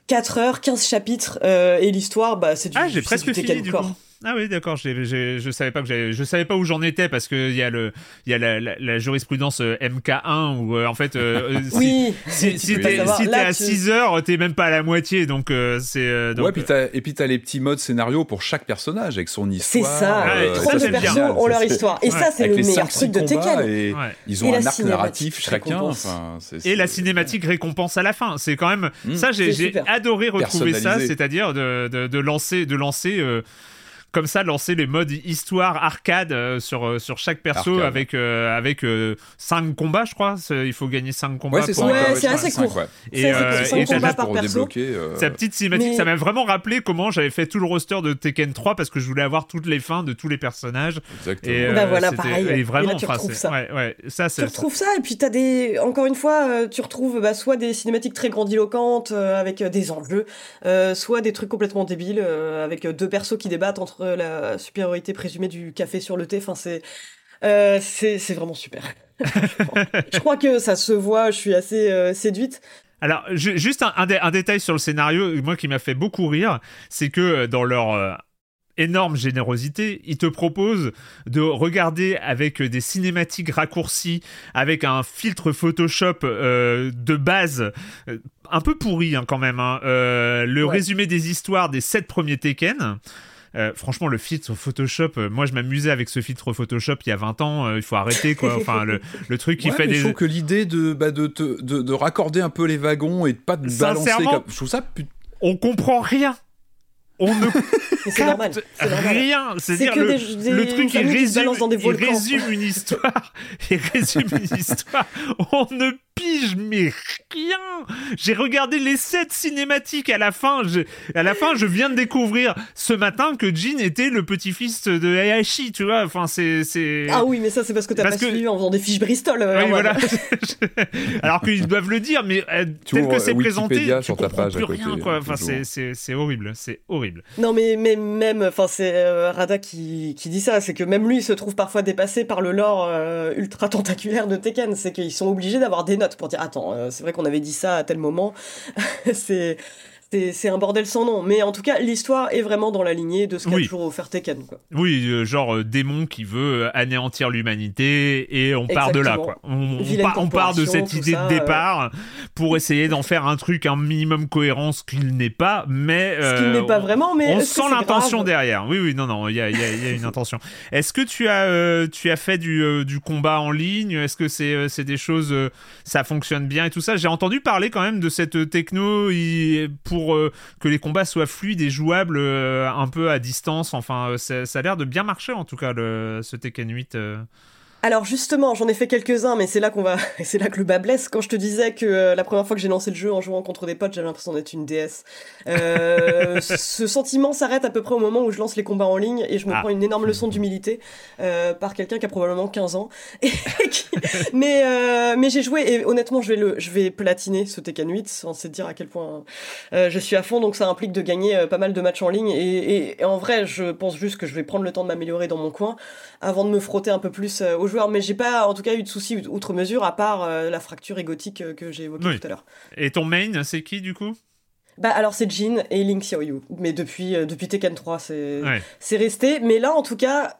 4 heures, 15 chapitres, euh, et l'histoire, bah, c'est du, ah, j'ai presque fini, du coup. Ah oui, d'accord. Je, je savais pas que je savais pas où j'en étais parce que il y a le, il y a la, la, jurisprudence euh, MK1 où euh, en fait, euh, oui, si, si, t'es à 6 heures, t'es même pas à la moitié, donc c'est. ouais, puis t'as, et puis t'as les petits modes scénario pour chaque personnage avec son histoire. C'est ça. Trois de persos ont leur histoire, et ça c'est le meilleur truc de Tekken. Ils ont un arc narratif chacun. Enfin, et la cinématique récompense à la fin. C'est quand même hmm. ça. J'ai adoré retrouver ça, c'est-à-dire de, de, de lancer, de lancer comme ça lancer les modes histoire arcade euh, sur, euh, sur chaque perso avec, euh, avec 5 combats, je crois. Il faut gagner 5 combats. Ouais, c'est assez court. Et, et combats par perso. Sa petite cinématique, ça m'a vraiment rappelé comment j'avais fait tout le roster de Tekken 3 parce que je voulais avoir toutes les fins de tous les personnages. Exactement. Et, bah voilà, pareil. Et vraiment, et là, tu retrouves ça. Ouais, ouais, ça tu retrouves ça et puis t'as des. Encore une fois, tu retrouves bah, soit des cinématiques très grandiloquentes avec des enjeux, soit des trucs complètement débiles avec deux persos qui débattent entre la supériorité présumée du café sur le thé. Enfin, c'est euh, c'est vraiment super. je crois que ça se voit. Je suis assez euh, séduite. Alors, juste un, un, détail sur le scénario, moi qui m'a fait beaucoup rire, c'est que euh, dans leur énorme générosité, ils te proposent de regarder avec des cinématiques raccourcies, avec un filtre Photoshop de base un peu pourri hein, quand même, hein, le résumé des histoires des sept premiers Tekken. Euh, franchement, le filtre Photoshop, euh, moi je m'amusais avec ce filtre Photoshop il y a 20 ans, euh, il faut arrêter quoi. Enfin, le, le truc qui fait des. Je trouve que l'idée de, bah, de, de, de, raccorder un peu les wagons et de pas de balancer. Comme... Je trouve ça. On comprend rien on ne capte rien. C'est-à-dire le, le, truc il résume, il résume une histoire. il résume une histoire. On ne pige mais rien. J'ai regardé les sept cinématiques à la fin. Je, à la fin, je viens de découvrir ce matin que Jin était le petit-fils de Heihachi, tu vois. Enfin, c'est, Ah oui, mais ça, c'est parce que t'as pas suivi en faisant des fiches Bristol. Euh, oui, voilà. Alors qu'ils doivent le dire, mais euh, tel que c'est présenté, tu comprends plus rien, quoi. Enfin, c'est horrible. C'est horrible. Non, mais, même, enfin, c'est euh, Rada qui, qui dit ça, c'est que même lui il se trouve parfois dépassé par le lore ultra tentaculaire de Tekken. C'est qu'ils sont obligés d'avoir des notes pour dire attends, c'est vrai qu'on avait dit ça à tel moment. c'est c'est un bordel sans nom. Mais en tout cas, l'histoire est vraiment dans la lignée de ce qu'a toujours offert Tekken. Quoi. Oui, euh, genre euh, démon qui veut euh, anéantir l'humanité et on part de là. Quoi. On, part de cette idée de départ pour essayer d'en faire un truc un minimum cohérent, ce qu'il n'est pas. Mais, ce qu'il n'est pas vraiment, mais. On sent l'intention derrière. Oui, oui, non, non, il y a, y a, une intention. Est-ce que tu as, tu as fait du, du combat en ligne? Est-ce que c'est c'est des choses. ça fonctionne bien et tout ça? J'ai entendu parler quand même de cette techno pour euh, que les combats soient fluides et jouables euh, un peu à distance. Enfin, euh, ça, a l'air de bien marcher en tout cas le, ce Tekken 8. Alors justement, j'en ai fait quelques-uns, mais c'est là qu'on va, c'est là que le bas blesse. Quand je te disais que euh, la première fois que j'ai lancé le jeu en jouant contre des potes, j'avais l'impression d'être une déesse. Euh, ce sentiment s'arrête à peu près au moment où je lance les combats en ligne et je me ah. prends une énorme leçon d'humilité euh, par quelqu'un qui a probablement 15 ans. mais mais j'ai joué et honnêtement, je vais le, je vais platiner ce Tekken 8 sans se dire à quel point je suis à fond. Donc ça implique de gagner pas mal de matchs en ligne et, et, en vrai, je pense juste que je vais prendre le temps de m'améliorer dans mon coin avant de me frotter un peu plus aux mais j'ai pas en tout cas eu de soucis outre mesure, à part euh, la fracture égotique euh, que j'ai évoquée tout à l'heure. Et ton main, c'est qui du coup? Bah alors c'est Jin et Link Xiaoyu, mais depuis euh, depuis Tekken 3 c'est c'est resté. Mais là en tout cas,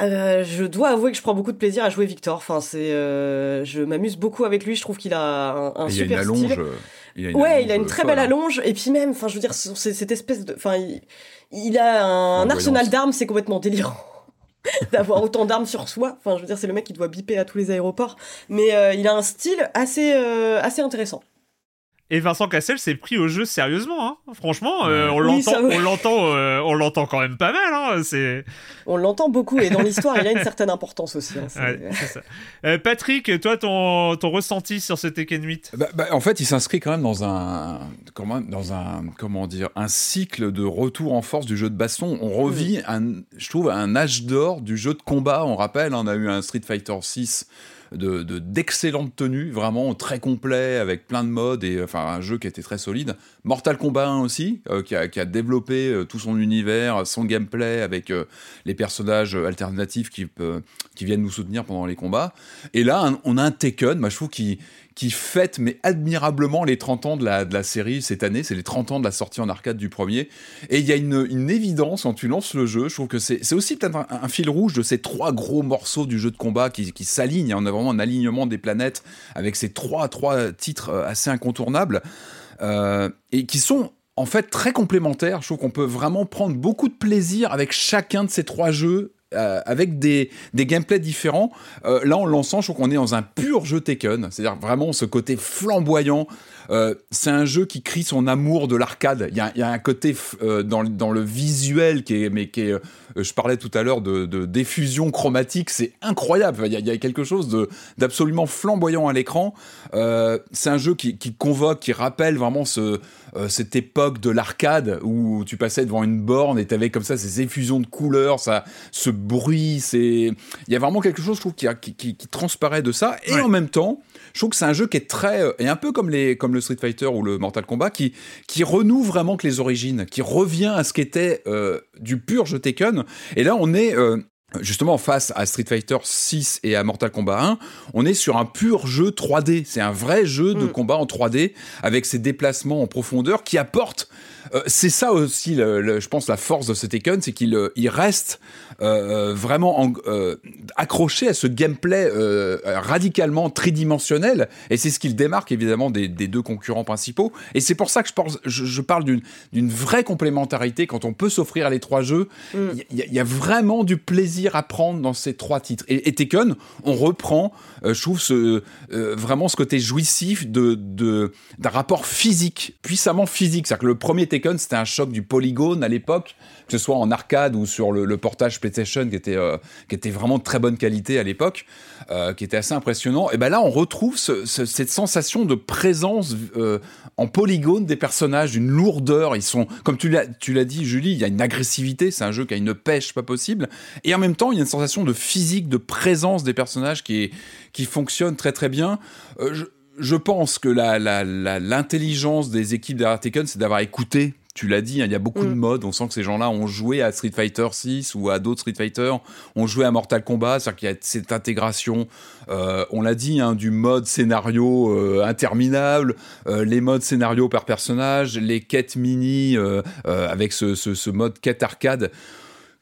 je dois avouer que je prends beaucoup de plaisir à jouer Victor. Enfin c'est, je m'amuse beaucoup avec lui. Je trouve qu'il a un, super style. Il a une ouais, il a une très belle hein. allonge. Et puis même, enfin je veux dire, cette espèce de, enfin il, il a un arsenal d'armes, c'est complètement délirant. d'avoir autant d'armes sur soi. Enfin, je veux dire, c'est le mec qui doit biper à tous les aéroports. Mais euh, il a un style assez, euh, assez intéressant. Et Vincent Cassel s'est pris au jeu sérieusement. Hein. Franchement, euh, on l'entend, on l'entend, euh, on l'entend quand même pas mal. Hein. C'est. On l'entend beaucoup et dans l'histoire, il a une certaine importance aussi. Hein. ça. Euh, Patrick, toi, ton, ton ressenti sur ce Tekken 8 bah, bah, En fait, il s'inscrit quand même dans un, comment, dans un, comment dire, un cycle de retour en force du jeu de baston. On revit, un, je trouve, un âge d'or du jeu de combat. On rappelle, on a eu un Street Fighter 6 de d'excellentes tenues, vraiment très complet avec plein de modes et enfin un jeu qui était très solide. Mortal Kombat 1 aussi, euh, qui, a, développé euh, tout son univers, son gameplay avec euh, les personnages alternatifs qui, qui viennent nous soutenir pendant les combats. Et là, on a un Tekken, moi je trouve qui qui fête mais admirablement les 30 ans de la, de la série cette année. C'est les 30 ans de la sortie en arcade du premier. Et il y a une, une, évidence quand tu lances le jeu. Je trouve que c'est aussi peut-être un, fil rouge de ces trois gros morceaux du jeu de combat qui, qui s'alignent. On a vraiment un alignement des planètes avec ces trois, trois titres euh, assez incontournables euh, et qui sont en fait très complémentaires. Je trouve qu'on peut vraiment prendre beaucoup de plaisir avec chacun de ces trois jeux euh, avec des, des gameplays différents. Euh, là, en lançant, je trouve qu'on est dans un pur jeu Tekken, c'est-à-dire vraiment ce côté flamboyant. Euh, c'est un jeu qui crie son amour de l'arcade. Il y, y a, un côté dans, dans, le visuel qui est, mais qui est, je parlais tout à l'heure de, de, diffusion chromatique, c'est incroyable. Il y, a, il y, a, quelque chose d'absolument flamboyant à l'écran. c'est un jeu qui, qui, convoque, qui rappelle vraiment ce, cette époque de l'arcade où tu passais devant une borne et tu avais comme ça ces effusions de couleurs, ça, ce bruit, c'est il y a vraiment quelque chose je trouve qui, qui, qui, transparaît de ça et en même temps je trouve que c'est un jeu qui est très et un peu comme les comme le Street Fighter ou le Mortal Kombat qui qui renoue vraiment que les origines, qui revient à ce qu'était euh, du pur jeu Tekken et là on est euh, justement face à Street Fighter 6 et à Mortal Kombat 1, on est sur un pur jeu 3D. C'est un vrai jeu de mm. combat en 3D avec ses déplacements en profondeur qui apporte euh, c'est ça aussi, je pense, la force de ce Tekken, c'est qu'il euh, il reste euh, vraiment accroché à ce gameplay radicalement tridimensionnel, et c'est ce qui le démarque évidemment des, deux concurrents principaux. Et c'est pour ça que je, pense, je, parle d'une vraie complémentarité quand on peut s'offrir les trois jeux. Mm. Il y, a vraiment du plaisir à prendre dans ces trois titres. Et, Tekken, on reprend, je trouve, ce, vraiment ce côté jouissif de d'un rapport physique, puissamment physique. C'est-à-dire que le premier Tekken, c'était un choc du polygone à l'époque, que ce soit en arcade ou sur le, portage PlayStation qui était, euh, qui était vraiment de très bonne qualité à l'époque, euh, qui était assez impressionnant. Et ben là, on retrouve cette sensation de présence euh, en polygone des personnages, d'une lourdeur. Ils sont, comme tu l'as, dit, Julie, il y a une agressivité. C'est un jeu qui a une pêche pas possible. Et en même temps, il y a une sensation de physique, de présence des personnages qui, qui fonctionne très très bien. Je pense que l'intelligence des équipes derrière Tekken, c'est d'avoir écouté tu l'as dit, hein, il y a beaucoup de Mm. modes. On sent que ces gens-là ont joué à Street Fighter 6 ou à d'autres Street Fighter, ont joué à Mortal Kombat, c'est-à-dire qu'il y a cette intégration. euh, on l'a dit, hein, du mode scénario euh, interminable, euh, les modes scénario par personnage, les quêtes mini euh, euh, avec ce, ce- ce mode quête arcade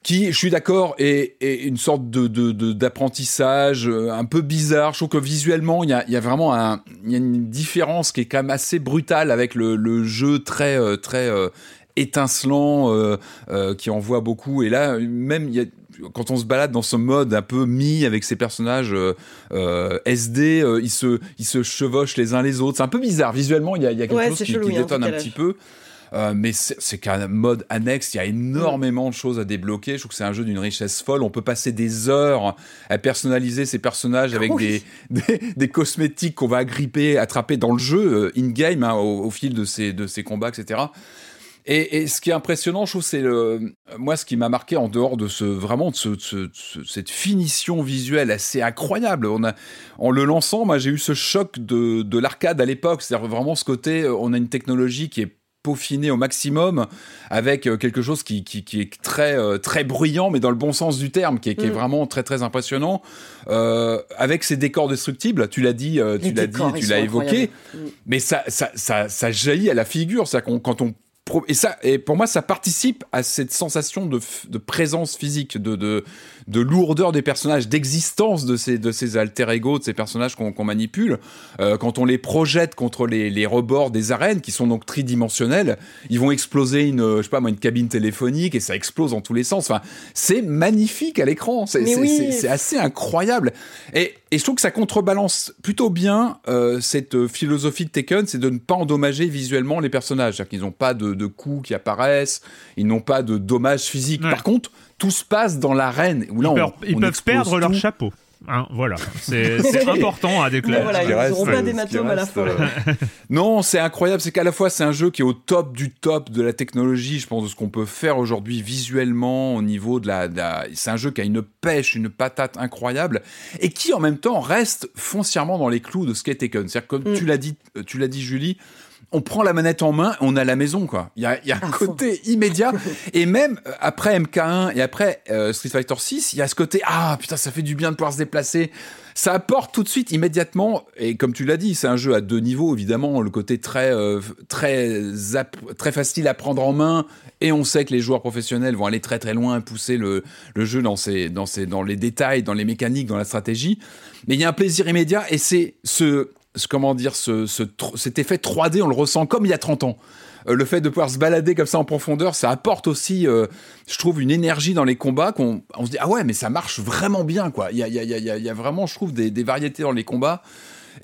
qui, je suis d'accord, est, est une sorte de, d'apprentissage euh, un peu bizarre. Je trouve que visuellement, il y a, il y a vraiment un, il y a une différence qui est quand même assez brutale avec le, le jeu très, euh, très euh, étincelant euh, euh, qui envoie beaucoup. Et là, même il y a quand on se balade dans ce mode un peu mi avec ces personnages euh, SD, ils se ils se chevauchent les uns les autres. C'est un peu bizarre visuellement. Il y a, il y a quelque Ouais, chose qui, chelou, qui un détonne un petit peu. Euh, mais c'est qu'un mode annexe, il y a énormément de choses à débloquer. Je trouve que c'est un jeu d'une richesse folle. On peut passer des heures à personnaliser ces personnages avec Oui. des, des, des cosmétiques qu'on va agripper, attraper dans le jeu, euh, in-game, hein, au, au fil de ces, de ces combats, etc. Et, et ce qui est impressionnant, je trouve, c'est le, moi, ce qui m'a marqué en dehors de ce, vraiment, de ce, de ce- de ce- cette finition visuelle assez incroyable. On a, en le lançant, moi, j'ai eu ce choc de, de l'arcade à l'époque. C'est-à-dire vraiment ce côté, euh, on a une technologie qui est peaufinée au maximum avec euh, quelque chose qui, qui, qui est très, euh, très bruyant, mais dans le bon sens du terme, qui est, qui est Mm. vraiment très, très impressionnant. Euh, avec ces décors destructibles, tu l'as dit, tu l'as dit, tu l'as évoqué. Mm. Mais ça, ça, ça, ça jaillit à la figure. Qu'on, quand on et ça, et pour moi, ça participe à cette sensation de, présence physique, de, de, de lourdeur des personnages, d'existence de ces, de ces alter ego, de ces personnages qu'on manipule. Euh, quand on les projette contre les, les rebords des arènes, qui sont donc tridimensionnels, ils vont exploser une, euh, je sais pas moi, une cabine téléphonique et ça explose dans tous les sens. Enfin, c'est magnifique à l'écran. C'est oui. assez incroyable. Et, et je trouve que ça contrebalance plutôt bien euh, cette philosophie de Tekken, c'est de ne pas endommager visuellement les personnages. C'est-à-dire qu'ils n'ont pas de, de coups qui apparaissent, ils n'ont pas de dommages physiques. Ouais. Par contre, tout se passe dans l'arène. Où là, Ils, on- peuvent- ils on peuvent explose perdre leur chapeau. Hein, voilà, c'est important à déclarer. voilà, ils n'auront pas d'hématome à la fin. euh, Non, c'est incroyable. C'est qu'à la fois, c'est un jeu qui est au top du top de la technologie, je pense, de ce qu'on peut faire aujourd'hui visuellement au niveau de la. C'est un jeu qui a une pêche, une patate incroyable et qui, en même temps, reste foncièrement dans les clous de ce qu'est Tekken. C'est-à-dire, comme Mm. tu l'as dit, euh, tu l'as dit, Julie. On prend la manette en main, on a la maison, quoi. Il y a, y a un À fond. côté immédiat. et même euh, après MK1 et après euh, Street Fighter 6, il y a ce côté ah putain, ça fait du bien de pouvoir se déplacer. Ça apporte tout de suite, immédiatement, et comme tu l'as dit, c'est un jeu à deux niveaux, évidemment, le côté très, euh, très, très facile à prendre en main, et on sait que les joueurs professionnels vont aller très très loin, pousser le, le jeu dans, ses, dans, ses, dans les détails, dans les mécaniques, dans la stratégie. Mais il y a un plaisir immédiat, et c'est ce, ce- comment dire, ce, cet effet 3D, on le ressent comme il y a 30 ans. Euh, le fait de pouvoir se balader comme ça en profondeur, ça apporte aussi, euh, je trouve, une énergie dans les combats qu'on on se dit ah ouais mais ça marche vraiment bien quoi. Il y a, y a- y a- vraiment, je trouve, des, variétés dans les combats.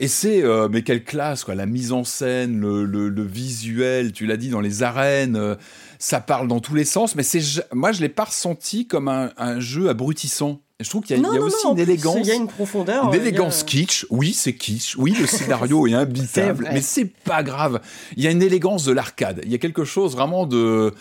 Et c'est euh, mais quelle classe quoi, la mise en scène, le, visuel, tu l'as dit dans les arènes, ça parle dans tous les sens. Mais c'est moi je l'ai pas ressenti comme un jeu abrutissant. Je trouve qu'il y a, Non, il y a non, aussi non, une élégance. Il y a une profondeur. Une a- élégance kitsch, oui, c'est kitsch, oui, le scénario est imbitable, mais c'est pas grave. Il y a une élégance de l'arcade. Il y a quelque chose vraiment de.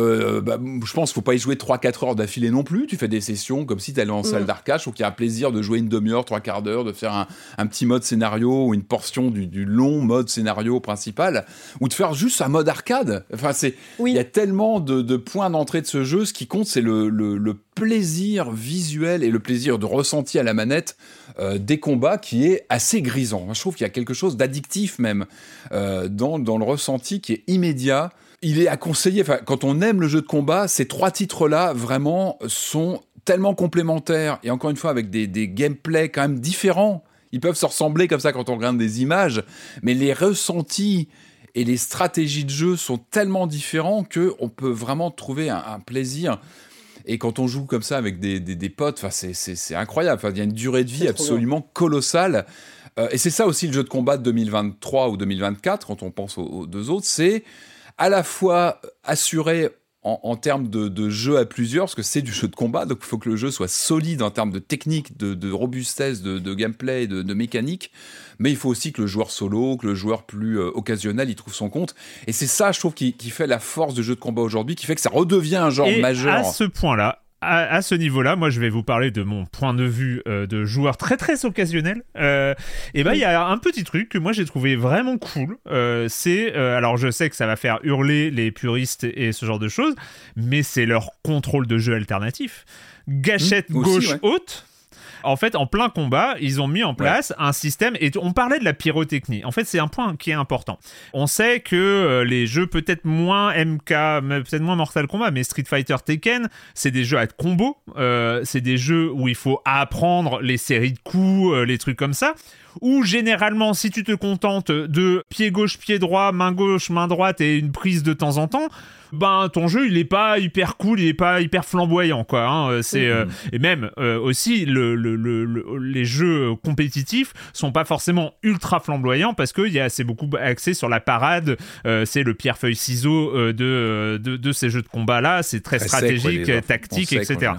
Euh, bah, je pense qu'il faut pas y jouer 3-4 heures d'affilée non plus. Tu fais des sessions comme si tu allais en salle Mm. d'arcade. Je trouve qu'il y a un plaisir de jouer une demi-heure, trois quarts d'heure, de faire un, un petit mode scénario ou une portion du, du long mode scénario principal, ou de faire juste un mode arcade. Enfin, c'est Oui. il y a tellement de, de points d'entrée de ce jeu. Ce qui compte, c'est le, le- le plaisir visuel et le plaisir de ressenti à la manette euh, des combats qui est assez grisant. Je trouve qu'il y a quelque chose d'addictif même euh, dans, dans le ressenti qui est immédiat. Il est à conseiller, enfin, quand on aime le jeu de combat, ces trois titres-là vraiment sont tellement complémentaires et encore une fois avec des, des gameplays quand même différents. Ils peuvent se ressembler comme ça quand on regarde des images, mais les ressentis et les stratégies de jeu sont tellement différents que on peut vraiment trouver un, un plaisir. Et quand on joue comme ça avec des, des, des potes, c'est- incroyable. Il y a une durée de vie absolument colossale. Euh, et c'est ça aussi le jeu de combat de 2023 ou 2024, quand on pense aux, aux deux autres, c'est à la fois assuré en, en termes de, de jeu à plusieurs, parce que c'est du jeu de combat, donc il faut que le jeu soit solide en termes de technique, de, de robustesse, de, de gameplay, de, de mécanique, mais il faut aussi que le joueur solo, que le joueur plus euh, occasionnel, il trouve son compte. Et c'est ça, je trouve, qui, qui fait la force du jeu de combat aujourd'hui, qui fait que ça redevient un genre Et majeur. à ce point-là, à, ce niveau-là, moi, je vais vous parler de mon point de vue euh, de joueur très très occasionnel. Euh, et ben, il y a un petit truc que moi j'ai trouvé vraiment cool. Euh, c'est, alors, je sais que ça va faire hurler les puristes et ce genre de choses, mais c'est leur contrôle de jeu alternatif. Gâchette Mmh, gauche ouais. haute. En fait, en plein combat, ils ont mis en place un système. Et on parlait de la pyrotechnie. En fait, c'est un point qui est important. On sait que euh, les jeux peut-être moins MK, peut-être moins Mortal Kombat, mais Street Fighter Tekken, c'est des jeux à combo. Euh, c'est des jeux où il faut apprendre les séries de coups, euh, les trucs comme ça. Ou généralement, si tu te contentes de pied gauche, pied droit, main gauche, main droite et une prise de temps en temps, ben ton jeu il est pas hyper cool, il est pas hyper flamboyant quoi. hein. C'est euh, et même euh, aussi le, le- le- le- les jeux compétitifs sont pas forcément ultra flamboyants parce que y a c'est beaucoup axé sur la parade. euh, c'est le pierre feuille ciseau euh, de, de de ces jeux de combat là. C'est très, Très sec, ouais, stratégique, tactique, etc.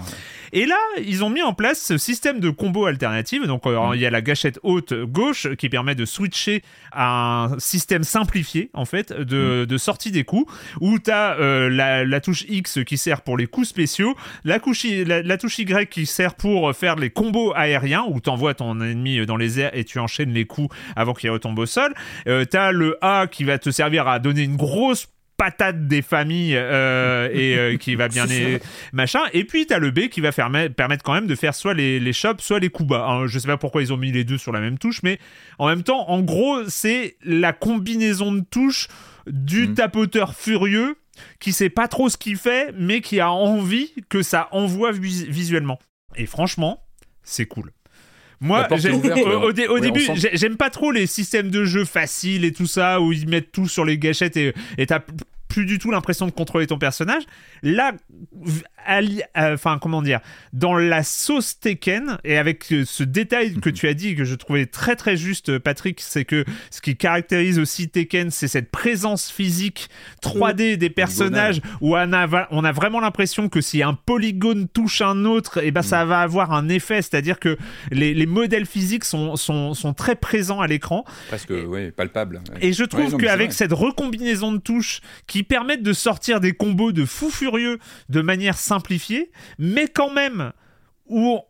Et là, ils ont mis en place ce système de combo alternatif. Donc, euh, il y a la gâchette haute gauche qui permet de switcher à un système simplifié, en fait, de, de sortie des coups, où tu as la, la touche X qui sert pour les coups spéciaux, la, couche I- la, la touche Y qui sert pour faire les combos aériens, où tu envoies ton ennemi dans les airs et tu enchaînes les coups avant qu'il retombe au sol. Euh, tu as le A qui va te servir à donner une grosse patate des familles euh, et euh, qui va bien les machin. Et puis t'as le B qui va faire, permettre quand même de faire soit les, les chops soit les coups bas hein, je sais pas pourquoi ils ont mis les deux sur la même touche mais en même temps en gros c'est la combinaison de touches du Mhm. tapoteur furieux qui sait pas trop ce qu'il fait mais qui a envie que ça envoie vis- visuellement. Et franchement c'est cool moi, ouverte, au, dé- début, j'aime pas trop les systèmes de jeu faciles et tout ça, où ils mettent tout sur les gâchettes et t'as plus du tout l'impression de contrôler ton personnage. Là, euh, enfin, comment dire, dans la sauce Tekken, et avec euh, ce détail que tu as dit, que je trouvais très très juste, euh, Patrick, c'est que ce qui caractérise aussi Tekken, c'est cette présence physique 3D des personnages, où on a, va- on a vraiment l'impression que si un polygone touche un autre, et ben ça va avoir un effet, c'est-à-dire que les, les modèles physiques sont, sont, sont très présents à l'écran. Presque, ouais, palpable. ouais. Et je trouve Ouais, qu'avec cette recombinaison de touches qui permettent de sortir des combos de fou furieux de manière simplifiée, mais quand même où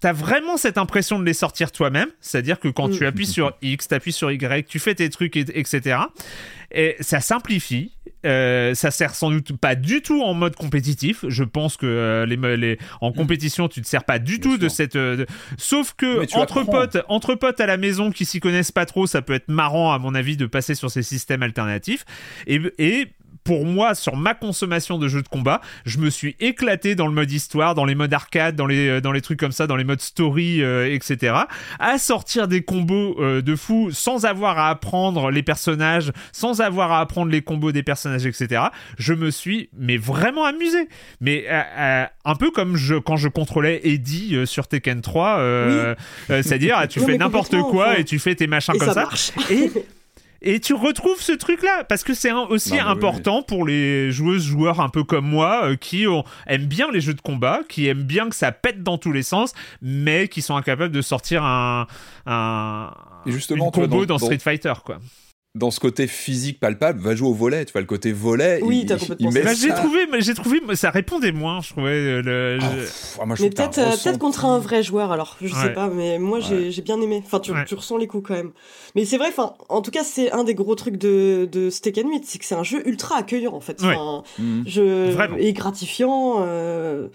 T'as vraiment cette impression de les sortir toi-même, c'est-à-dire que quand Mm. tu appuies sur X, t'appuies sur Y, tu fais tes trucs, et- etc. Et ça simplifie. Euh, ça sert sans doute pas du tout en mode compétitif. Je pense que euh, les, en compétition, tu te sers pas du Mm. Bien tout de cette. euh, de- Sauf que entre apprends. potes, entre potes à la maison qui s'y connaissent pas trop, ça peut être marrant à mon avis de passer sur ces systèmes alternatifs. Et, et pour moi, sur ma consommation de jeux de combat, je me suis éclaté dans le mode histoire, dans les modes arcade, dans les, euh, dans les trucs comme ça, dans les modes story, euh, etc. À sortir des combos euh, de fou sans avoir à apprendre les personnages, sans avoir à apprendre les combos des personnages, etc. Je me suis, mais vraiment amusé. Mais euh, un peu comme je, quand je contrôlais Eddie sur Tekken 3, euh, euh, c'est-à-dire tu Non, fais n'importe quoi et tu fais tes machins Et comme ça ça. Et, et tu retrouves ce truc-là, parce que c'est aussi Non, oui, important pour les joueuses, joueurs un peu comme moi, euh, qui ont- aiment bien les jeux de combat, qui aiment bien que ça pète dans tous les sens, mais qui sont incapables de sortir un, un Et justement, une tu vois, combo dans- Street Fighter, quoi. Dans ce côté physique palpable, va jouer au volet. Tu vois, le côté volet, Oui, t'as complètement Bah, j'ai trouvé, mais j'ai trouvé, ça répondait moins, je trouvais. euh, le- Ah, pff, ah, moi, je Mais peut-être euh, contre un vrai joueur alors, je Ouais. sais pas, mais moi j'ai bien aimé. Enfin, tu, Ouais. tu ressens les coups quand même. Mais c'est vrai, enfin, en tout cas, c'est un des gros trucs de, de Tekken 8, c'est que c'est un jeu ultra accueillant en fait. Ouais. Enfin, Mhm. je, Vraiment. et gratifiant. euh,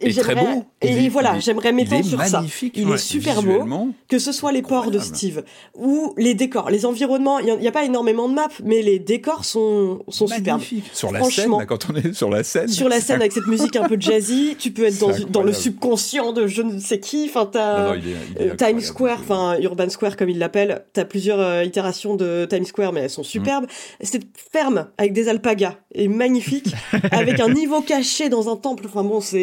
Et très j'aimerais- beau. Et voilà, j'aimerais m'étendre sur ça. Il ouais, est super beau. Que ce soit les ports de. Steve ou les décors, les environnements, il n'y a, pas énormément de maps, mais les décors sont, sont superbes. Sur la scène, là, quand on est sur la scène. Sur la scène avec cette musique un peu jazzy, tu peux être dans, le subconscient de je ne sais qui. Enfin, t'as euh, Times. Square, enfin Urban Square comme ils l'appellent. T'as plusieurs euh, itérations de Times Square, mais elles sont superbes. C'est ferme avec des alpagas et magnifique, avec un niveau caché dans un temple. Enfin bon, c'est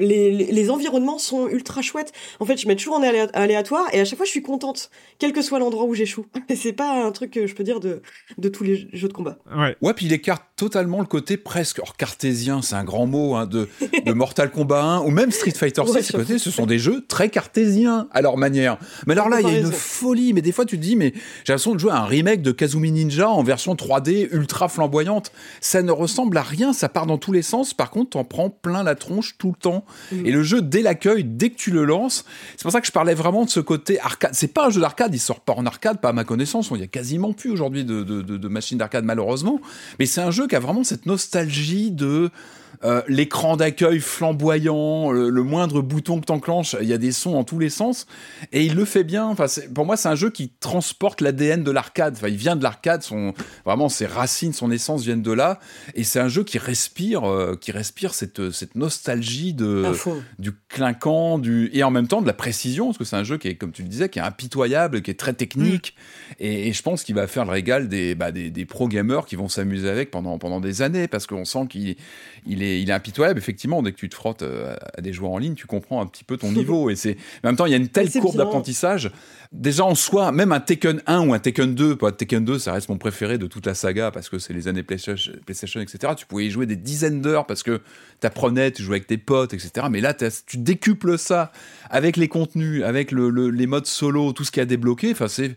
les, les, les environnements sont ultra chouettes. En fait, je mets toujours en alé- aléatoire et à chaque fois, je suis contente, quel que soit l'endroit où j'échoue. Et c'est pas un truc que je peux dire de de tous les jeux de combat. Ouais. Ouais, puis il écarte totalement le côté presque, or cartésien, c'est un grand mot, hein, de, de Mortal Kombat 1 ou même Street Fighter 6, Ouais, ce côté, ce sont des jeux très cartésiens à leur manière. Mais alors là, il y a une folie, mais des fois tu te dis, mais j'ai l'impression de jouer à un remake de Kazumi Ninja en version 3D ultra flamboyante. Ça ne ressemble à rien, ça part dans tous les sens. Par contre, t'en prends plein la tronche tout le temps. Mm. Et le jeu, dès l'accueil, dès que tu le lances, c'est pour ça que je parlais vraiment de ce côté arcade. C'est pas un jeu d'arcade, il sort pas en arcade, pas à ma connaissance. Il y a quasiment plus aujourd'hui de, de, de, de machines d'arcade, malheureusement. Mais c'est un jeu qui a vraiment cette nostalgie de euh, l'écran d'accueil flamboyant, le, le, moindre bouton que t'enclenches, il y a des sons en tous les sens, et il le fait bien. Enfin, pour moi, c'est un jeu qui transporte l'ADN de l'arcade. Enfin, il vient de l'arcade, son vraiment ses racines, son essence viennent de là, et c'est un jeu qui respire, euh, qui respire cette, cette nostalgie de du clinquant, du et en même temps de la précision, parce que c'est un jeu qui est, comme tu le disais, qui est impitoyable, qui est très technique, mm. et, et, je pense qu'il va faire le régal des, bah, des, des pro gamers qui vont s'amuser avec pendant pendant des années, parce qu'on sent qu'il il est, il est impitoyable. Effectivement, dès que tu te frottes euh, à des joueurs en ligne, tu comprends un petit peu ton niveau. et c'est, en même temps, il y a une telle courbe d'apprentissage. Déjà en soi, même un Tekken 1 ou un Tekken 2, pas Tekken 2, ça reste mon préféré de toute la saga parce que c'est les années PlayStation, PlayStation, etc. Tu pouvais y jouer des dizaines d'heures parce que t'apprenais, tu jouais avec tes potes, etc. Mais là, tu décuples ça avec les contenus, avec le, le, les modes solo, tout ce qui a débloqué. Enfin, c'est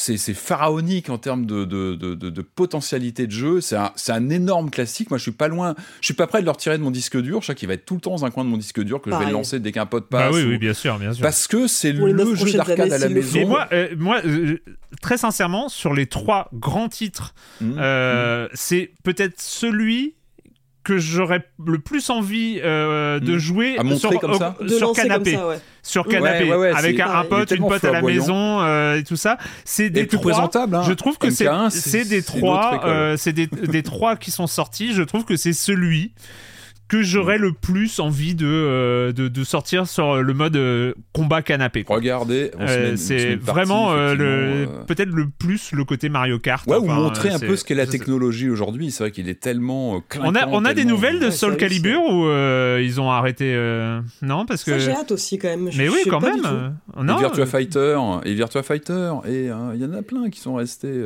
c'est pharaonique en termes de, de, de, de potentialité de jeu. C'est un, un, énorme classique. Moi, je suis pas loin. Je suis pas prêt de le retirer de mon disque dur. Je sais qu'il va être tout le temps dans un coin de mon disque dur que Pareil. je vais le lancer dès qu'un pote passe. Bah oui, ou... oui, bien sûr, bien sûr. Parce que c'est le jeu d'arcade à la maison. Mais moi, euh, moi euh, très sincèrement, sur les trois grands titres, mmh, euh, mmh. c'est peut-être celui que j'aurais le plus envie euh, de mmh. jouer sur, comme ça euh, sur canapé. Ça, ouais. Sur canapé, ouais, ouais, avec un, un pote, une pote à la maison euh, et tout ça. C'est des plus trois. présentable. Hein. Je trouve que c'est c'est des trois. Euh, c'est des, des trois qui sont sortis. Je trouve que c'est celui que j'aurais le plus envie de, euh, de, de, sortir sur le mode euh, combat canapé. Quoi. Regardez, euh, c'est vraiment euh, le peut-être le plus le côté Mario Kart. Ouais, enfin, ou montrer un peu ce qu'est la technologie aujourd'hui. C'est vrai qu'il est tellement. on a on a des nouvelles de ouais, Soul Calibur ou ils ont arrêté Non, parce que. j'ai hâte aussi quand même. Je, Mais oui, quand même. Non. Et Virtua Fighter et Virtua Fighter et il y en a plein qui sont restés.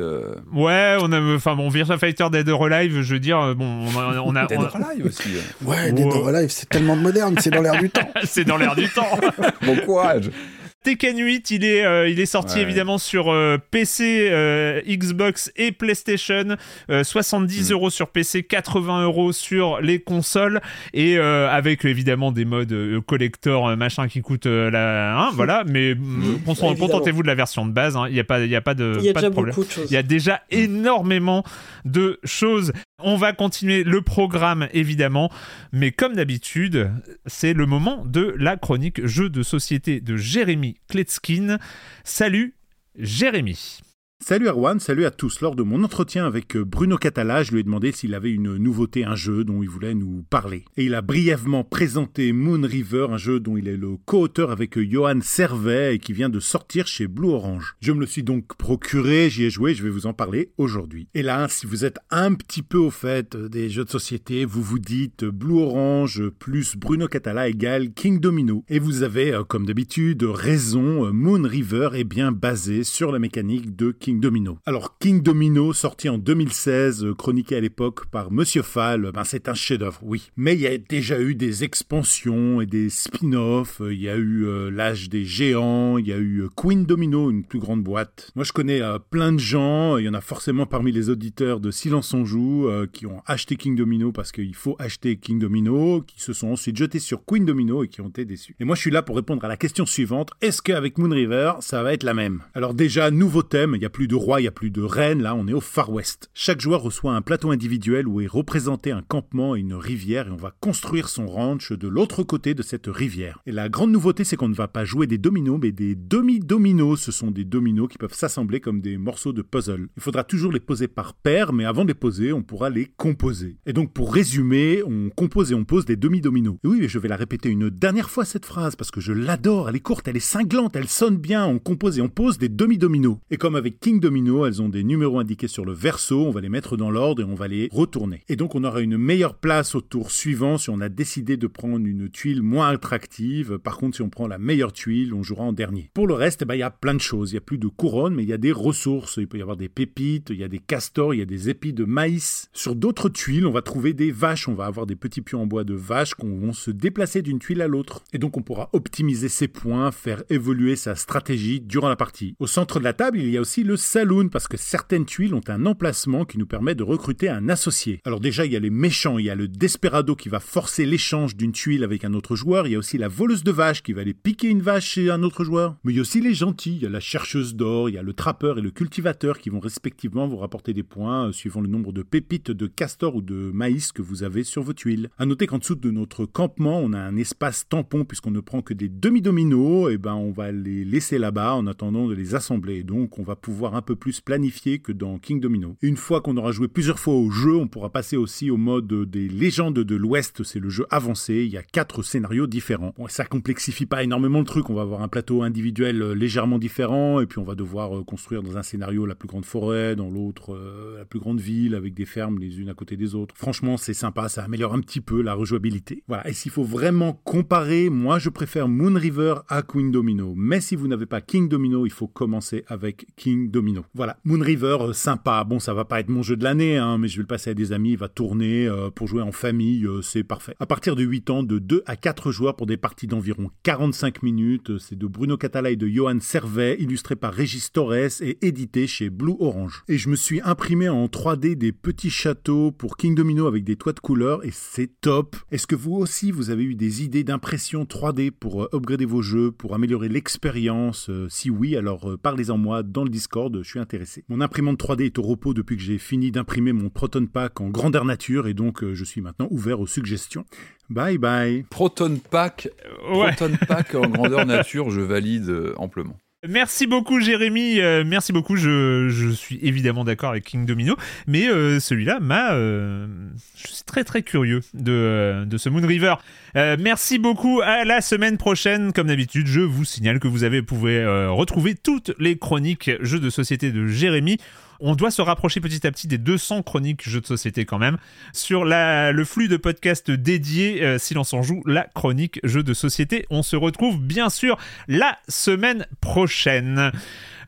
Ouais, on a enfin bon Virtua Fighter Dead or Alive, je veux dire bon on a on a, Dead or Alive aussi. Ouais, Or Alive, c'est tellement moderne, c'est dans l'air du temps. c'est dans l'air du temps. bon courage. Tekken 8, il est, euh, il est sorti ouais. évidemment sur euh, PC, euh, Xbox et PlayStation. 70 mmh. euros sur PC, 80 euros sur les consoles. Et avec évidemment des modes collector, machin qui coûtent la. Hein, voilà, mais mmh. contentez-vous de la version de base. Il hein, n'y a pas, y a pas de, y a pas déjà de problème. Il y a déjà énormément de choses. On va continuer le programme évidemment, mais comme d'habitude, c'est le moment de la chronique jeu de société de Jérémy Kletskin. Salut Jérémy. Salut Erwan, salut à tous. Lors de mon entretien avec Bruno Catala, je lui ai demandé s'il avait une nouveauté, un jeu dont il voulait nous parler. Et il a brièvement présenté Moon River, un jeu dont il est le co-auteur avec Johan Servet et qui vient de sortir chez Blue Orange. Je me le suis donc procuré, j'y ai joué, je vais vous en parler aujourd'hui. Et là, si vous êtes un petit peu au fait des jeux de société, vous vous dites Blue Orange plus Bruno Catala égale King Domino. Et vous avez, comme d'habitude, raison, Moon River est bien basé sur la mécanique de King Domino. Alors King Domino, sorti en 2016, euh, chroniqué à l'époque par Monsieur Fall, ben, c'est un chef-d'œuvre, oui. Mais il y a déjà eu des expansions et des spin-offs. Il y a eu euh, l'âge des géants, il y a eu Queen Domino, une plus grande boîte. Moi, je connais euh, plein de gens. Il y en a forcément parmi les auditeurs de Silence on joue euh, qui ont acheté King Domino parce qu'il faut acheter King Domino, qui se sont ensuite jetés sur Queen Domino et qui ont été déçus. Et moi, je suis là pour répondre à la question suivante est-ce qu'avec Moon River, ça va être la même? Alors déjà, nouveau thème. Il y a plus de roi, il n'y a plus de reine, là on est au Far West. Chaque joueur reçoit un plateau individuel où est représenté un campement et une rivière et on va construire son ranch de l'autre côté de cette rivière. Et la grande nouveauté c'est qu'on ne va pas jouer des dominos mais des demi-dominos. Ce sont des dominos qui peuvent s'assembler comme des morceaux de puzzle. Il faudra toujours les poser par paire mais avant de les poser on pourra les composer. Et donc pour résumer, on compose et on pose des demi-dominos. Et oui mais je vais la répéter une dernière fois cette phrase parce que je l'adore, elle est courte, elle est cinglante, elle sonne bien, on compose et on pose des demi-dominos. Et comme avec King Domino, elles ont des numéros indiqués sur le verso, on va les mettre dans l'ordre et on va les retourner. Et donc on aura une meilleure place au tour suivant si on a décidé de prendre une tuile moins attractive. Par contre, si on prend la meilleure tuile, on jouera en dernier. Pour le reste, il bah, y a plein de choses. Il y a plus de couronnes, mais il y a des ressources. Il peut y avoir des pépites, il y a des castors, il y a des épis de maïs. Sur d'autres tuiles, on va trouver des vaches. On va avoir des petits pions en bois de vaches qui vont se déplacer d'une tuile à l'autre. Et donc on pourra optimiser ses points, faire évoluer sa stratégie durant la partie. Au centre de la table, il y a aussi le saloon, parce que certaines tuiles ont un emplacement qui nous permet de recruter un associé. Alors déjà, il y a les méchants, il y a le desperado qui va forcer l'échange d'une tuile avec un autre joueur, il y a aussi la voleuse de vaches qui va aller piquer une vache chez un autre joueur. Mais il y a aussi les gentils, il y a la chercheuse d'or, il y a le trappeur et le cultivateur qui vont respectivement vous rapporter des points euh, suivant le nombre de pépites de castor ou de maïs que vous avez sur vos tuiles. À noter qu'en dessous de notre campement, on a un espace tampon puisqu'on ne prend que des demi-dominos, et ben on va les laisser là-bas en attendant de les assembler. Donc on va pouvoir un peu plus planifier que dans King Domino. une fois qu'on aura joué plusieurs fois au jeu, on pourra passer aussi au mode des légendes de l'Ouest, c'est le jeu avancé, il y a quatre scénarios différents. Bon, ça complexifie pas énormément le truc, on va avoir un plateau individuel euh, légèrement différent, et puis on va devoir euh, construire dans un scénario la plus grande forêt, dans l'autre euh, la plus grande ville, avec des fermes les unes à côté des autres. Franchement, c'est sympa, ça améliore un petit peu la rejouabilité. Voilà, et s'il faut vraiment comparer, moi je préfère Moon River à King Domino. Mais si vous n'avez pas King Domino, il faut commencer avec King Domino. Voilà, Moon River, euh, sympa. Bon, ça va pas être mon jeu de l'année, hein, mais je vais le passer à des amis, il va tourner euh, pour jouer en famille, euh, c'est parfait. À partir de 8 ans, de 2 à 4 joueurs pour des parties d'environ 45 minutes. C'est de Bruno Catala et de Johan Servet, illustré par Régis Torres et édité chez Blue Orange. Et je me suis imprimé en 3D des petits châteaux pour King Domino avec des toits de couleur et c'est top. Est-ce que vous aussi vous avez eu des idées d'impression 3D pour upgrader vos jeux, pour améliorer l'expérience? Si oui, alors parlez-en moi dans le Discord, je suis intéressé. Mon imprimante 3D est au repos depuis que j'ai fini d'imprimer mon Proton Pack en grandeur nature et donc je suis maintenant ouvert aux suggestions. Bye bye. Proton Pack, Proton Pack en grandeur nature, je valide amplement. Merci beaucoup Jérémy, euh, merci beaucoup, je, je, suis évidemment d'accord avec King Domino, mais euh, celui-là m'a... Euh, je suis très très curieux de, de ce Moon River. merci beaucoup, à la semaine prochaine, comme d'habitude, je vous signale que vous avez, pouvez retrouver toutes les chroniques jeux de société de Jérémy on doit se rapprocher petit à petit des 200 chroniques jeux de société quand même. Sur le flux de podcasts dédié, euh, Silence en joue, la chronique jeux de société. On se retrouve bien sûr la semaine prochaine.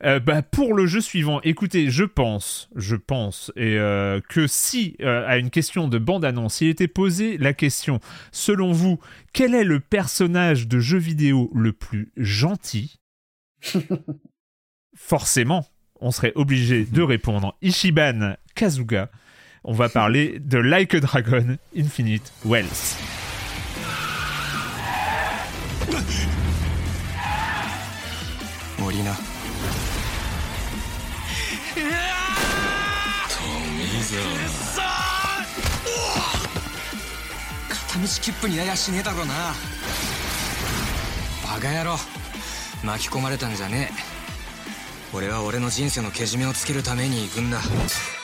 Euh, bah, pour le jeu suivant, écoutez, je pense, je pense, et euh, que si à une question de bande-annonce, il était posé la question, selon vous, quel est le personnage de jeu vidéo le plus gentil? Forcément, on serait obligé de répondre Ishiban Kazuga. On va parler de Like a Dragon Infinite Wells. Molina. 片道切符にややしねえだろうなバカ野郎巻き込まれたんじゃねえ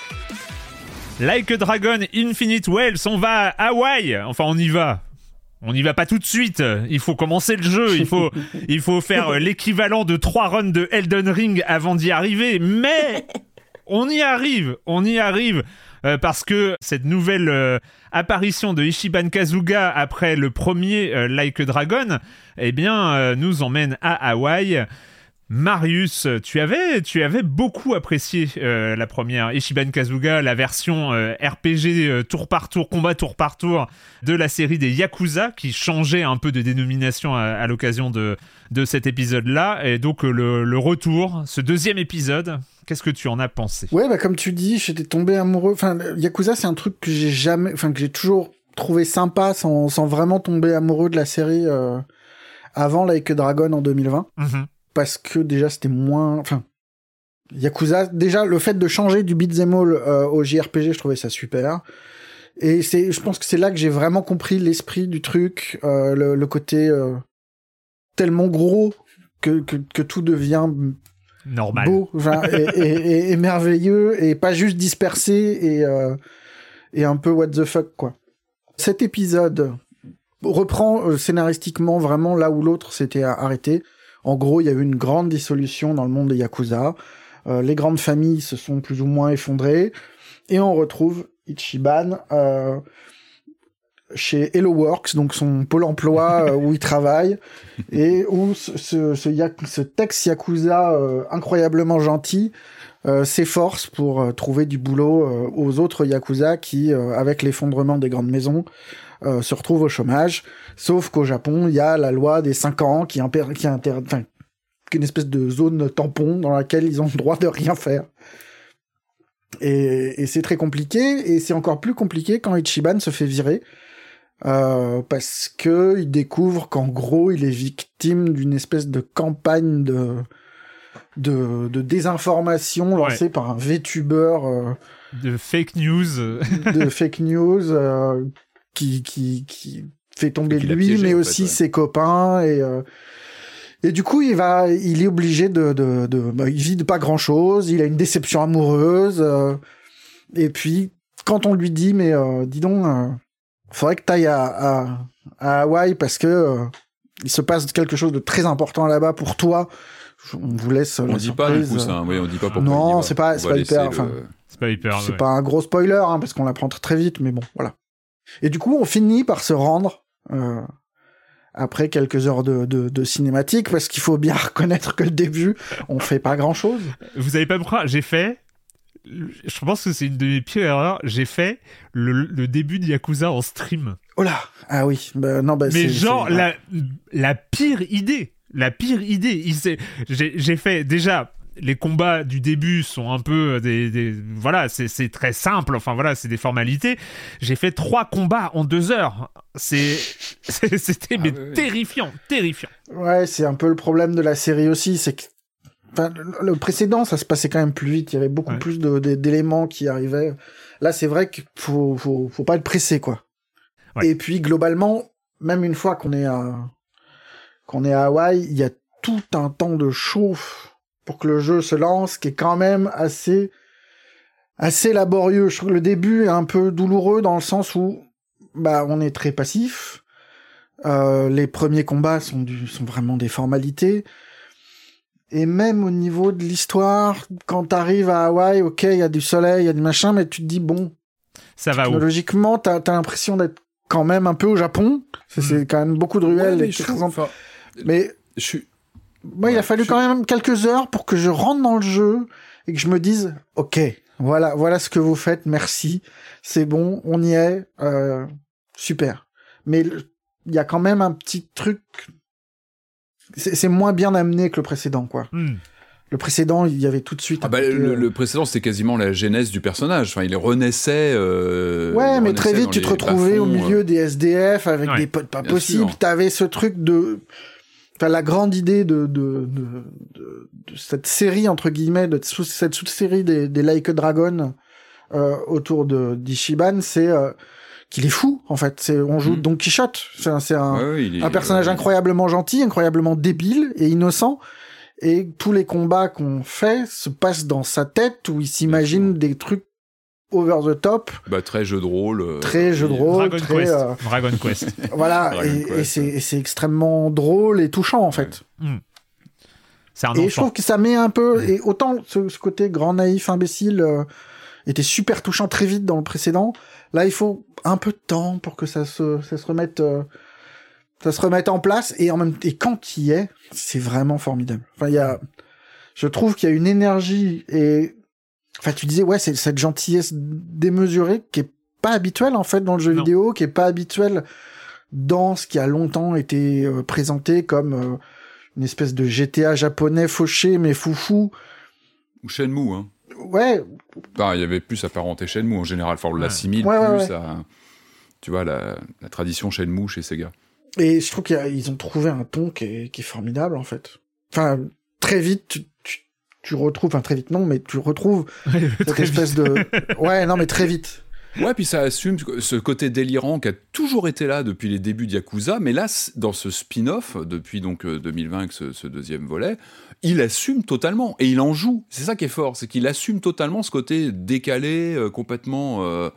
Like a Dragon Infinite Wells, on va à Hawaï. Enfin, on y va. On n'y va pas tout de suite. Il faut commencer le jeu. Il faut, il faut faire l'équivalent de trois runs de Elden Ring avant d'y arriver. Mais on y arrive. On y arrive. Euh, parce que cette nouvelle euh, apparition de Ishiban Kazuga après le premier euh, Like a Dragon, eh bien, nous emmène à Hawaï. Marius, tu avais, tu avais beaucoup apprécié euh, la première Ishiban Kazuga, la version euh, RPG euh, tour par tour, combat tour par tour de la série des Yakuza, qui changeait un peu de dénomination à, l'occasion de, de cet épisode-là. Et donc le, retour, ce deuxième épisode, qu'est-ce que tu en as pensé? Ouais, bah comme tu dis, j'étais tombé amoureux. Enfin, Yakuza, c'est un truc que j'ai jamais, enfin que j'ai toujours trouvé sympa sans, sans, vraiment tomber amoureux de la série avant Like Dragon en 2020 parce que déjà c'était moins, enfin, Yakuza, déjà le fait de changer du beat'em all euh, au JRPG, je trouvais ça super. Et c'est, je pense que c'est là que j'ai vraiment compris l'esprit du truc, euh, le, côté euh, tellement gros que, que, tout devient normal, beau, et, et, merveilleux, et pas juste dispersé et et un peu what the fuck quoi. Cet épisode reprend scénaristiquement vraiment là où l'autre s'était arrêté. En gros, il y a eu une grande dissolution dans le monde des Yakuza. Euh, les grandes familles se sont plus ou moins effondrées. Et on retrouve Ichiban euh, chez Hello Works, donc son pôle emploi euh, où il travaille, et où ce, ce, ce, texte Yakuza incroyablement gentil s'efforce pour trouver du boulot aux autres Yakuza qui, avec l'effondrement des grandes maisons, se retrouvent au chômage. Sauf qu'au Japon, il y a la loi des 5 ans qui, qui, une espèce de zone tampon dans laquelle ils ont le droit de rien faire. Et, et c'est très compliqué, et c'est encore plus compliqué quand Ichiban se fait virer, euh, parce que il découvre qu'en gros, il est victime d'une espèce de campagne de, de, de désinformation lancée par un VTuber. Euh, de fake news. de fake news euh, qui, qui, qui fait tomber lui, mais aussi ses copains et euh, et du coup, il va, il est obligé de, de, de bah, il vit de pas grand chose. Il a une déception amoureuse. Euh, et puis, quand on lui dit, mais euh, dis donc, euh, faudrait que t'ailles à, à, à Hawaï parce que euh, il se passe quelque chose de très important là-bas pour toi. On vous laisse. On la dit pas du coup ça. Oui, on dit pas pourquoi. Non, c'est pas- c'est pas hyper, le- enfin, C'est pas hyper. C'est ouais. pas un gros spoiler, hein, parce qu'on l'apprend très vite, mais bon, voilà. Et du coup, on finit par se rendre euh, après quelques heures de, de, de cinématique, parce qu'il faut bien reconnaître que le début, on fait pas grand-chose. Vous avez pas pourquoi J'ai fait. Je pense que c'est une de mes pires erreurs. J'ai fait le, le début de Yakuza en stream. Oh là Ah oui, bah, non, bah, Mais genre, la, la pire idée. La pire idée. J'ai fait déjà. Les combats du début sont un peu des, des- voilà, c'est c'est très simple. Enfin voilà, c'est des formalités. J'ai fait trois combats en deux heures. C'est c'est- c'était mais oui, oui. terrifiant, terrifiant. Ouais, c'est un peu le problème de la série aussi, c'est que enfin, le- précédent, ça se passait quand même plus vite. Il y avait beaucoup Ouais. plus d'éléments qui arrivaient. Là, c'est vrai qu'il faut, faut, faut pas être pressé, quoi. Ouais. Et puis, globalement, même une fois qu'on est à, qu'on est à Hawaï, il y a tout un temps de chauffe pour que le jeu se lance, qui est quand même assez, assez laborieux. Je trouve que le début est un peu douloureux dans le sens où, bah, on est très passif. Euh, les premiers combats sont, du, sont vraiment des formalités. Et même au niveau de l'histoire, quand t'arrives à Hawaï, ok, il y a du soleil, il y a du machin, mais tu te dis, bon, Ça va où? technologiquement, t'as as, l'impression d'être quand même un peu au Japon. C'est c'est quand même beaucoup de Ouais, ruelles. mais et je trouve- mais je moi, il a fallu je- quand même quelques heures pour que je rentre dans le jeu et que je me dise, ok, voilà, voilà ce que vous faites, merci, c'est bon, on y est, euh, super. Mais il y a quand même un petit truc, c'est moins bien amené que le précédent, quoi. Hmm. Le précédent, il y avait tout de suite. Ah un bah, côté, le, euh, le précédent, c'était quasiment la genèse du personnage. Enfin, il renaissait. euh, Ouais, il mais très vite, tu te retrouvais au milieu euh. des SDF avec Ouais, des potes pas bien possibles. T'avais ce truc de, enfin, la grande idée de, de, de, de, de cette série, entre guillemets, de cette sous-série des, des Like a Dragon, euh, autour de d'Ishiban, c'est, euh, qu'il est fou, en fait. C'est, on joue Mm. Don Quichotte. C'est un, c'est un, Ouais, ouais, il est- un personnage ouais, incroyablement gentil, incroyablement débile et innocent. Et tous les combats qu'on fait se passent dans sa tête où il s'imagine des trucs over the top, Bah, très jeu de rôle. euh, très jeu de rôle, Dragon très, Quest. euh, Dragon Quest. voilà, Dragon et, Quest, et c'est, et c'est extrêmement drôle et touchant en fait. Un Et je trouve que ça met un peu, et autant ce, ce côté grand naïf imbécile euh, était super touchant très vite dans le précédent, là il faut un peu de temps pour que ça se, ça se remette, euh, ça se remette en place, et en même et quand il y est, c'est vraiment formidable. Enfin il y a, je trouve qu'il y a une énergie et, enfin tu disais ouais c'est cette gentillesse démesurée qui est pas habituelle en fait dans le jeu Non. vidéo, qui est pas habituelle dans ce qui a longtemps été euh, présenté comme euh, une espèce de GTA japonais fauché mais foufou. Ou Shenmue, hein. Ouais, Enfin, il y avait plus à parenté Shenmue en général. Enfin, on l'assimile Ouais, ouais, plus ouais. à. Tu vois, la, la tradition Shenmue chez Sega. et je trouve qu'ils ont trouvé un ton qui est, qui est formidable en fait. Enfin, très vite, tu, tu, tu retrouves, enfin très vite non, mais tu retrouves cette Très espèce vite. de... Ouais, non mais très vite. Ouais, puis ça assume ce côté délirant qui a toujours été là depuis les débuts de Yakuza, mais là, dans ce spin-off, depuis donc euh, 2020 avec ce, ce deuxième volet, il assume totalement et il en joue. C'est ça qui est fort, c'est qu'il assume totalement ce côté décalé, euh, complètement, euh,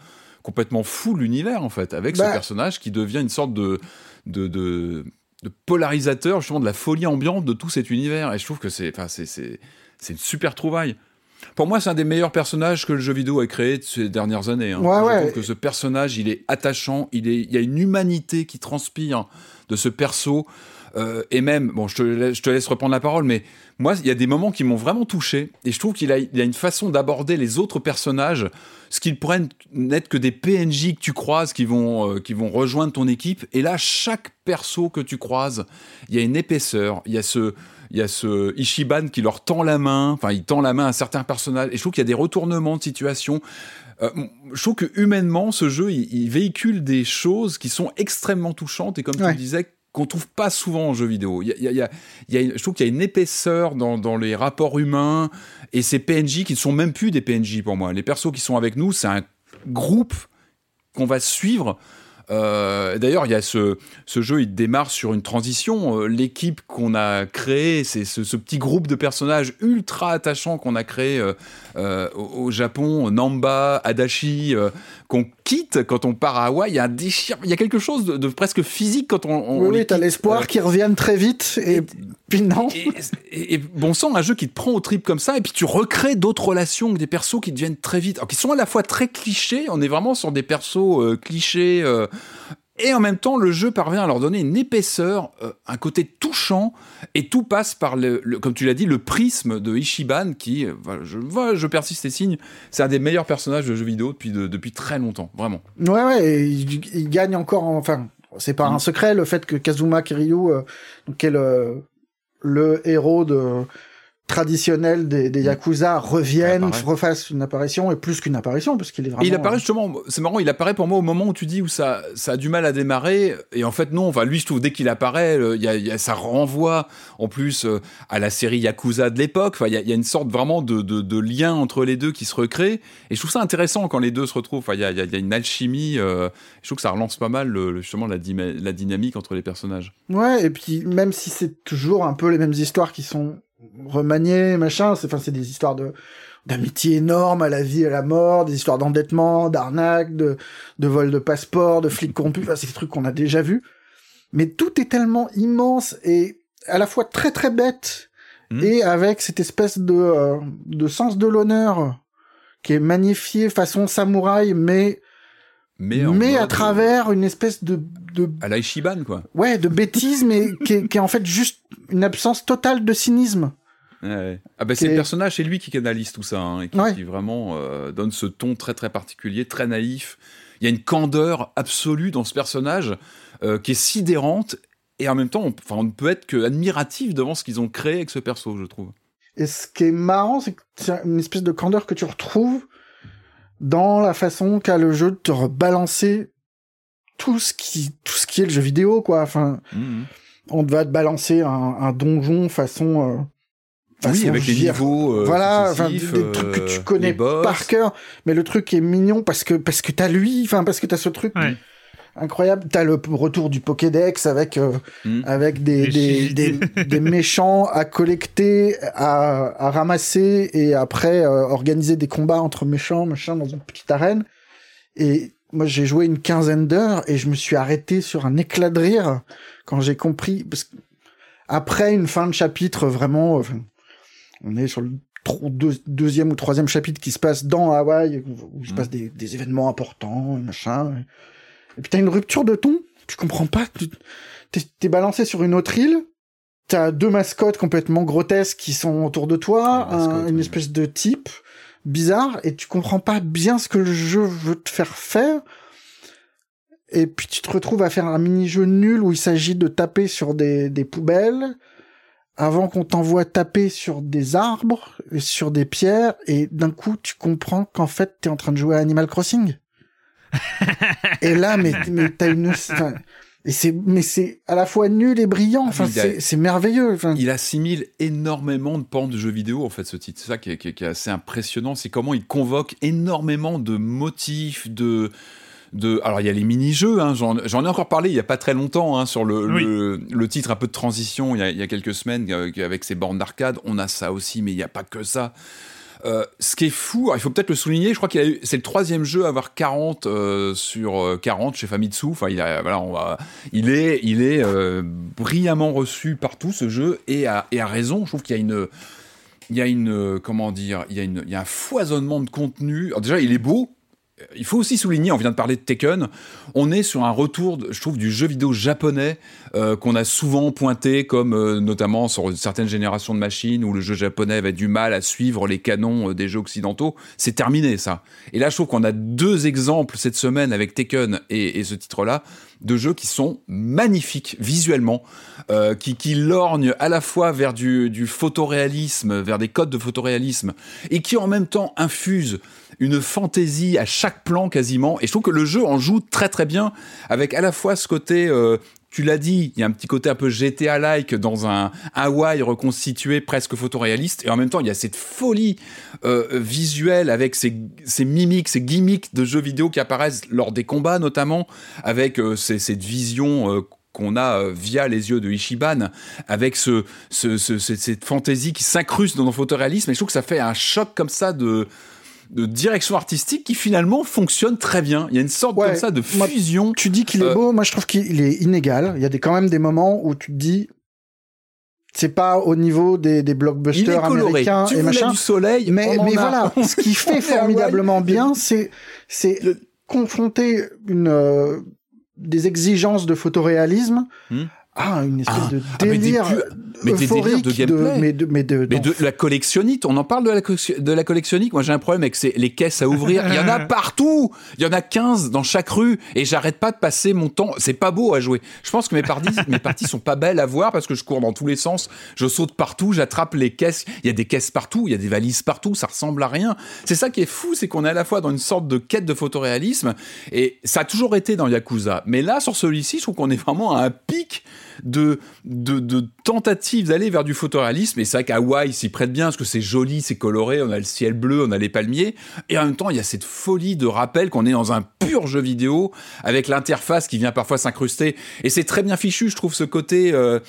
complètement fou l'univers en fait, avec Bah. ce personnage qui devient une sorte de, de, de, de polarisateur justement de la folie ambiante de tout cet univers. Et je trouve que c'est, enfin, c'est, c'est, une super trouvaille. Pour moi, c'est un des meilleurs personnages que le jeu vidéo ait créé de ces dernières années. hein. Ouais, je ouais. trouve que ce personnage, il est attachant, il, est, il y a une humanité qui transpire de ce perso. et même, bon, je te, je te, laisse reprendre la parole, mais moi, il y a des moments qui m'ont vraiment touché, et je trouve qu'il a, il a une façon d'aborder les autres personnages, ce qu'ils pourraient n'être que des PNJ que tu croises, qui vont, qui vont rejoindre ton équipe, et là, chaque perso que tu croises, il y a une épaisseur, il y a ce il y a ce Ishiban qui leur tend la main, enfin il tend la main à certains personnages, et je trouve qu'il y a des retournements de situation. Euh, je trouve que humainement, ce jeu, il, véhicule des choses qui sont extrêmement touchantes, et comme tu disais, qu'on trouve pas souvent en jeu vidéo. Il y a, je trouve qu'il y a une épaisseur dans, dans, les rapports humains, et ces PNJ qui ne sont même plus des PNJ pour moi. Les persos qui sont avec nous, c'est un groupe qu'on va suivre euh, d'ailleurs, il y a ce, jeu, il démarre sur une transition. Euh, l'équipe qu'on a créée, c'est ce, petit groupe de personnages ultra attachants qu'on a créé euh, au, Japon, Namba, Adachi, qu'on quitte quand on part à Hawaï. Il y a un il y a quelque chose de, presque physique quand on. oui, oui t'as l'espoir qu'ils reviennent très vite et, puis non. Et, bon sang, un jeu qui te prend au trip comme ça, et puis tu recrées d'autres relations avec des persos qui deviennent très vite, alors qui sont à la fois très clichés. On est vraiment sur des persos clichés et en même temps, le jeu parvient à leur donner une épaisseur, euh, un côté touchant, et tout passe par, le, comme tu l'as dit, le prisme de Ishiban, qui, euh, je, je persiste et signe, c'est un des meilleurs personnages de jeux vidéo depuis, depuis très longtemps, vraiment. Ouais, ouais, il, gagne encore, enfin, c'est pas un mm. secret, le fait que Kazuma Kiryu, euh, qui est le, le héros de traditionnels des, des Yakuza reviennent, refassent une apparition, et plus qu'une apparition, parce qu'il est vraiment... il apparaît justement, c'est marrant, il apparaît pour moi au moment où tu dis où ça, ça a du mal à démarrer, et en fait non, enfin lui je trouve dès qu'il apparaît, il y a, y a, ça renvoie en plus euh, à la série Yakuza de l'époque, enfin il y a, y a, une sorte vraiment de, de, de, lien entre les deux qui se recrée, et je trouve ça intéressant quand les deux se retrouvent, enfin il y a, y a, une alchimie, euh, je trouve que ça relance pas mal le, justement la, la dynamique entre les personnages. Ouais, et puis même si c'est toujours un peu les mêmes histoires qui sont remanié, machin. C'est, enfin, c'est des histoires de d'amitié énorme à la vie, à la mort, des histoires d'endettement, d'arnaque, de, de vol de passeport, de flics corrompus. Enfin, c'est des trucs qu'on a déjà vus. Mais tout est tellement immense et à la fois très très bête mmh. et avec cette espèce de, euh, de sens de l'honneur qui est magnifié façon samouraï, mais mais, à travers une espèce de, de à la Ishiban quoi. Ouais de bêtise mais qui, est, qui, est, en fait juste une absence totale de cynisme. Ouais. ah bah c'est le personnage c'est lui qui canalise tout ça hein, et qui, vraiment euh, donne ce ton très très particulier très naïf. Il y a une candeur absolue dans ce personnage euh, qui est sidérante et en même temps on, on ne peut être que admiratif devant ce qu'ils ont créé avec ce perso je trouve. Et ce qui est marrant c'est que c'est une espèce de candeur que tu retrouves dans la façon qu'a le jeu de te rebalancer tout ce qui tout ce qui est le jeu vidéo quoi enfin mhm. on va te balancer un, un donjon façon euh, oui, avec les niveaux. Euh, voilà, des, trucs que tu euh, connais par cœur, mais le truc est mignon parce que parce que t'as lui, enfin parce que t'as ce truc incroyable. T'as le retour du Pokédex avec euh, hmm. avec des des, des, des, méchants à collecter, à, à ramasser et après euh, organiser des combats entre méchants, machin dans une petite arène. Et moi j'ai joué une quinzaine d'heures et je me suis arrêté sur un éclat de rire quand j'ai compris parce que après une fin de chapitre vraiment, on est sur le deuxième ou troisième chapitre qui se passe dans Hawaï où il se hmm. passe des, des événements importants, machin. Et puis t'as une rupture de ton, tu comprends pas, t'es balancé sur une autre île, t'as deux mascottes complètement grotesques qui sont autour de toi, une espèce de type bizarre, et tu comprends pas bien ce que le jeu veut te faire faire. Et puis tu te retrouves à faire un mini-jeu nul où il s'agit de taper sur des, des poubelles avant qu'on t'envoie taper sur des arbres et sur des pierres et d'un coup tu comprends qu'en fait t'es en train de jouer à Animal Crossing et là, mais, mais t'as une, et c'est, mais c'est à la fois nul et brillant. Enfin, c'est merveilleux. Enfin. Il assimile énormément de pans de jeux vidéo, en fait, ce titre. C'est ça qui est, qui est, assez impressionnant. C'est comment il convoque énormément de motifs, de, de. Alors, il y a les mini-jeux, hein, j'en ai encore parlé il y a pas très longtemps, hein, sur le, le, le, titre un peu de transition, il y a, il y a quelques semaines, euh, avec ses bornes d'arcade. On a ça aussi, mais il n'y a pas que ça. Euh, ce qui est fou, il faut peut-être le souligner, je crois qu'il c'est le troisième jeu à avoir 40 euh, sur 40 euh, chez Famitsu. Enfin, il a, est, il est brillamment reçu partout ce jeu et à, raison. Je trouve qu'il y a une, il y a une, comment dire, il y a une, il y a un foisonnement de contenu. Déjà, il est beau. Il faut aussi souligner, on vient de parler de Tekken, on est sur un retour, je trouve, du jeu vidéo japonais euh, qu'on a souvent pointé comme euh, notamment sur certaines générations de machines où le jeu japonais avait du mal à suivre les canons euh, des jeux occidentaux. C'est terminé ça. Et là, je trouve qu'on a deux exemples cette semaine avec Tekken et, ce titre-là de jeux qui sont magnifiques visuellement, euh, qui, qui lorgnent à la fois vers du, du photoréalisme, vers des codes de photoréalisme, et qui en même temps infusent une fantaisie à chaque plan quasiment. Et je trouve que le jeu en joue très très bien avec à la fois ce côté euh, tu l'as dit, il y a un petit côté un peu GTA-like dans un Hawaï reconstitué presque photoréaliste, et en même temps il y a cette folie euh, visuelle avec ces, ces, mimiques, ces gimmicks de jeux vidéo qui apparaissent lors des combats notamment, avec euh, cette vision qu'on a via les yeux de Ishiban, avec ce, ce, ce cette fantaisie qui s'incruste dans le photoréalisme, et je trouve que ça fait un choc comme ça de de direction artistique qui finalement fonctionne très bien. Il y a une sorte Ouais, comme ça de moi, fusion. Tu dis qu'il est Euh, beau, moi je trouve qu'il est inégal. Il y a des, quand même des moments où tu te dis, c'est pas au niveau des, des blockbusters coloré. américains Tu et machin. du soleil, Mais, voilà, ce qui fait formidablement bien, c'est, c'est Le- confronter une, euh, des exigences de photoréalisme Hmm. À une espèce Ah, de ah, mais des délire mais des de gameplay. mais de, mais de, Mais d'en- de la collectionnite, on en parle de la, collection- de la collectionnite? Moi, j'ai un problème avec ces, les caisses à ouvrir. Il y en a partout. Il y en a 15 dans chaque rue. Et j'arrête pas de passer mon temps. C'est pas beau à jouer. Je pense que mes parties, mes parties sont pas belles à voir parce que je cours dans tous les sens. Je saute partout. J'attrape les caisses. Il y a des caisses partout. Il y a des valises partout. Ça ressemble à rien. C'est ça qui est fou. C'est qu'on est à la fois dans une sorte de quête de photoréalisme. Et ça a toujours été dans Yakuza. Mais là, sur celui-ci, je trouve qu'on est vraiment à un pic de, de, de tentatives d'aller vers du photoréalisme. Et c'est vrai qu'Hawaï s'y prête bien parce que c'est joli, c'est coloré, on a le ciel bleu, on a les palmiers. Et en même temps, il y a cette folie de rappel qu'on est dans un pur jeu vidéo avec l'interface qui vient parfois s'incruster. Et c'est très bien fichu, je trouve, ce côté. euh,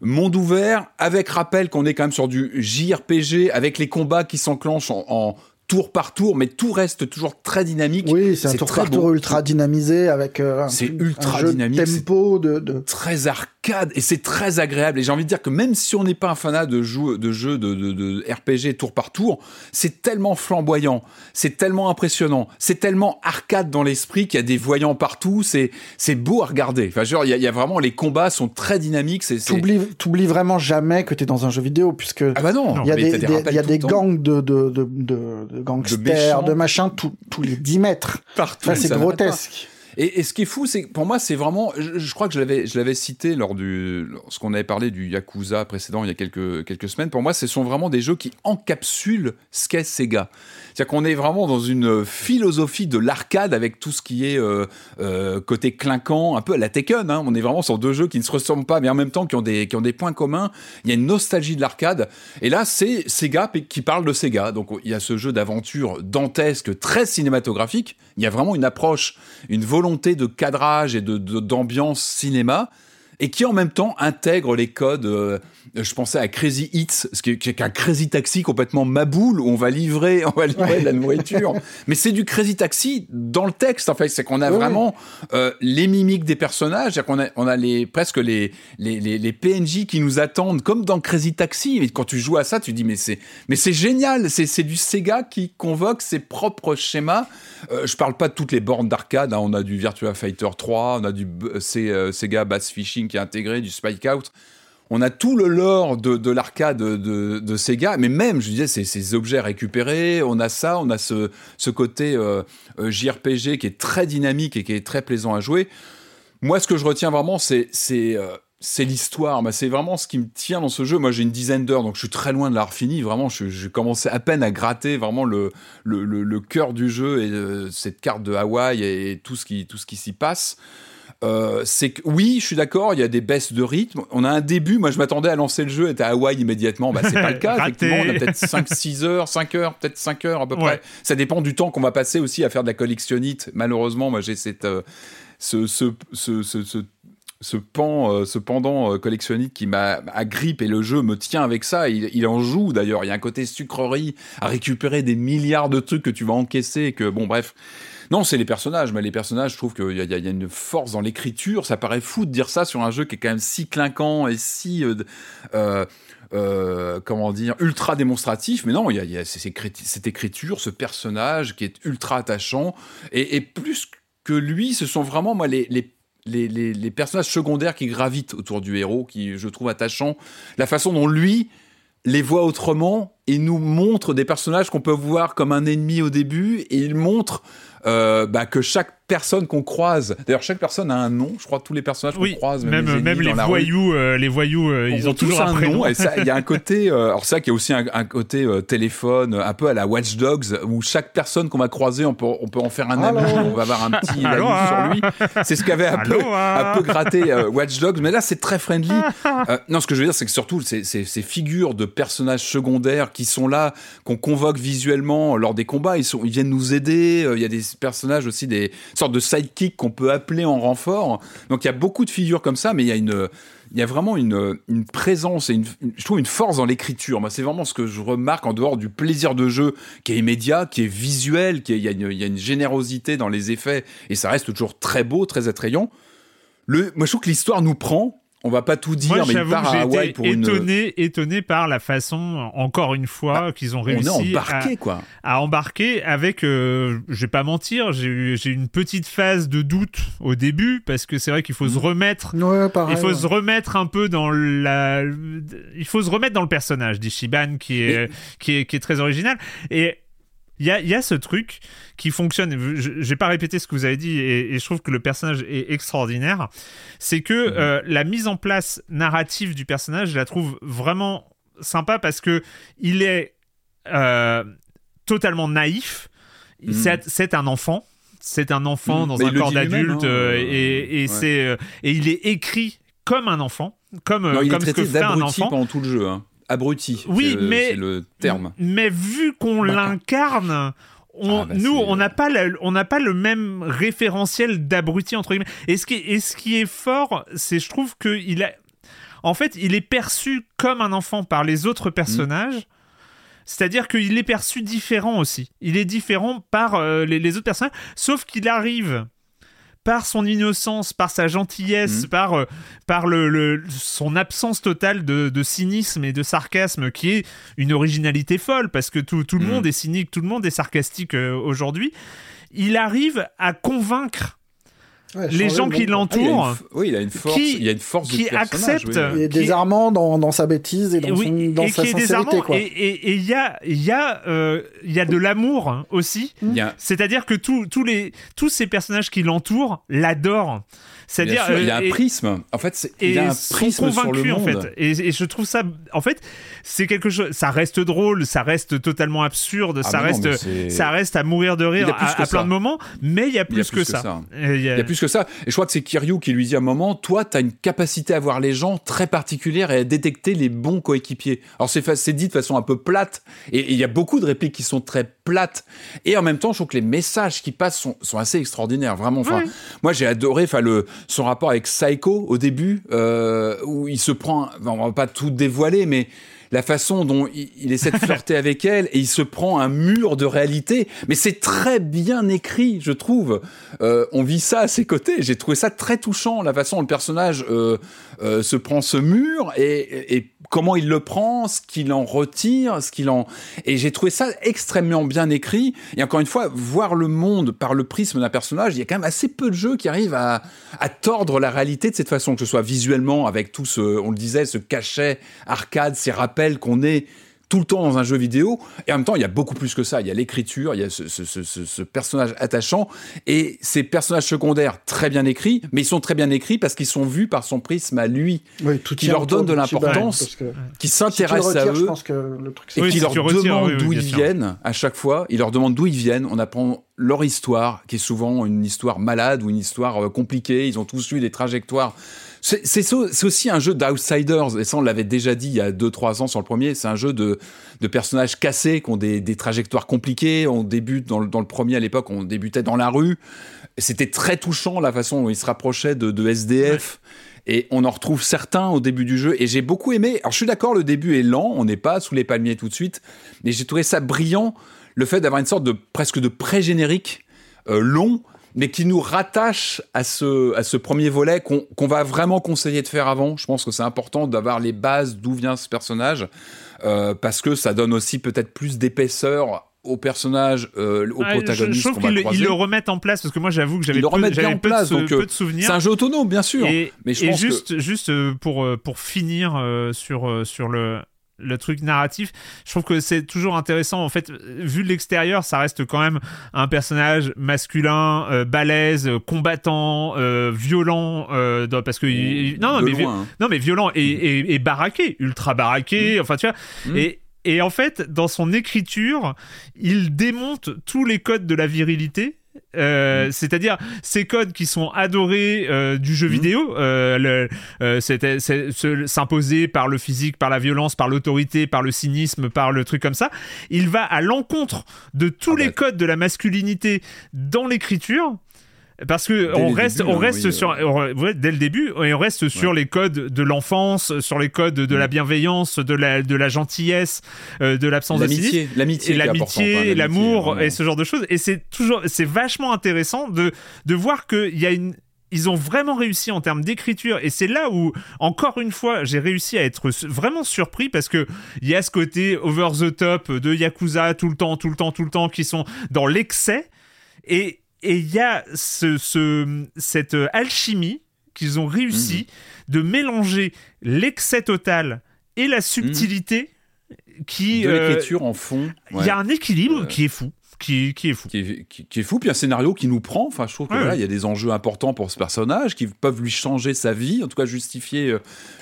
Monde ouvert, avec rappel qu'on est quand même sur du JRPG, avec les combats qui s'enclenchent en, en tour par tour, mais tout reste toujours très dynamique. oui, c'est un tour par tour beau. ultra dynamisé avec euh, un, C'est un ultra jeu de dynamique, c'est- tempo de, de très arcade et c'est très agréable. Et j'ai envie de dire que même si on n'est pas un fanat de jeux de, jeux de, de, de RPG tour par tour, c'est tellement flamboyant, c'est tellement impressionnant, c'est tellement arcade dans l'esprit qu'il y a des voyants partout. C'est c'est beau à regarder. Enfin, genre, il y, a- il y a vraiment les combats sont très dynamiques. C'est T'oublies, vraiment jamais que t'es dans un jeu vidéo, puisque ah bah non, il y a des, y a des gangs de, de, de, de, de gangsters, de, machin, tout- tous les 10 mètres. partout. Enfin, c'est grotesque. Et, ce qui est fou, c'est pour moi, c'est vraiment. Je, crois que je l'avais, je l'avais cité lors du, lorsqu'on avait parlé du Yakuza précédent il y a quelques quelques semaines. Pour moi, ce sont vraiment des jeux qui encapsulent ce qu'est Sega. C'est-à-dire qu'on est vraiment dans une philosophie de l'arcade avec tout ce qui est euh, euh, côté clinquant, un peu à la Tekken. Hein. On est vraiment sur deux jeux qui ne se ressemblent pas, mais en même temps qui ont des qui ont des points communs. Il y a une nostalgie de l'arcade. Et là, c'est Sega qui parle de Sega. Donc il y a ce jeu d'aventure dantesque, très cinématographique. Il y a vraiment une approche, une volonté de cadrage et de de- d'ambiance cinéma et qui en même temps intègre les codes. euh, je pensais à Crazy Eats, ce qui est, un Crazy Taxi complètement maboule où on va livrer, on va livrer de la nourriture. Mais c'est du Crazy Taxi dans le texte. En fait, c'est qu'on a vraiment euh, les mimiques des personnages, qu'on a, on a les presque les, les les les PNJ qui nous attendent comme dans Crazy Taxi. Et quand tu joues à ça, tu dis mais c'est mais c'est génial. C'est c'est du Sega qui convoque ses propres schémas. Euh, je parle pas de toutes les bornes d'arcade. hein. On a du Virtua Fighter 3, on a du euh, Sega Bass Fishing intégré, du Spike Out. On a tout le lore de, de l'arcade de, de Sega, mais même, je disais, ces, ces objets récupérés, on a ça, on a ce, côté euh, euh, JRPG qui est très dynamique et qui est très plaisant à jouer. Moi, ce que je retiens vraiment, c'est c'est euh, l'histoire. Bah, c'est vraiment ce qui me tient dans ce jeu. Moi, j'ai une dizaine d'heures, donc je suis très loin de l'avoir fini. Vraiment, j'ai commencé à peine à gratter vraiment le le, cœur du jeu et cette carte de Hawaï et tout ce qui s'y passe. Euh, c'est que oui, je suis d'accord, il y a des baisses de rythme. On a un début, moi je m'attendais à lancer le jeu et à Hawaï immédiatement. Bah, c'est pas le cas, effectivement. On a peut-être 5-6 heures, 5 heures, peut-être 5 heures à peu Ouais. près. Ça dépend du temps qu'on va passer aussi à faire de la collectionnite. Malheureusement, moi j'ai cette, euh, ce, ce, ce, ce, ce, pan, euh, ce pendant euh, collectionnite qui m'a agrippe et le jeu me tient avec ça. Il, il en joue d'ailleurs. Il y a un côté sucrerie à récupérer des milliards de trucs que tu vas encaisser et que bon bref. Non, c'est les personnages, mais les personnages, je trouve qu'il y, a une force dans l'écriture. Ça paraît fou de dire ça sur un jeu qui est quand même si clinquant et si. Euh, euh, euh, comment dire, ultra démonstratif, mais non, il y a, cette écriture, ce personnage qui est ultra attachant, et, plus que lui, ce sont vraiment moi les, les, personnages secondaires qui gravitent autour du héros, qui je trouve attachant, la façon dont lui les voit autrement et nous montre des personnages qu'on peut voir comme un ennemi au début, et il montre euh, bah, que chaque personne qu'on croise, d'ailleurs chaque personne a un nom, je crois tous les personnages qu'on croise, même, même, les, même les, voyous, euh, les voyous, euh, ils ont toujours un, un nom. Et ça, il y a un côté, euh, alors ça qui est aussi un, un côté euh, téléphone, un peu à la Watch Dogs, où chaque personne qu'on va croiser, on peut, on peut en faire un ami, on va avoir un petit sur lui. C'est ce qu'avait un, peu, un peu gratté Watch Dogs, mais là c'est très friendly. non, ce que je veux dire, c'est que surtout ces, ces, ces, figures de personnages secondaires qui sont là, qu'on convoque visuellement lors des combats, ils, sont, ils viennent nous aider. Il y a des personnages aussi, des sorte de sidekick qu'on peut appeler en renfort. Donc il y a beaucoup de figures comme ça, mais il y a une il y a vraiment une, une présence et une, je trouve une force dans l'écriture. Moi, c'est vraiment ce que je remarque en dehors du plaisir de jeu qui est immédiat, qui est visuel, qui est, il, y a une, il y a une générosité dans les effets et ça reste toujours très beau, très attrayant. Le, moi, je trouve que l'histoire nous prend on va pas tout dire, Moi, mais il part à Hawaï pour étonné, une. étonné par la façon, encore une fois, bah, qu'ils ont réussi on est embarqué, à, quoi. à embarquer avec. Euh, je vais pas mentir, j'ai eu une petite phase de doute au début parce que c'est vrai qu'il faut se remettre. Ouais, pareil, il faut ouais. se remettre un peu dans la. Il faut se remettre dans le personnage d'Ishiban qui est, qui est qui est très original et il y a, y a, ce truc qui fonctionne. Je n'ai pas répété ce que vous avez dit et, et, je trouve que le personnage est extraordinaire. C'est que mmh. euh, la mise en place narrative du personnage, je la trouve vraiment sympa parce que il est euh, totalement naïf. Mmh. C'est un enfant. C'est un enfant mmh. dans Mais un corps hein, d'adulte euh, et, et ouais. c'est euh, et il est écrit comme un enfant, comme non, il comme est ce que fait un enfant pendant tout le jeu. Hein abruti. Oui, le, mais le terme. Mais vu qu'on l'incarne, on, ah bah nous, on n'a pas, la, on n'a pas le même référentiel d'abruti entre guillemets. Et ce qui, et ce qui est fort, c'est je trouve que il a, en fait, il est perçu comme un enfant par les autres personnages. Mmh. C'est-à-dire qu'il est perçu différent aussi. Il est différent par euh, les, les, autres personnages, sauf qu'il arrive par son innocence, par sa gentillesse, mmh. par, euh, par le, le, son absence totale de, de, cynisme et de sarcasme, qui est une originalité folle, parce que tout, tout le mmh. monde est cynique, tout le monde est sarcastique euh, aujourd'hui, il arrive à convaincre Ouais, les gens qui l'entourent, ah, oui, il a une force, qui, il y a une force qui acceptent, oui. il est désarmant dans, dans, sa bêtise et dans, oui, son, dans et sa qui est sincérité. Quoi. Et il y a, il y a, euh, il y a de l'amour aussi. C'est-à-dire que les, tous ces personnages qui l'entourent l'adorent. C'est-à-dire, euh, il y a un prisme. En fait, il y a un prisme sur le monde. En fait. et, et, je trouve ça, en fait, c'est quelque chose. Ça reste drôle, ça reste totalement absurde, ah ça reste, non, ça reste à mourir de rire à, à plein de moments. Mais il y a plus, que, ça. ça. Il y, a... il y a plus que ça. Et je crois que c'est Kiryu qui lui dit à un moment, toi, tu as une capacité à voir les gens très particulière et à détecter les bons coéquipiers. Alors c'est dit de façon un peu plate, et il y a beaucoup de répliques qui sont très plates, et en même temps, je trouve que les messages qui passent sont, sont assez extraordinaires, vraiment. Enfin, moi j'ai adoré, enfin le son rapport avec Psycho au début, euh, où il se prend, on va pas tout dévoiler, mais la façon dont il, essaie de flirter avec elle et il se prend un mur de réalité. Mais c'est très bien écrit, je trouve. Euh, on vit ça à ses côtés. J'ai trouvé ça très touchant, la façon dont le personnage euh, euh, se prend ce mur et, comment il le prend, ce qu'il en retire, ce qu'il en. Et j'ai trouvé ça extrêmement bien écrit. Et encore une fois, voir le monde par le prisme d'un personnage, il y a quand même assez peu de jeux qui arrivent à, tordre la réalité de cette façon, que ce soit visuellement avec tout ce, on le disait, ce cachet arcade, ces qu'on est tout le temps dans un jeu vidéo, et en même temps, il y a beaucoup plus que ça. Il y a l'écriture, il y a ce, ce, ce, ce, personnage attachant, et ces personnages secondaires très bien écrits, mais ils sont très bien écrits parce qu'ils sont vus par son prisme à lui, oui, tout qui leur donne de l'importance, qui s'intéresse si à eux, le truc, et oui, qui si leur retires, demande oui, d'où ils viennent à chaque fois. Il leur demande d'où ils viennent. On apprend leur histoire, qui est souvent une histoire malade ou une histoire compliquée. Ils ont tous eu des trajectoires c'est aussi un jeu d'outsiders, et ça on l'avait déjà dit il y a 2-3 ans sur le premier, c'est un jeu de, de, personnages cassés qui ont des, des trajectoires compliquées, on débute dans le, dans le premier à l'époque, on débutait dans la rue, c'était très touchant la façon dont ils se rapprochaient de, de SDF, ouais. et on en retrouve certains au début du jeu, et j'ai beaucoup aimé, alors je suis d'accord, le début est lent, on n'est pas sous les palmiers tout de suite, mais j'ai trouvé ça brillant, le fait d'avoir une sorte de presque de pré-générique long mais qui nous rattache à ce, à ce premier volet qu'on va vraiment conseiller de faire avant. Je pense que c'est important d'avoir les bases d'où vient ce personnage, euh, parce que ça donne aussi peut-être plus d'épaisseur au personnage, euh, au Ah, protagoniste Je, trouve va qu'ils le- remettent en place parce que moi j'avoue que j'avais peu, en peu de donc, euh, peu de souvenirs. C'est un jeu autonome, bien sûr. Et, mais je et pense que- juste, euh, pour, pour finir sur, sur le, le truc narratif, je trouve que c'est toujours intéressant. En fait, vu de l'extérieur, ça reste quand même un personnage masculin, euh, balèze, euh, combattant, euh, violent, euh, parce que il- non, non, mais loin, hein. non, mais violent et, et, et baraqué, ultra baraqué. Enfin, tu vois. Et et en fait, dans son écriture, il démonte tous les codes de la virilité. Euh, C'est-à-dire ces codes qui sont adorés euh, du jeu vidéo, euh, s'imposer par le physique, par la violence, par l'autorité, par le cynisme, par le truc comme ça. Il va à l'encontre de tous Ah les bah. codes de la masculinité dans l'écriture. Parce que Dès on reste, débuts, on hein, reste oui, sur, on- ouais, dès le début, et on reste sur les codes de l'enfance, sur les codes de Mm. la bienveillance, de la, de la gentillesse, euh, de l'absence de cynisme L'amitié, hein, l'amitié, l'amour et ce genre de choses. Et c'est toujours, c'est vachement intéressant de de voir qu'il y a une ils ont vraiment réussi en termes d'écriture. Et c'est là où encore une fois j'ai réussi à être vraiment surpris parce que il y a ce côté over the top de Yakuza tout le temps tout le temps tout le temps qui sont dans l'excès. Et et il y a ce, ce cette alchimie qu'ils ont réussi de mélanger l'excès total et la subtilité qui de euh, l'écriture en fond. il ouais. y a un équilibre Euh, qui est fou qui, qui est fou qui est, qui- qui est fou, puis un scénario qui nous prend. Enfin, je trouve que Ouais, voilà, ouais. il y a des enjeux importants pour ce personnage qui peuvent lui changer sa vie, en tout cas justifier euh,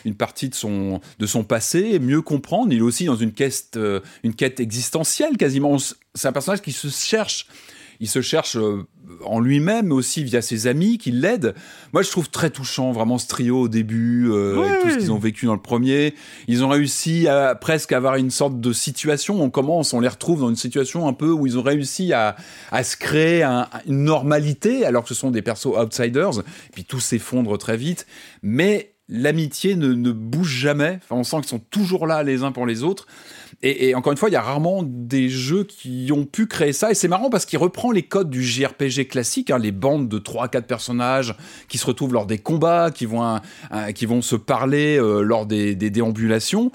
une partie de son de son passé, mieux comprendre. Il est aussi dans une quête euh, une quête existentielle quasiment. C'est un personnage qui se cherche. Il se cherche euh, en lui-même, mais aussi via ses amis qui l'aident. Moi, je trouve très touchant vraiment ce trio au début, euh, avec tout ce qu'ils ont vécu dans le premier. Ils ont réussi à presque avoir une sorte de situation. On commence, on les retrouve dans une situation un peu où ils ont réussi à, à se créer un- une normalité, alors que ce sont des persos outsiders. Et puis tout s'effondre très vite. Mais l'amitié ne, ne bouge jamais. Enfin, on sent qu'ils sont toujours là les uns pour les autres. Et, et encore une fois, il y a rarement des jeux qui ont pu créer ça. Et c'est marrant parce qu'il reprend les codes du JRPG classique, hein, les bandes de 3-4 personnages qui se retrouvent lors des combats, qui vont, qui vont se parler euh, lors des, des déambulations.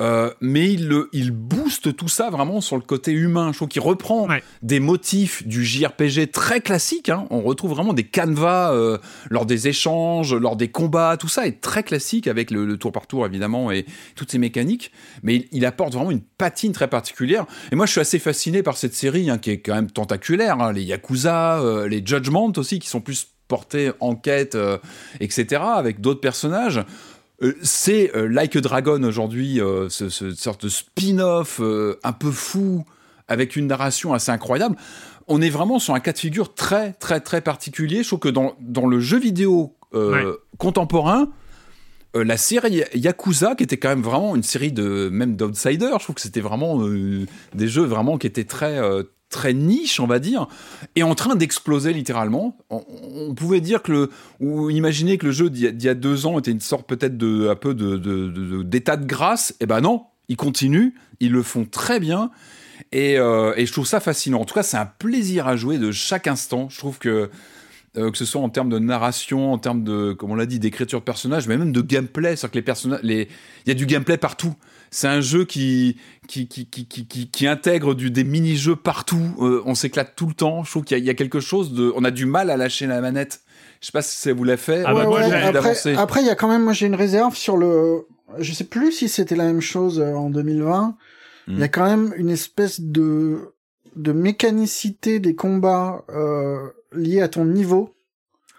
Euh, mais il, le- il booste tout ça vraiment sur le côté humain. Je trouve qu'il reprend Ouais. des motifs du JRPG très classique. hein. On retrouve vraiment des canevas euh, lors des échanges, lors des combats. Tout ça est très classique avec le, le tour par tour évidemment et toutes ces mécaniques. Mais il, il apporte vraiment une patine très particulière. Et moi, je suis assez fasciné par cette série hein, qui est quand même tentaculaire. hein. Les Yakuza, euh, les Judgment aussi, qui sont plus portés enquête, euh, etc. avec d'autres personnages. Euh, c'est euh, Like a Dragon aujourd'hui, euh, ce, ce sorte de spin-off un peu fou, avec une narration assez incroyable. On est vraiment sur un cas de figure très, très, très particulier. Je trouve que dans, dans le jeu vidéo Ouais. contemporain, la série Yakuza, qui était quand même vraiment une série de même d'outsiders, je trouve que c'était vraiment euh, des jeux vraiment qui étaient très euh, très niche, on va dire, est en train d'exploser littéralement. On, pouvait dire que le ou imaginer que le jeu d'il y, a- deux ans était une sorte peut-être de un peu de d'état de, grâce. Eh ben non, ils continuent, ils le font très bien. Et, euh, et je trouve ça fascinant. En tout cas, c'est un plaisir à jouer de chaque instant. Je trouve que euh, que ce soit en termes de narration, en termes de, comme on l'a dit, d'écriture de personnages, mais même de gameplay. C'est-à-dire que les personnages, il y a du gameplay partout. C'est un jeu qui, qui, qui, qui, qui, intègre du, des mini-jeux partout. Euh, on s'éclate tout le temps. Je trouve qu'il y, a- il y a quelque chose de, on a du mal à lâcher la manette. Je sais pas si ça vous l'a fait. Ah bah, Ouais, moi, ouais, après, après, il y a quand même, moi j'ai une réserve sur le. Je sais plus si c'était la même chose euh, en 2020. Il Hmm. y a quand même une espèce de de mécanicité des combats euh, liés à ton niveau.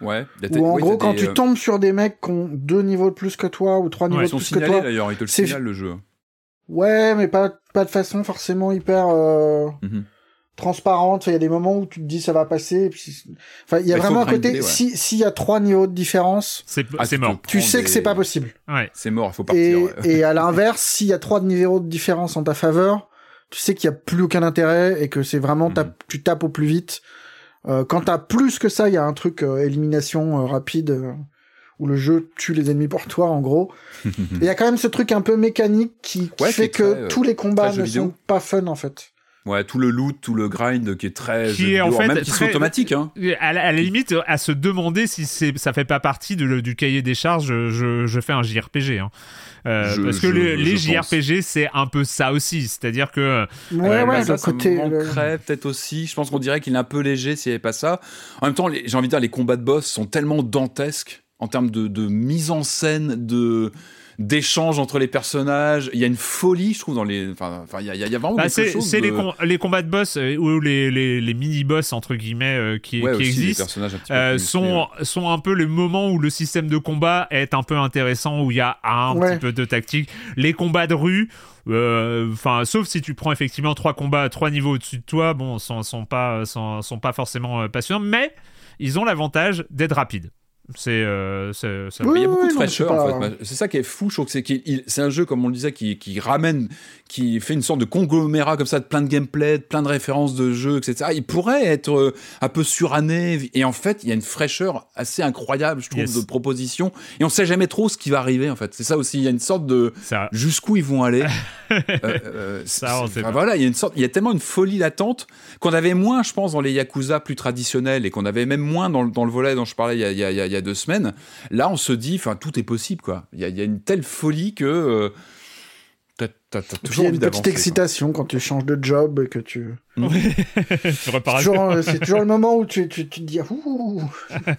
Ouais. Il Où en oui, gros, quand des, tu euh, tombes sur des mecs qui ont deux niveaux de plus que toi ou trois niveaux de plus que toi. d'ailleurs, ils te le signalent le jeu. Ouais, mais pas pas de façon forcément hyper euh, Mhm. transparente. Enfin, Il y a des moments où tu te dis ça va passer. et puis... Enfin, il y a Mais vraiment un côté. ouais. Si s'il y a trois niveaux de différence, c'est Ah, mort tu sais que des- c'est pas possible. ouais C'est mort, il faut partir. Et, ouais. et à l'inverse, s'il y a trois niveaux de différence en ta faveur, tu sais qu'il y a plus aucun intérêt et que c'est vraiment ta- Mhm. tu tapes au plus vite. Euh, quand t'as plus que ça, il y a un truc euh, élimination euh, rapide euh, où le jeu tue les ennemis pour toi en gros. Et il y a quand même ce truc un peu mécanique qui, qui Ouais, fait que très, euh, tous les combats ne vidéo. sont pas fun en fait. Ouais, tout le loot, tout le grind qui est très Qui est en fait même qui très- sont automatiques. Hein. À la, à la limite, à se demander si c'est, ça fait pas partie de- du cahier des charges, je, je fais un JRPG. hein. Euh, Je- parce que je- les. JRPG, c'est un peu ça aussi. C'est-à-dire que. Ouais, Ouais, ouais, bah ça, le ça côté. me le- manquerait peut-être aussi. Je pense qu'on dirait qu'il est un peu léger s'il n'y avait pas ça. En même temps, les- j'ai envie de dire, les combats de boss sont tellement dantesques en termes de, de mise en scène, de d'échanges entre les personnages. Il y a une folie, je trouve, dans les. Enfin, enfin, il y a, il y vraiment Bah, quelque chose. c'est les, com- les combats de boss euh, ou les, les, les mini-boss, entre guillemets, euh, qui, Ouais, qui aussi, les existent. personnages un petit peu euh, sont, sont un peu le moment où le système de combat est un peu intéressant, où il y a un Ouais. petit peu de tactique. Les combats de rue, euh, enfin, sauf si tu prends effectivement trois combats, trois niveaux au-dessus de toi, bon, sont, sont pas, sont, sont pas forcément euh, passionnants, mais ils ont l'avantage d'être rapides. C'est, euh, c'est- c'est- Oui, Mais il y a beaucoup de fraîcheur c'est en pas- fait. C'est ça qui est fou, je trouve que c'est qu'il il- c'est un jeu comme on le disait qui, qui ramène, qui fait une sorte de conglomérat comme ça de plein de gameplay, de plein de références de jeux, etc. Il pourrait être euh, un peu suranné et en fait il y a une fraîcheur assez incroyable, je trouve, Yes. de propositions et on sait jamais trop ce qui va arriver en fait. C'est ça aussi, il y a une sorte de ça. jusqu'où ils vont aller? Euh, euh, Ça, on c'est- sait enfin, pas. voilà, il y a une sorte, il y a tellement une folie latente qu'on avait moins, je pense, dans les Yakuza plus traditionnels et qu'on avait même moins dans, le- dans le volet dont je parlais il y a, il y a- il y a- il y a deux semaines. Là, on se dit, enfin, tout est possible, quoi. Il y a, il y a une telle folie que euh, t'as, toujours envie une petite quoi. excitation quand tu changes de job et que tu. à C'est toujours, c'est toujours le moment où tu, tu, tu te dis Ouh,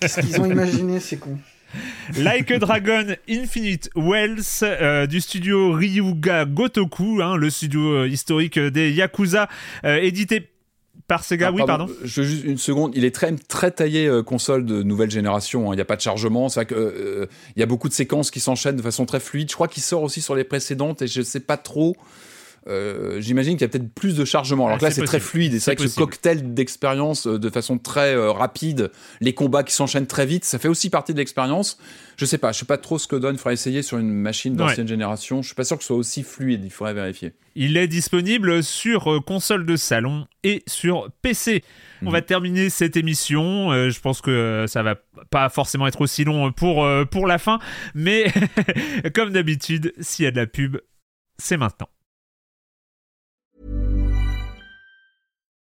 qu'est-ce qu'ils ont imaginé, ces cons. Like a Dragon Infinite Wells euh, du studio Ryuga Gotoku, hein, le studio euh, historique des Yakuza, euh, édité par Sega. Ah, oui, pardon. Je, juste une seconde. Il est très, très taillé euh, console de nouvelle génération. hein. Il n'y a pas de chargement. C'est vrai que, euh, il y a beaucoup de séquences qui s'enchaînent de façon très fluide. Je crois qu'il sort aussi sur les précédentes et je sais pas trop. Euh, J'imagine qu'il y a peut-être plus de chargement. Alors Ah, que là, c'est très fluide. Et c'est vrai que ce cocktail d'expérience euh, de façon très euh, rapide, les combats qui s'enchaînent très vite, ça fait aussi partie de l'expérience. Je sais pas. Je sais pas trop ce que donne. Il faudra essayer sur une machine d'ancienne génération. Je suis pas sûr que ce soit aussi fluide. Il faudrait vérifier. Il est disponible sur console de salon et sur PC. On Mhm. va terminer cette émission. Euh, je pense que ça va pas forcément être aussi long pour, euh, pour la fin. Mais comme d'habitude, s'il y a de la pub, c'est maintenant.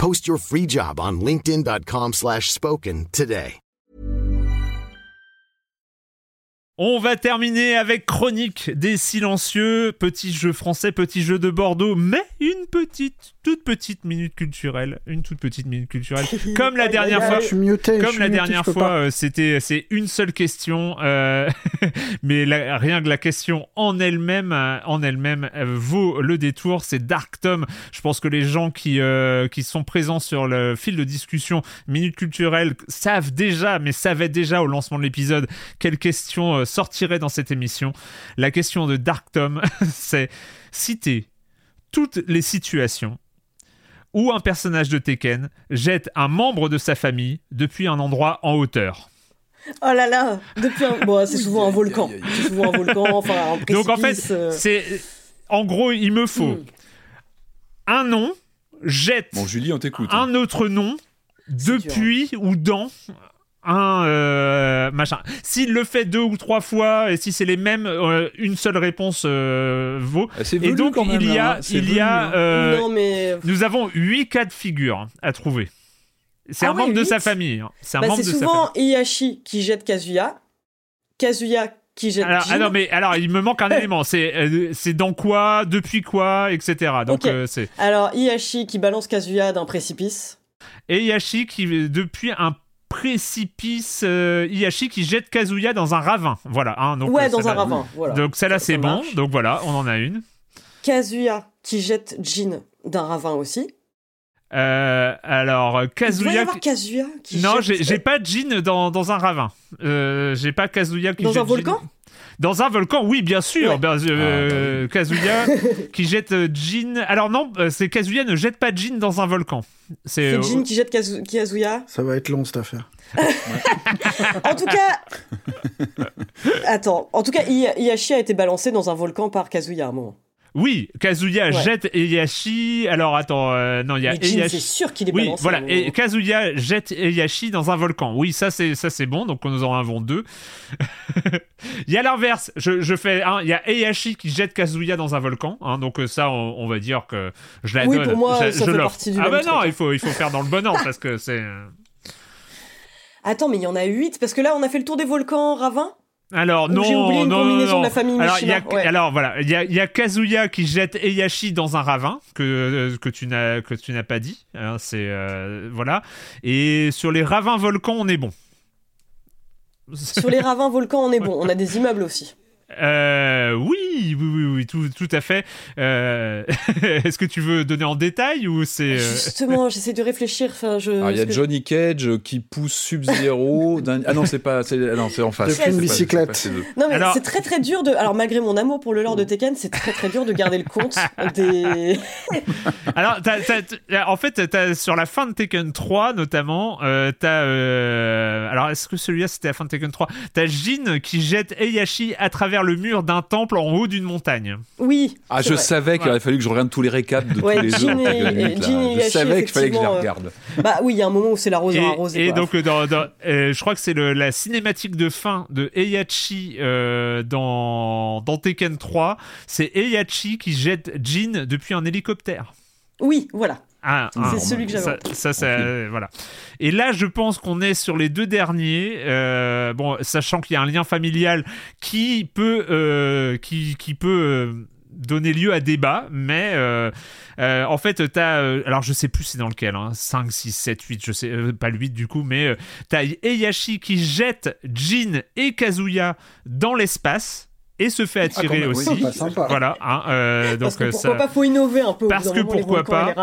Post your free job on linkedin.com/spoken slash spoken today. On va terminer avec Chronique des Silencieux, petit jeu français, petit jeu de Bordeaux, mais une petite, toute petite minute culturelle, une toute petite minute culturelle, comme la dernière fois. aïe. Je suis muté. je Comme suis la muté, dernière je fois, euh, c'était c'est une seule question, euh, mais la- rien que la question en elle-même, euh, en elle-même vaut le détour. C'est Dark Tom. Je pense que les gens qui euh, qui sont présents sur le fil de discussion minute culturelle savent déjà, mais savaient déjà au lancement de l'épisode quelle question sortirait dans cette émission. La question de Dark Tom, c'est citer toutes les situations où un personnage de Tekken jette un membre de sa famille depuis un endroit en hauteur. Oh là là Depuis un... Bon, c'est souvent un volcan. C'est souvent un volcan, enfin un précipice. Donc en fait, euh, c'est en gros, il me faut Hmm. un nom jette Bon, Julie, on t'écoute. hein. un autre nom depuis ou dans un euh, machin. S'il le fait deux ou trois fois et si c'est les mêmes, euh, une seule réponse euh, vaut. Ah, c'est Et donc quand même, il y a, hein. Il y a, hein. euh, Non, mais... nous avons huit cas de figure à trouver. C'est Ah un ouais, membre de sa famille. hein. C'est un Bah, membre de sa famille. souvent Iyashi qui jette Kazuya, Kazuya qui jette Alors, Jin. ah non, mais alors il me manque un élément. C'est euh, c'est dans quoi, depuis quoi, etc. Donc euh, c'est Alors, Iyashi qui balance Kazuya d'un précipice. et Yashi qui depuis un précipice, euh, Iyashi qui jette Kazuya dans un ravin. Voilà. hein, donc, ouais, euh, dans un ravin. Voilà. Donc celle-là c'est bon. marche. Donc voilà, on en a une. Kazuya qui jette Jin d'un ravin aussi. Euh, alors Il doit y Kazuya. avoir Kazuya qui Non, jette... j'ai j'ai pas Jin dans, dans un ravin. Euh, j'ai pas Kazuya qui Dans jette un volcan? Jin- Dans un volcan, oui, bien sûr. Ouais. Ben, euh, Ah, bah Kazuya qui jette euh, Jin. Alors non, euh, c'est Kazuya ne jette pas Jin dans un volcan. C'est C'est Jin qui jette Kazu- Kazuya. Ça va être long cette affaire. En tout cas. Attends. En tout cas, Iya- Iyashi a été balancé dans un volcan par Kazuya à un moment. Oui, Kazuya Ouais. jette Heihachi. Alors attends, euh, non, il y a Heihachi- c'est sûr qu'il est Oui, balancé. voilà. Et. Kazuya jette Heihachi dans un volcan. Oui, ça c'est ça c'est bon. Donc nous en avons deux. Il y a l'inverse. Je, je fais. un. Il y a Heihachi qui jette Kazuya dans un volcan. hein. donc euh, ça, on, on va dire que je la Oui, donne. pour moi, je, ça je fait partie du Ah bah non, il faut il faut faire dans le bon ordre parce que c'est. euh, Attends, mais il y en a 8 parce que là, on a fait le tour des volcans ravins. Alors Ou non, j'ai oublié une non, combinaison non, de la famille alors, il y a, Mishima, ouais. alors voilà, il y a, il y a Kazuya qui jette Heihachi dans un ravin que euh, que tu n'as que tu n'as pas dit. hein, c'est euh, voilà. Et sur les ravins volcans, on est bon. Sur les ravins volcans, on est bon. On a des immeubles aussi. Euh, oui, oui, oui, oui, tout, tout à fait. Euh, Est-ce que tu veux donner en détail ou c'est euh, Justement, j'essaie de réfléchir. Enfin, je. Alors, il y a que- Johnny Cage qui pousse Sub-Zero. Ah non, c'est pas. c'est- ah non, c'est en face. Depuis C'est une bicyclette. Non mais Alors- c'est très très dur de. Alors malgré mon amour pour le lore de Tekken, c'est très très dur de garder le compte des. Alors, en fait, t'as, sur la fin de Tekken 3, notamment, euh, t'as. euh, alors, est-ce que celui-là, c'était la fin de Tekken 3 T'as Jin qui jette Heihachi à travers le mur d'un temple en haut d'une montagne. Oui. Ah, je vrai. savais qu'il aurait fallu que je regarde tous les récaps de Ouais, tous les Jin jeux. et- en Tekken et 8, là. Jin et Je savais qu'il fallait que je les euh, regarde. Bah oui, il y a un moment où c'est Et, arrosé. et quoi. donc, euh, dans, dans- euh, je crois que c'est la cinématique de fin de Heihachi euh, dans, dans Tekken 3. C'est Heihachi qui jette Jin depuis un hélicoptère. Oui, voilà. Ah, C'est ah, celui que j'avais Ça, ça, ça, euh, voilà. Et là, je pense qu'on est sur les deux derniers. euh, bon, sachant qu'il y a un lien familial qui peut, euh, qui, qui peut euh, donner lieu à débat, mais euh, euh, en fait, t'as, euh, alors je sais plus c'est dans lequel, hein, 5, 6, 7, 8, je sais, euh, pas le 8 du coup, mais euh, t'as Heihachi qui jette Jin et Kazuya dans l'espace et se fait attirer quand même, oui. aussi. Sympa. Voilà, hein, euh, donc Parce que pourquoi ça... pas faut innover un peu. Parce que pourquoi pas.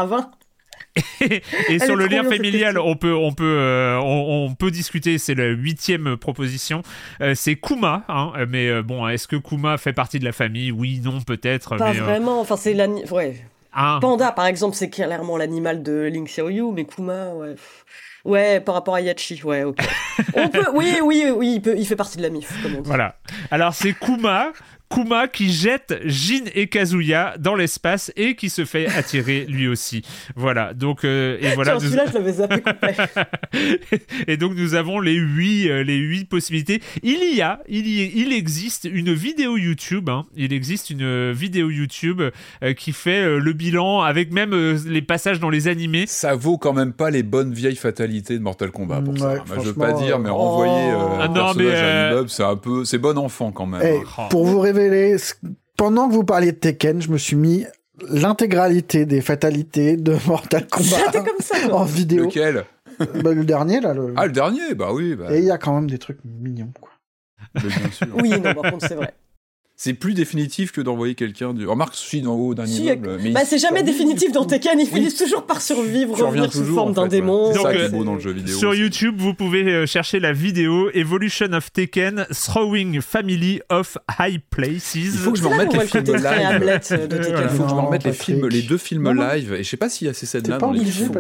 Et sur le lien familial, on peut, on peut, euh, on, on peut discuter. C'est la huitième proposition. Euh, c'est Kuma, hein, mais euh, bon, est-ce que Kuma fait partie de la famille? Oui, non, peut-être. Pas mais, vraiment. Enfin, c'est l'ani- ouais. hein. Panda, par exemple, c'est clairement l'animal de Link Xiaoyu, mais Kuma, ouais. Ouais, par rapport à Yachi, ouais, ok. On peut, oui, oui, oui, il, peut, il fait partie de la MIF, comme on dit. Voilà. Alors c'est Kuma. Kuma qui jette Jin et Kazuya dans l'espace et qui se fait attirer lui aussi. Voilà. Donc euh, et voilà. Tiens, celui-là, je l'avais zappé complet. et donc nous avons les huit, euh, les huit possibilités. Il y a, il y, il existe une vidéo YouTube. hein. Il existe une euh, vidéo YouTube euh, qui fait euh, le bilan avec même euh, les passages dans les animés. Ça vaut quand même pas les bonnes vieilles fatalités de Mortal Kombat pour Ouais, ça. Je veux pas dire, mais renvoyer oh. euh, Ah un non, mais, personnage à euh, un immeuble, c'est un peu, c'est bon enfant quand même. Oh. pour vous révéler, pendant que vous parliez de Tekken, je me suis mis l'intégralité des fatalités de Mortal Kombat comme ça, en vidéo. Lequel? Bah, le dernier, là. Le... Ah, le dernier, bah oui. Bah, Et il y a quand même des trucs mignons, quoi. mais bien sûr. Oui, non, par contre, c'est vrai. C'est plus définitif que d'envoyer quelqu'un du. Remarque, si d'en haut d'un Si, immeuble. Mais Bah, c'est jamais définitif dans Tekken, ils finissent toujours par survivre, revenir sous toujours, forme en d'un démon. ouais. C'est Donc, ça qui euh, est beau dans le jeu vidéo. Sur aussi. YouTube, vous pouvez euh, chercher la vidéo Evolution of Tekken Throwing Family of High Places. Il faut que je me remette les films live. De. Tekken. Il faut que je me remette les Patrick. films, les deux films live. Et je sais pas s'il y a ces scènes-là dans les films.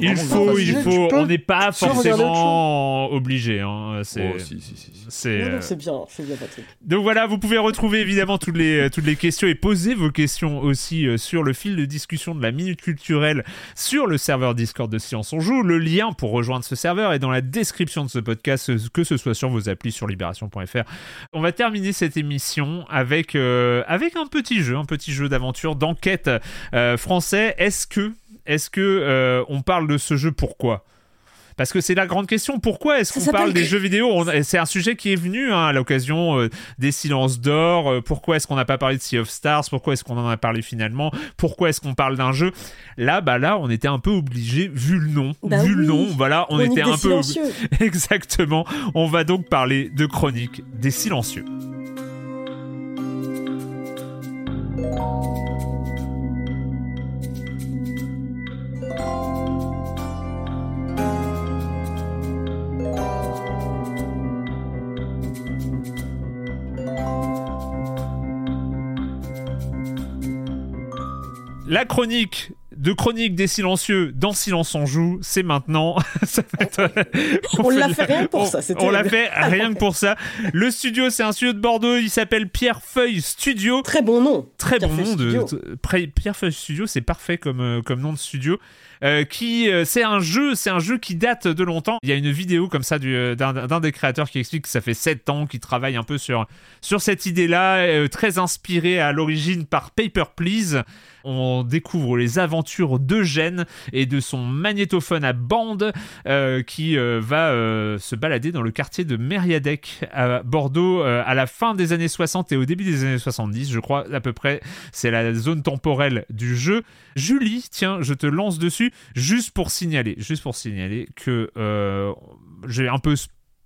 Il faut, il faut. On n'est pas forcément obligé. C'est bien, c'est bien, Patrick. Donc voilà, vous pouvez retrouver évidemment toutes les, euh, toutes les questions et poser vos questions aussi euh, sur le fil de discussion de la Minute Culturelle sur le serveur Discord de Silence on Joue. Le lien pour rejoindre ce serveur est dans la description de ce podcast, que ce soit sur vos applis sur libération.fr. On va terminer cette émission avec, euh, avec un petit jeu, un petit jeu d'aventure, d'enquête français. Est-ce que, est-ce que on parle de ce jeu pourquoi? Parce que c'est la grande question. Pourquoi est-ce qu'on parle des jeux vidéo On- C'est un sujet qui est venu hein, à l'occasion euh, des silences d'or. Euh, pourquoi est-ce qu'on n'a pas parlé de Sea of Stars? Pourquoi est-ce qu'on en a parlé finalement? Pourquoi est-ce qu'on parle d'un jeu? Là, bah là, on était un peu obligé, vu le nom, Bah vu le nom, voilà, on Chronique était un peu exactement. On va donc parler de Chronique des silencieux. La chronique de Chronique des Silencieux dans Silence on joue, c'est maintenant. on, l'a fait rien pour ça. On l'a fait rien que pour ça. Le studio, c'est un studio de Bordeaux. Il s'appelle Pierre Feuille Studio. Très bon nom. Très bon nom. De, Pierre Feuille Studio, c'est parfait comme, euh, comme nom de studio. Euh, qui euh, c'est un jeu, c'est un jeu qui date de longtemps. Il y a une vidéo comme ça d'un des créateurs qui explique que ça fait 7 ans qu'il travaille un peu sur, sur cette idée-là, très inspiré à l'origine par Paper Please on découvre les aventures d'Eugène et de son magnétophone à bande euh, qui euh, va euh, se balader dans le quartier de Mériadec à Bordeaux à la fin des années 60 et au début des années 70, je crois à peu près, c'est la zone temporelle du jeu. Julie, tiens, je te lance dessus juste pour signaler, juste pour signaler que j'ai un peu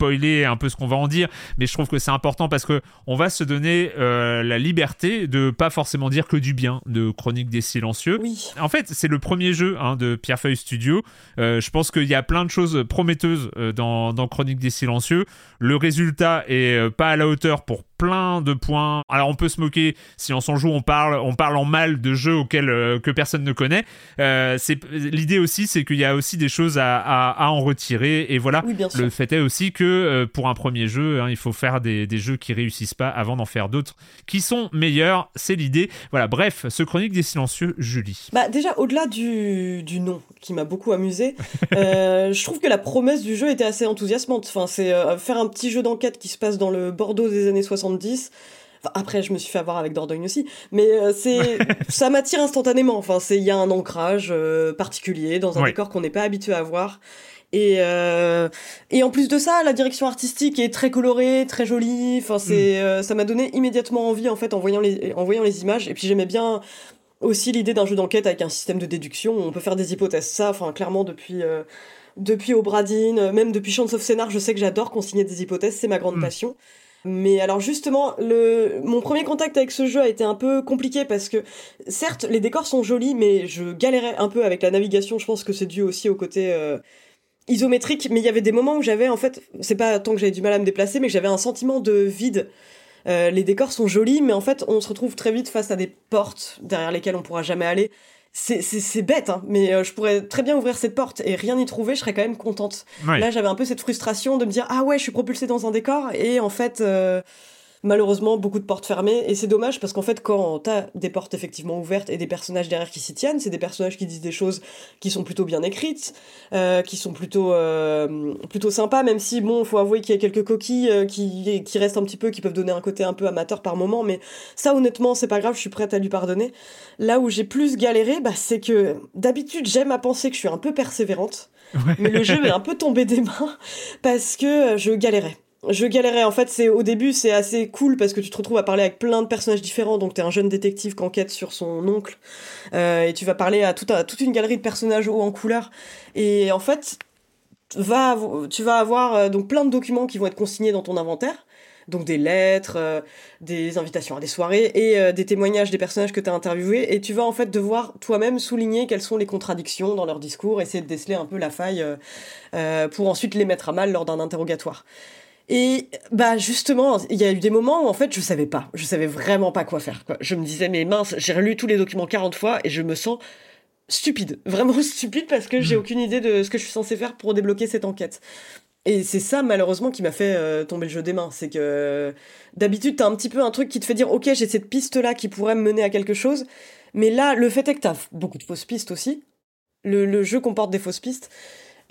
spoiler un peu ce qu'on va en dire, mais je trouve que c'est important parce que on va se donner euh, la liberté de pas forcément dire que du bien de Chronique des Silencieux. Oui. En fait, c'est le premier jeu hein, de Pierrefeuille Studio. Euh, je pense qu'il y a plein de choses prometteuses euh, dans, dans, Chronique des Silencieux. Le résultat est pas à la hauteur pour plein de points. Alors on peut se moquer si on s'en joue, on parle, on parle en mal de jeux auxquels euh, que personne ne connaît. Euh, c'est l'idée aussi, c'est qu'il y a aussi des choses à, à, en retirer et voilà. le fait est aussi que euh, pour un premier jeu, hein, il faut faire des, des, jeux qui réussissent pas avant d'en faire d'autres qui sont meilleurs. C'est l'idée. Voilà. Bref, ce chronique des silencieux, Julie. Bah déjà au-delà du, du nom qui m'a beaucoup amusé, je trouve que la promesse du jeu était assez enthousiasmante. Enfin, c'est faire un petit jeu d'enquête qui se passe dans le Bordeaux des années 60 après, je me suis fait avoir avec Dordogne aussi, mais euh, c'est ça m'attire instantanément. Enfin, c'est il y a un ancrage euh, particulier dans un décor qu'on n'est pas habitué à voir. Et euh, et en plus de ça, la direction artistique est très colorée, très jolie. Enfin, c'est mm. ça m'a donné immédiatement envie en fait en voyant les en voyant les images. Et puis j'aimais bien aussi l'idée d'un jeu d'enquête avec un système de déduction. on peut faire des hypothèses. Ça, enfin, clairement depuis depuis Obradine, même depuis Chance of Scénar, je sais que j'adore consigner des hypothèses. C'est ma grande mm. passion. Mais alors justement, mon premier contact avec ce jeu a été un peu compliqué parce que certes les décors sont jolis, mais je galérais un peu avec la navigation. Je pense que c'est dû aussi au côté euh, isométrique. Mais il y avait des moments où j'avais en fait, c'est pas tant que j'avais du mal à me déplacer, mais j'avais un sentiment de vide. Euh, les décors sont jolis, mais en fait on se retrouve très vite face à des portes derrière lesquelles on pourra jamais aller c'est bête, hein, mais euh, je pourrais très bien ouvrir cette porte et rien y trouver, je serais quand même contente. Là, j'avais un peu cette frustration de me dire ah ouais, je suis propulsée dans un décor et en fait, euh, malheureusement beaucoup de portes fermées. Et c'est dommage parce qu'en fait quand t'as des portes effectivement ouvertes et des personnages derrière qui s'y tiennent c'est des personnages qui disent des choses qui sont plutôt bien écrites euh, qui sont plutôt euh, plutôt sympas même si bon faut avouer qu'il y a quelques coquilles euh, qui qui restent un petit peu qui peuvent donner un côté un peu amateur par moment. Mais ça honnêtement c'est pas grave je suis prête à lui pardonner. Là où j'ai plus galéré bah c'est que d'habitude j'aime à penser que je suis un peu persévérante. Mais le jeu est un peu tombé des mains parce que je galérais je galérais. En fait, c'est au début, c'est assez cool parce que tu te retrouves à parler avec plein de personnages différents. Donc, t'es un jeune détective qui enquête sur son oncle euh, et tu vas parler à, toute une galerie de personnages hauts en couleur. Et en fait, tu vas avoir euh, donc plein de documents qui vont être consignés dans ton inventaire. Donc des lettres, euh, des invitations à des soirées et des témoignages des personnages que tu as interviewés. Et tu vas en fait devoir toi-même souligner quelles sont les contradictions dans leur discours, essayer de déceler un peu la faille pour ensuite les mettre à mal lors d'un interrogatoire. Et bah justement, il y a eu des moments où en fait je savais pas, je savais vraiment pas quoi faire. Quoi. Je me disais mais mince, j'ai relu tous les documents 40 fois et je me sens stupide, vraiment stupide parce que j'ai hmm. aucune idée de ce que je suis censé faire pour débloquer cette enquête. Et c'est ça malheureusement qui m'a fait euh, tomber le jeu des mains, c'est que d'habitude t'as un petit peu un truc qui te fait dire ok j'ai cette piste là qui pourrait me mener à quelque chose, mais là le fait est que t'as beaucoup de fausses pistes aussi. Le, le jeu comporte des fausses pistes.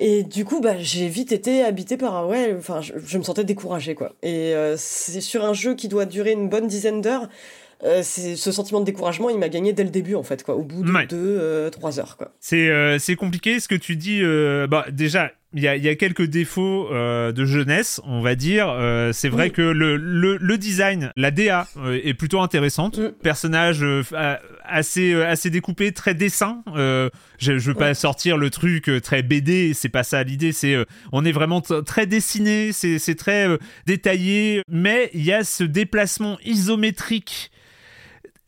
Et du coup, bah, j'ai vite été habité par un ouais, enfin, je, me sentais découragée quoi. Et euh, c'est sur un jeu qui doit durer une bonne dizaine d'heures. Euh, c'est ce sentiment de découragement, il m'a gagné dès le début en fait quoi, au bout de 2 euh, trois heures quoi. C'est c'est compliqué ce que tu dis. bah déjà, il y a, y a, quelques défauts euh, de jeunesse, on va dire. Euh, c'est vrai que le, le, le, design, la DA euh, est plutôt intéressante. Mm. Personnage assez assez découpé, très dessin. je, je veux pas sortir le truc très BD, c'est pas ça l'idée. C'est on est vraiment très dessiné, c'est c'est très détaillé, mais il y a ce déplacement isométrique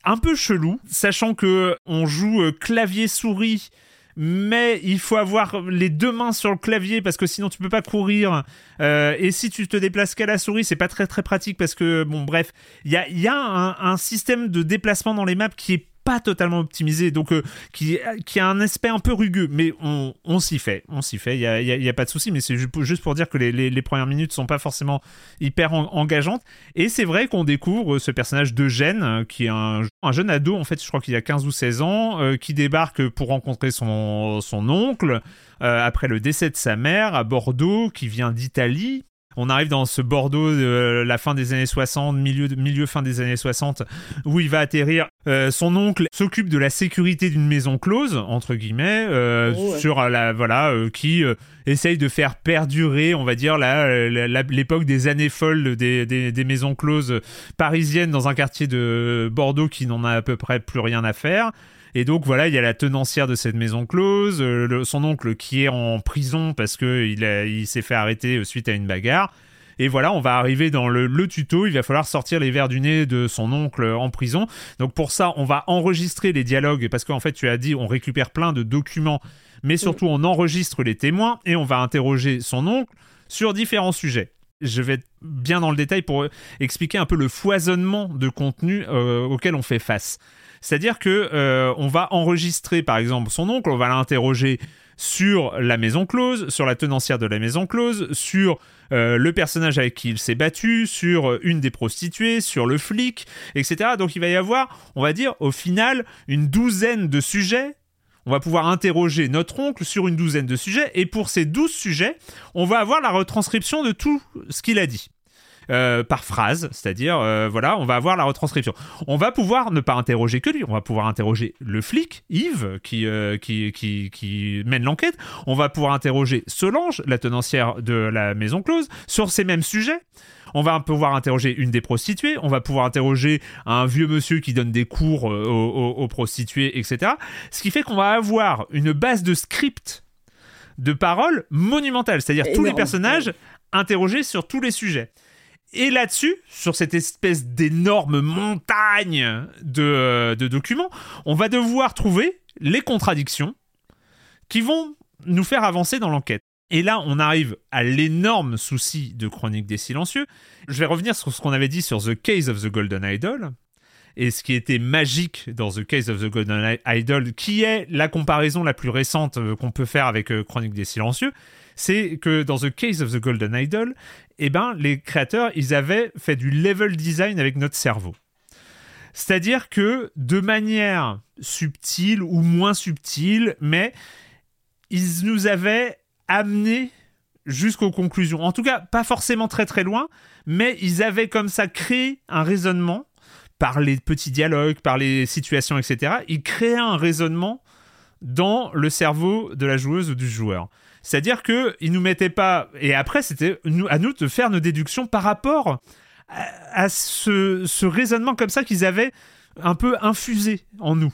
un peu chelou, sachant que on joue clavier souris mais il faut avoir les deux mains sur le clavier parce que sinon tu peux pas courir. Euh, et si tu te déplaces qu'à la souris, c'est pas très très pratique parce que bon bref, il y a, un, un, système de déplacement dans les maps qui est pas totalement optimisé, donc euh, qui, qui a un aspect un peu rugueux, mais on, on s'y fait, on s'y fait, il n'y a, y a, pas de souci, mais c'est juste pour dire que les, les, premières minutes sont pas forcément hyper engageantes, et c'est vrai qu'on découvre ce personnage d'Eugène, euh, qui est un, un, jeune ado, en fait, je crois qu'il a 15 ou 16 ans, euh, qui débarque pour rencontrer son, son oncle, après le décès de sa mère à Bordeaux, qui vient d'Italie, on arrive dans ce Bordeaux de la fin des années 60, milieu, milieu fin des années 60, où il va atterrir. Euh, son oncle s'occupe de la sécurité d'une maison close, entre guillemets, euh, oh, sur la voilà, euh, qui essaye de faire perdurer, on va dire, l'époque des années folles des, des, maisons closes parisiennes dans un quartier de Bordeaux qui n'en a à peu près plus rien à faire. Et donc voilà, il y a la tenancière de cette maison close, son oncle qui est en prison parce que il, il s'est fait arrêter suite à une bagarre. Et voilà, on va arriver dans le, tuto. Il va falloir sortir les verres du nez de son oncle en prison. Donc pour ça, on va enregistrer les dialogues parce qu'en fait, tu as dit, on récupère plein de documents, mais surtout on enregistre les témoins et on va interroger son oncle sur différents sujets. Je vais bien dans le détail pour expliquer un peu le foisonnement de contenu euh, auquel on fait face. C'est-à-dire que euh, on va enregistrer par exemple son oncle, on va l'interroger sur la maison close, sur la tenancière de la maison close, sur euh, le personnage avec qui il s'est battu, sur une des prostituées, sur le flic, etc. Donc il va y avoir, on va dire, au final, une douzaine de sujets. On va pouvoir interroger notre oncle sur une douzaine de sujets, et pour ces douze sujets, on va avoir la retranscription de tout ce qu'il a dit. Euh, par phrase, c'est-à-dire, euh, voilà, on va avoir la retranscription. On va pouvoir ne pas interroger que lui, on va pouvoir interroger le flic, Yves, qui, euh, qui, qui, qui, mène l'enquête, on va pouvoir interroger Solange, la tenancière de la maison close, sur ces mêmes sujets. On va pouvoir interroger une des prostituées, on va pouvoir interroger un vieux monsieur qui donne des cours aux, aux prostituées, etc. Ce qui fait qu'on va avoir une base de script de paroles monumentale, c'est-à-dire tous les personnages interrogés sur tous les sujets. Et là-dessus, sur cette espèce d'énorme montagne de, documents, on va devoir trouver les contradictions qui vont nous faire avancer dans l'enquête. Et là, on arrive à l'énorme souci de Chronique des Silencieux. Je vais revenir sur ce qu'on avait dit sur The Case of the Golden Idol. Et ce qui était magique dans The Case of the Golden Idol, qui est la comparaison la plus récente euh, qu'on peut faire avec euh, Chronique des Silencieux, c'est que dans The Case of the Golden Idol, eh ben, les créateurs, ils avaient fait du level design avec notre cerveau. C'est-à-dire que de manière subtile ou moins subtile, mais ils nous avaient amené jusqu'aux conclusions. En tout cas, pas forcément très très loin, mais ils avaient comme ça créé un raisonnement par les petits dialogues, par les situations, etc. Ils créaient un raisonnement dans le cerveau de la joueuse ou du joueur. C'est-à-dire qu'ils nous mettaient pas. Et après, c'était à nous de faire nos déductions par rapport à, ce, raisonnement comme ça qu'ils avaient un peu infusé en nous.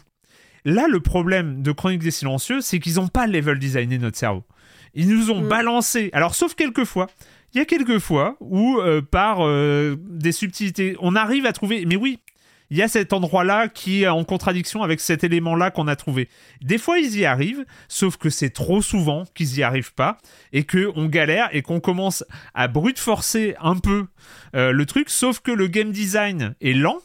Là, le problème de Chronique des Silencieux, c'est qu'ils n'ont pas level designé notre cerveau. Ils nous ont mm. balancé. Alors, sauf quelques fois. Il y a quelques fois où, euh, par euh, des subtilités, on arrive à trouver. Mais oui, il y a cet endroit-là qui est en contradiction avec cet élément-là qu'on a trouvé. Des fois, ils y arrivent, sauf que c'est trop souvent qu'ils n'y arrivent pas et qu'on galère et qu'on commence à brute forcer un peu euh, le truc, sauf que le game design est lent.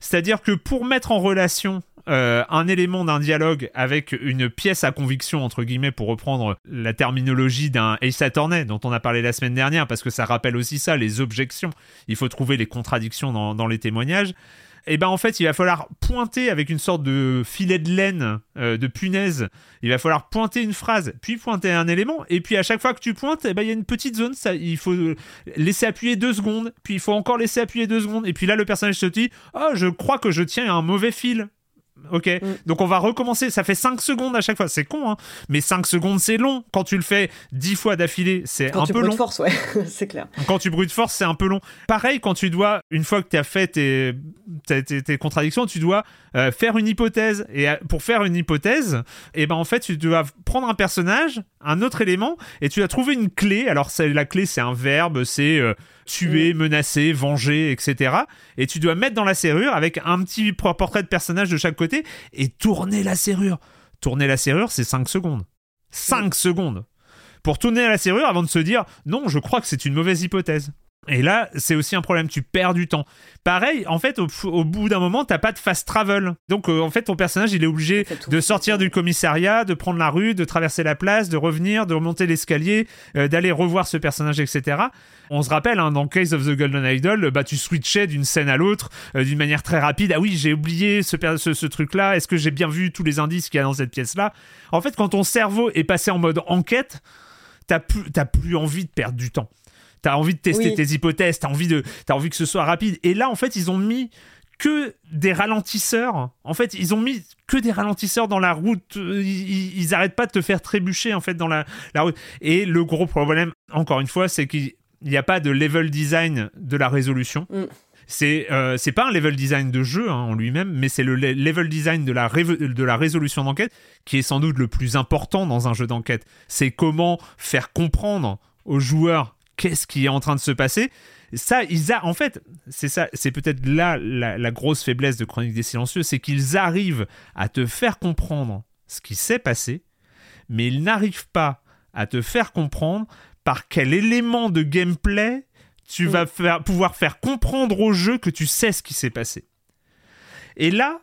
C'est-à-dire que pour mettre en relation euh, un élément d'un dialogue avec une pièce à conviction, entre guillemets, pour reprendre la terminologie d'un Ace Attorney dont on a parlé la semaine dernière, parce que ça rappelle aussi ça, les objections. Il faut trouver les contradictions dans les témoignages et eh ben en fait, il va falloir pointer avec une sorte de filet de laine, euh, de punaise. Il va falloir pointer une phrase, puis pointer un élément, et puis à chaque fois que tu pointes, eh ben il y a une petite zone. Ça, il faut laisser appuyer deux secondes, puis il faut encore laisser appuyer deux secondes, et puis là le personnage se dit, oh, je crois que je tiens un mauvais fil. Ok, mm. donc on va recommencer. Ça fait 5 secondes à chaque fois. C'est con, hein mais 5 secondes, c'est long. Quand tu le fais 10 fois d'affilée, c'est un peu long. Quand tu force, ouais, c'est clair. Quand tu brutes force, c'est un peu long. Pareil, quand tu dois, une fois que tu as fait tes, tes, contradictions, tu dois euh, faire une hypothèse. Et euh, pour faire une hypothèse, et eh ben en fait, tu dois prendre un personnage, un autre élément, et tu as trouvé une clé. Alors, la clé, c'est un verbe, c'est. Euh, tuer, mm. menacer, venger, etc. Et tu dois mettre dans la serrure avec un petit portrait de personnage de chaque côté et tourner la serrure. Tourner la serrure, c'est 5 secondes. 5 secondes pour tourner la serrure avant de se dire non, je crois que c'est une mauvaise hypothèse. Et là, c'est aussi un problème, tu perds du temps. Pareil, en fait, au, bout d'un moment, t'as pas de fast travel. Donc, euh, en fait, ton personnage, il est obligé de sortir du commissariat, de prendre la rue, de traverser la place, de revenir, de remonter l'escalier, euh, d'aller revoir ce personnage, etc. On se rappelle, hein, dans Case of the Golden Idol, bah, tu switchais d'une scène à l'autre euh, d'une manière très rapide. Ah oui, j'ai oublié ce, ce, truc-là. Est-ce que j'ai bien vu tous les indices qu'il y a dans cette pièce-là? En fait, quand ton cerveau est passé en mode enquête, t'as plus, plus envie de perdre du temps. T'as envie de tester tes hypothèses, t'as envie, de, as envie que ce soit rapide. Et là, en fait, ils ont mis que des ralentisseurs. En fait, ils ont mis que des ralentisseurs dans la route. Ils, ils arrêtent pas de te faire trébucher en fait dans la, la route. Et le gros problème, encore une fois, c'est qu'il n'y a pas de level design de la résolution. Mm. C'est euh, c'est pas un level design de jeu hein, en lui-même, mais c'est le level design de la, de la résolution d'enquête qui est sans doute le plus important dans un jeu d'enquête. C'est comment faire comprendre aux joueurs qu'est-ce qui est en train de se passer ça, ils a, en fait, c'est ça, c'est peut-être là la, grosse faiblesse de Chronique des Silencieux, c'est qu'ils arrivent à te faire comprendre ce qui s'est passé, mais ils n'arrivent pas à te faire comprendre par quel élément de gameplay tu vas faire, pouvoir faire comprendre au jeu que tu sais ce qui s'est passé. Et là,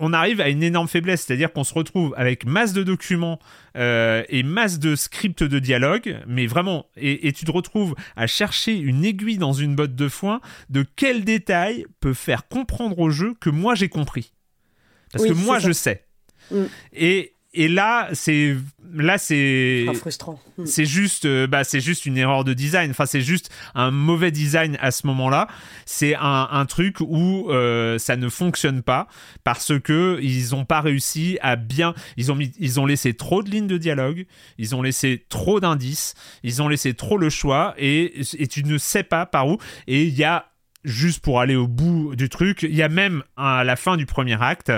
on arrive à une énorme faiblesse, c'est-à-dire qu'on se retrouve avec masse de documents euh, et masse de scripts de dialogue, mais vraiment, et, tu te retrouves à chercher une aiguille dans une botte de foin de quel détail peut faire comprendre au jeu que moi j'ai compris. Parce que moi je sais. Mm. Et, et là, c'est là c'est frustrant. Hmm. C'est juste euh, bah c'est juste une erreur de design. Enfin c'est juste un mauvais design à ce moment-là. C'est un, un, truc où euh, ça ne fonctionne pas parce que ils ont pas réussi à bien. Ils ont mis ils ont laissé trop de lignes de dialogue. Ils ont laissé trop d'indices. Ils ont laissé trop le choix et et tu ne sais pas par où. Et il y a juste pour aller au bout du truc, il y a même à la fin du premier acte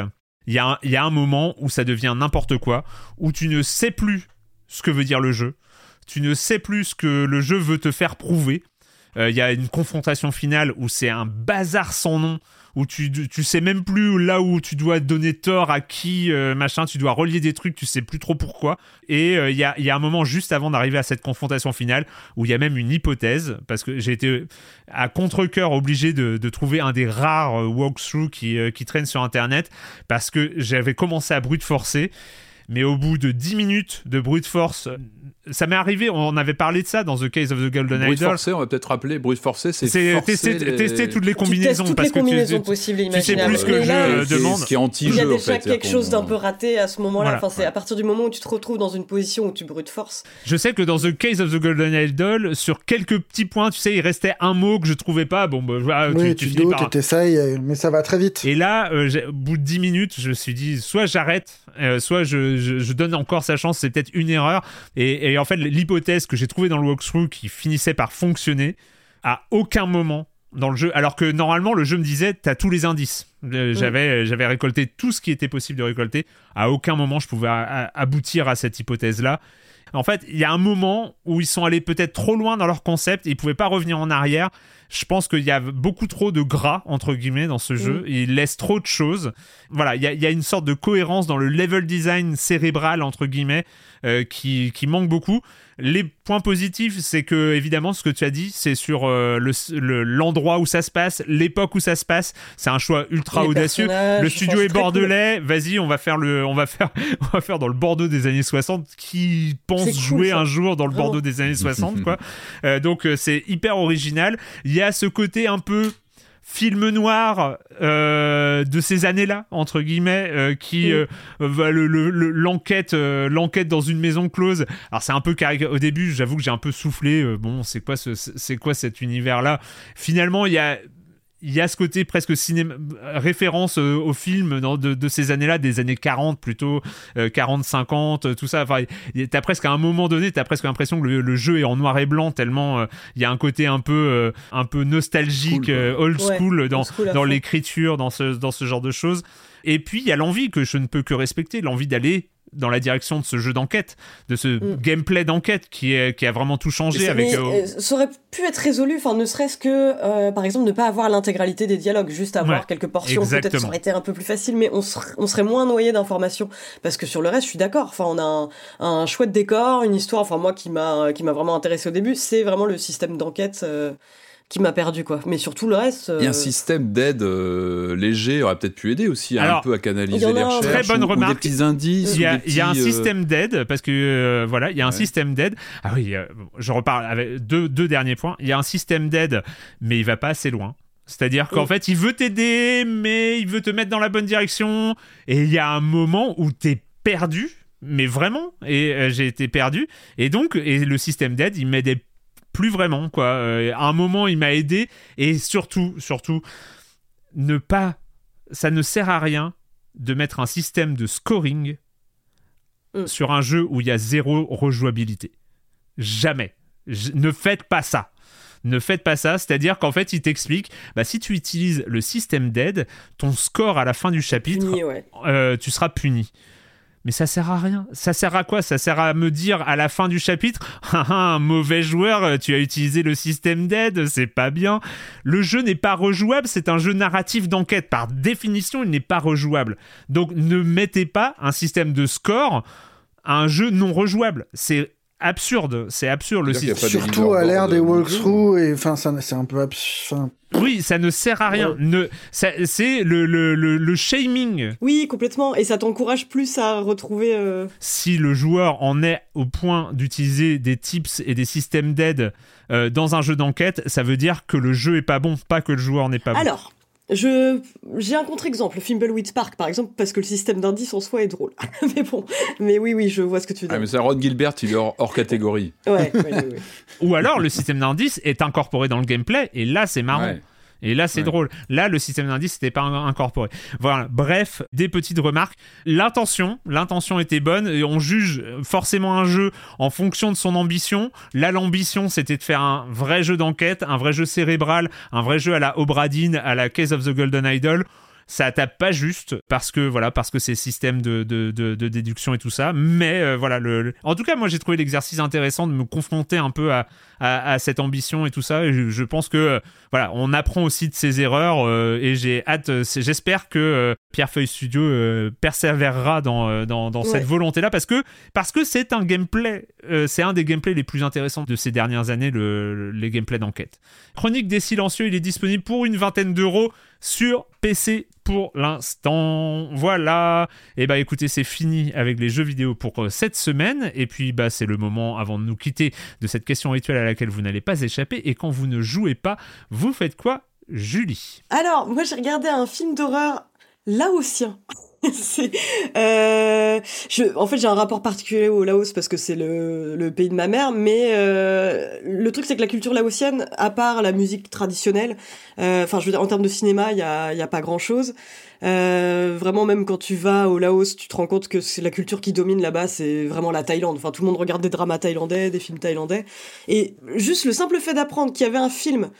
il y, a un, moment où ça devient n'importe quoi, où tu ne sais plus ce que veut dire le jeu, tu ne sais plus ce que le jeu veut te faire prouver. Euh, il y a une confrontation finale où c'est un bazar sans nom, où tu, tu sais même plus là où tu dois donner tort à qui, euh, machin, tu dois relier des trucs, tu sais plus trop pourquoi. Et euh, il y, a, y, a, un moment juste avant d'arriver à cette confrontation finale où il y a même une hypothèse, parce que j'ai été à contre-coeur obligé de, de, trouver un des rares walkthroughs qui, qui traînent sur Internet, parce que j'avais commencé à brute forcer mais au bout de 10 minutes de brute force ça m'est arrivé, on avait parlé de ça dans The Case of the Golden forcé, on va peut-être rappeler, brute forcé, c'est tester, tester, toutes les combinaisons. toutes parce les combinaisons que tu, possibles et imaginables. Tu sais plus ce que je demande. Ce qui est anti-jeu, Il y a déjà en fait, quelque chose d'un peu raté à ce moment-là. Enfin, c'est à partir du moment où tu te retrouves dans une position où tu brute force. Je sais que dans The Case of the Golden Idol, sur quelques petits points, tu sais, il restait un mot que je trouvais pas. Bon, bah, oui, tu, tu, tu par... t'essayes, mais ça va très vite. Et là, euh, au bout de 10 minutes, je me suis dit, soit j'arrête, euh, soit je, je, je, donne encore sa chance, c'est peut-être une erreur. Et, et en fait, l'hypothèse que j'ai trouvé dans le walkthrough qui finissait par fonctionner à aucun moment dans le jeu, alors que normalement le jeu me disait t'as tous les indices. Euh, j'avais j'avais récolté tout ce qui était possible de récolter. À aucun moment je pouvais aboutir à cette hypothèse là. En fait, il y a un moment où ils sont allés peut-être trop loin dans leur concept et ils pouvaient pas revenir en arrière. Je pense qu'il y a beaucoup trop de gras, entre guillemets, dans ce jeu. Il laisse trop de choses. Voilà, il y, a, il y, a, une sorte de cohérence dans le level design cérébral, entre guillemets, euh, qui, qui manque beaucoup. Les points positifs, c'est que évidemment ce que tu as dit, c'est sur euh, l'endroit où ça se passe, l'époque où ça se passe. C'est un choix ultra audacieux. Le studio est bordelais. Vas-y, on va faire le, on va faire, on va faire dans le Bordeaux des années 60. Qui pense jouer un jour dans le Bordeaux des années 60, quoi. Euh, donc euh, c'est hyper original. Il y a ce côté un peu film noir euh, de ces années-là entre guillemets euh, qui euh, l'enquête l'enquête dans une maison close. Alors c'est un peu au début j'avoue que j'ai un peu soufflé bon c'est quoi c'est quoi cet univers là finalement il y a il y a ce côté presque cinéma, référence euh, au film de, ces années-là, des années 40 plutôt, 40-50, euh, tout ça. Enfin, t'as presque à un moment donné, t'as presque l'impression que le, jeu est en noir et blanc tellement euh, il y a un côté un peu, un peu nostalgique, old school dans, dans l'écriture, dans ce, dans ce genre de choses. Et puis il y a l'envie que je ne peux que respecter, l'envie d'aller dans la direction de ce jeu d'enquête, de ce mm. gameplay d'enquête qui, est, qui a vraiment tout changé. avec, euh, euh, ça aurait pu être résolu, enfin ne serait-ce que, euh, par exemple, ne pas avoir l'intégralité des dialogues, juste avoir quelques portions, peut-être ça aurait été un peu plus facile, mais on, serait, on serait moins noyé d'informations. Parce que sur le reste, je suis d'accord, enfin on a un, un, chouette décor, une histoire, enfin moi qui m'a qui m'a vraiment intéressé au début, c'est vraiment le système d'enquête qui m'a perdu quoi. Mais surtout le reste. Et un euh, système d'aide euh, léger aurait peut-être pu aider aussi Alors, un peu à canaliser les recherches. Très bonne ou- ou remarque. des petits indices. Il y, a, des il y a un euh, système d'aide parce que euh, voilà, il y a un Ouais. système d'aide. Ah oui, euh, je reparle avec deux, deux derniers points. Il y a un système d'aide, mais il va pas assez loin. C'est-à-dire qu'en Oui. fait, il veut t'aider, mais il veut te mettre dans la bonne direction. Et il y a un moment où t'es perdu, mais vraiment. Et euh, j'ai été perdu. Et donc, et le système d'aide, il m'aidait plus vraiment, quoi. Euh, à un moment, il m'a aidé. Et surtout, surtout, ne pas. Ça ne sert à rien de mettre un système de scoring Mm. sur un jeu où il y a zéro rejouabilité. Jamais. Ne faites pas ça. Ne faites pas ça, c'est-à-dire qu'en fait, il t'explique, bah, si tu utilises le système d'aide, ton score à la fin du chapitre, puni, ouais. euh, tu seras puni. Mais ça sert à rien. Ça sert à quoi? Ça sert à me dire à la fin du chapitre, Ah, ah, un mauvais joueur, euh, tu as utilisé le système d'aide, c'est pas bien. Le jeu n'est pas rejouable, c'est un jeu narratif d'enquête. Par définition, il n'est pas rejouable. Donc ne mettez pas un système de score à un jeu non rejouable. C'est absurde, c'est absurde le système. Surtout à l'ère des walkthroughs, et enfin, ça, c'est un peu absurde. Oui, ça ne sert à rien. Ne, c'est le, le, le, le shaming Oui, complètement. Et ça t'encourage plus à retrouver. euh, si le joueur en est au point d'utiliser des tips et des systèmes d'aide euh, dans un jeu d'enquête, ça veut dire que le jeu est pas bon, pas que le joueur n'est pas bon. Alors, je j'ai un contre-exemple, Fimbleweed Spark par exemple, parce que le système d'indice en soi est drôle. mais bon, mais oui, oui, je vois ce que tu veux Ah, dire. mais ça, Ron Gilbert, il est hors, hors catégorie. Ouais, ouais, ouais, ouais. Ou alors le système d'indice est incorporé dans le gameplay et là c'est marrant. Et là, c'est Ouais. drôle. Là, le système d'indice n'était pas in- incorporé. Voilà. Bref, des petites remarques. L'intention, l'intention était bonne. Et on juge forcément un jeu en fonction de son ambition. Là, l'ambition, c'était de faire un vrai jeu d'enquête, un vrai jeu cérébral, un vrai jeu à la Obradine, à la Case of the Golden Idol. Ça tape pas juste parce que voilà parce que c'est système de, de, de, de déduction et tout ça mais euh, voilà le, le- en tout cas moi j'ai trouvé l'exercice intéressant de me confronter un peu à, à, à cette ambition et tout ça et je, je pense que euh, voilà, on apprend aussi de ses erreurs euh, et j'ai hâte, j'espère que Pierrefeuille Studio persévérera dans, dans, dans cette Ouais. volonté-là parce que parce que c'est un gameplay, c'est un des gameplays les plus intéressants de ces dernières années, le, le- les gameplays d'enquête. Chronique des silencieux, il est disponible pour une vingtaine d'euros sur PC pour l'instant. Voilà. Et bah écoutez, c'est fini avec les jeux vidéo pour euh, cette semaine. Et puis bah c'est le moment avant de nous quitter de cette question rituelle à laquelle vous n'allez pas échapper. Et quand vous ne jouez pas, vous faites quoi, Julie? Alors, moi j'ai regardé un film d'horreur laotien. euh, en fait, j'ai un rapport particulier au Laos parce que c'est le, pays de ma mère, mais euh, le truc c'est que la culture laotienne, à part la musique traditionnelle, euh, enfin, je veux dire, en termes de cinéma, il y a, a pas grand chose. Vraiment, même quand tu vas au Laos, tu te rends compte que c'est la culture qui domine là-bas, c'est vraiment la Thaïlande. Enfin, tout le monde regarde des dramas thaïlandais, des films thaïlandais. Et juste le simple fait d'apprendre qu'il y avait un film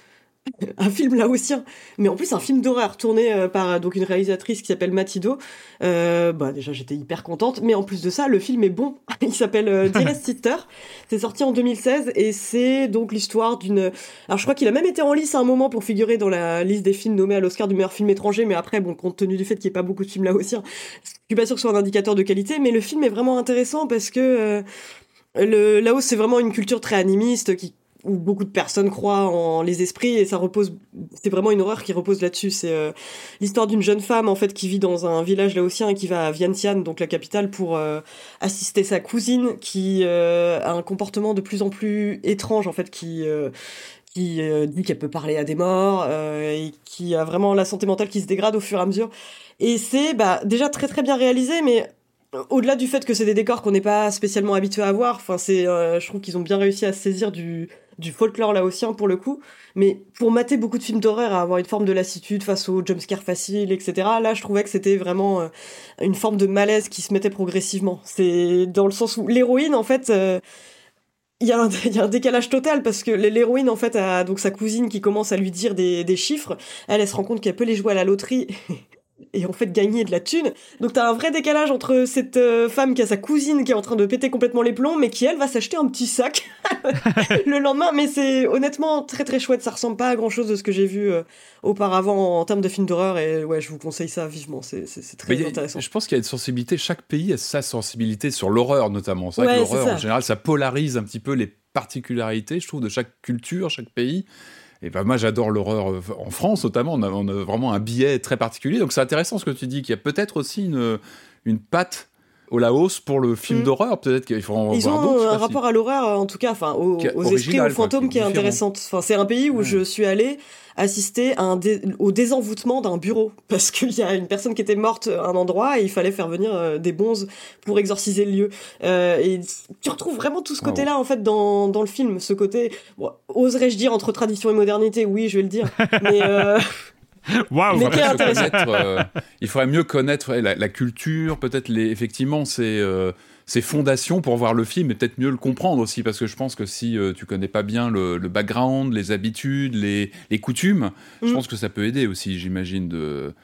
un film laotien, mais en plus un film d'horreur tourné euh, par donc une réalisatrice qui s'appelle Matido. Euh, bah déjà j'étais hyper contente, mais en plus de ça le film est bon. Il s'appelle euh, Dearest Sister. C'est sorti en 2016 et c'est donc l'histoire d'une. Alors je crois qu'il a même été en lice à un moment pour figurer dans la liste des films nommés à l'Oscar du meilleur film étranger, mais après bon compte tenu du fait qu'il n'y ait pas beaucoup de films laotiens, je suis pas sûre que ce soit un indicateur de qualité, mais le film est vraiment intéressant parce que euh, le Laos c'est vraiment une culture très animiste qui où beaucoup de personnes croient en les esprits et ça repose c'est vraiment une horreur qui repose là-dessus. C'est euh, l'histoire d'une jeune femme en fait qui vit dans un village laotien et qui va à Vientiane donc la capitale pour euh, assister sa cousine qui euh, a un comportement de plus en plus étrange en fait qui qui dit qu'elle peut parler à des morts et qui a vraiment la santé mentale qui se dégrade au fur et à mesure. Et c'est bah déjà très très bien réalisé mais au-delà du fait que c'est des décors qu'on n'est pas spécialement habitué à voir, enfin c'est, je trouve qu'ils ont bien réussi à saisir du, du folklore laotien pour le coup. Mais pour mater beaucoup de films d'horreur, à avoir une forme de lassitude face aux jumpscares faciles, etc. Là, je trouvais que c'était vraiment euh, une forme de malaise qui se mettait progressivement. C'est dans le sens où l'héroïne, en fait. euh, il y, a un, décalage total parce que l'héroïne en fait a donc sa cousine qui commence à lui dire des, des chiffres. Elle, elle se rend compte qu'elle peut les jouer à la loterie et en fait gagner de la thune. Donc t'as un vrai décalage entre cette euh, femme qui a sa cousine qui est en train de péter complètement les plombs, mais qui elle va s'acheter un petit sac le lendemain. Mais c'est honnêtement très très chouette. Ça ressemble pas à grand chose de ce que j'ai vu euh, auparavant en termes de films d'horreur. Et ouais, je vous conseille ça vivement. C'est très Mais a- intéressant. je pense qu'il y a une sensibilité, chaque pays a sa sensibilité sur l'horreur notamment. C'est vrai Ouais, que c'est l'horreur, en général, ça polarise un petit peu les particularités, je trouve, de chaque culture, chaque pays. Et ben moi j'adore l'horreur en France notamment. On a, on a, vraiment un biais très particulier. Donc c'est intéressant ce que tu dis, qu'il y a peut-être aussi une une patte au Laos pour le film Mm. d'horreur. Peut-être qu'il faut en Ils voir ont sais un si- rapport à l'horreur, en tout cas, enfin, aux, aux esprits, aux fantômes qui qui est intéressante. Enfin, c'est un pays où Mm. je suis allée assister à un dé- au désenvoûtement d'un bureau parce qu'il y a une personne qui était morte à un endroit et il fallait faire venir euh, des bonzes pour exorciser le lieu. Euh, et tu retrouves vraiment tout ce Ah côté-là en fait dans, dans le film, ce côté, bon, oserais-je dire entre tradition et modernité Oui, je vais le dire. Mais euh, Waouh Il euh, il faudrait mieux connaître ouais, la, la culture, peut-être les, effectivement ses, euh, fondations pour voir le film et peut-être mieux le comprendre aussi, parce que je pense que si euh, tu connais pas bien le, le background, les habitudes, les, les coutumes, je Mm. pense que ça peut aider aussi, j'imagine, de...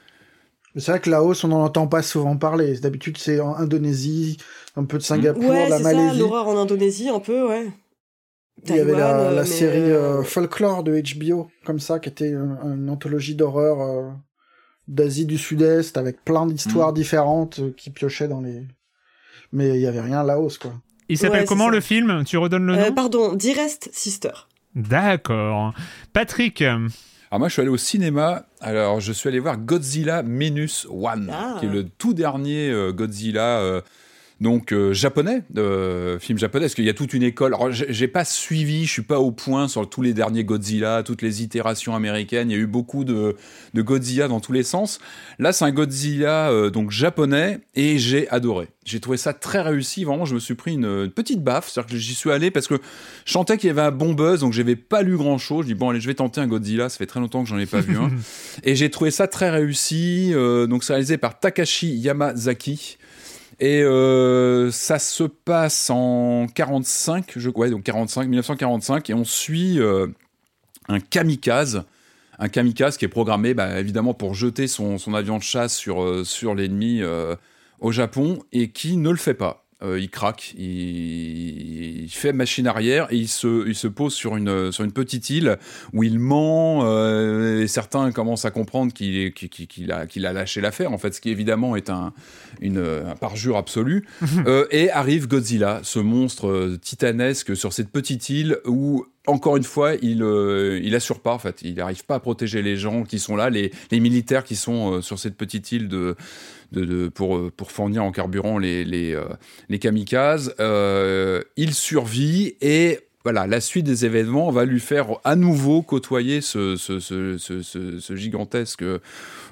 C'est vrai que Laos, on n'en entend pas souvent parler. D'habitude, c'est en Indonésie, un peu de Singapour, ouais, la c'est ça, Malaisie. l'horreur en Indonésie, un peu, ouais. Il y avait la, euh, la série euh, euh, Folklore de HBO, comme ça, qui était une, une anthologie d'horreur euh, d'Asie du Sud-Est, avec plein d'histoires Mm. différentes euh, qui piochaient dans les... Mais il y avait rien à Laos, quoi. Il s'appelle Ouais, comment ça. le film? Tu redonnes le nom? pardon, Dearest Sister. D'accord. Patrick, Alors moi, je suis allé au cinéma. Alors, je suis allé voir Godzilla Minus One, Ah. qui est le tout dernier euh, Godzilla. Donc euh, japonais, euh, film japonais, parce qu'il y a toute une école. Alors j'ai pas suivi, je suis pas au point sur tous les derniers Godzilla, toutes les itérations américaines. Il y a eu beaucoup de, de Godzilla dans tous les sens. Là, c'est un Godzilla euh, donc japonais et j'ai adoré. J'ai trouvé ça très réussi. Vraiment, je me suis pris une, une petite baffe, c'est-à-dire que j'y suis allé parce que je sentais qu'il y avait un bon buzz, donc j'avais pas lu grand-chose. Je dis bon allez, je vais tenter un Godzilla. Ça fait très longtemps que j'en ai pas vu un. Et j'ai trouvé ça très réussi. Donc c'est réalisé par Takashi Yamazaki. Et euh, ça se passe en 45, je ouais, donc 45, 1945, et on suit euh, un kamikaze, un kamikaze qui est programmé, bah, évidemment, pour jeter son, avion de chasse sur euh, l'ennemi au Japon, et qui ne le fait pas. Euh, il craque, il, il fait machine arrière et il se, il se pose sur une, sur une petite île où il ment. euh, et certains commencent à comprendre qu'il qu'il a, qu'il a lâché l'affaire, en fait, ce qui évidemment est un, une, un parjure absolu. Euh, et arrive Godzilla, ce monstre titanesque sur cette petite île où, encore une fois, il, euh, il assure pas, en fait. Il n'arrive pas à protéger les gens qui sont là, les, les militaires qui sont euh, sur cette petite île de, euh, pour fournir en carburant les, euh, kamikazes. Euh, il survit et voilà, la suite des événements va lui faire à nouveau côtoyer ce, gigantesque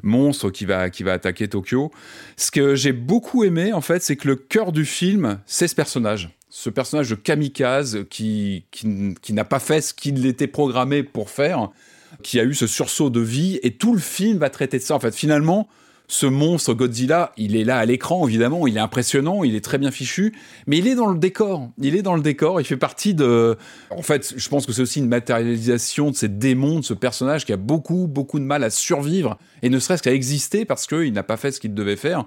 monstre qui va, attaquer Tokyo. Ce que j'ai beaucoup aimé, en fait, c'est que le cœur du film, c'est ce personnage. Ce personnage de kamikaze qui, qui, qui n'a pas fait ce qu'il était programmé pour faire, qui a eu ce sursaut de vie, et tout le film va traiter de ça. En fait, finalement, ce monstre Godzilla, il est là à l'écran, évidemment, il est impressionnant, il est très bien fichu, mais il est dans le décor. Il est dans le décor, il fait partie de... En fait, je pense que c'est aussi une matérialisation de ces démons, de ce personnage qui a beaucoup, beaucoup de mal à survivre, et ne serait-ce qu'à exister parce qu'il n'a pas fait ce qu'il devait faire.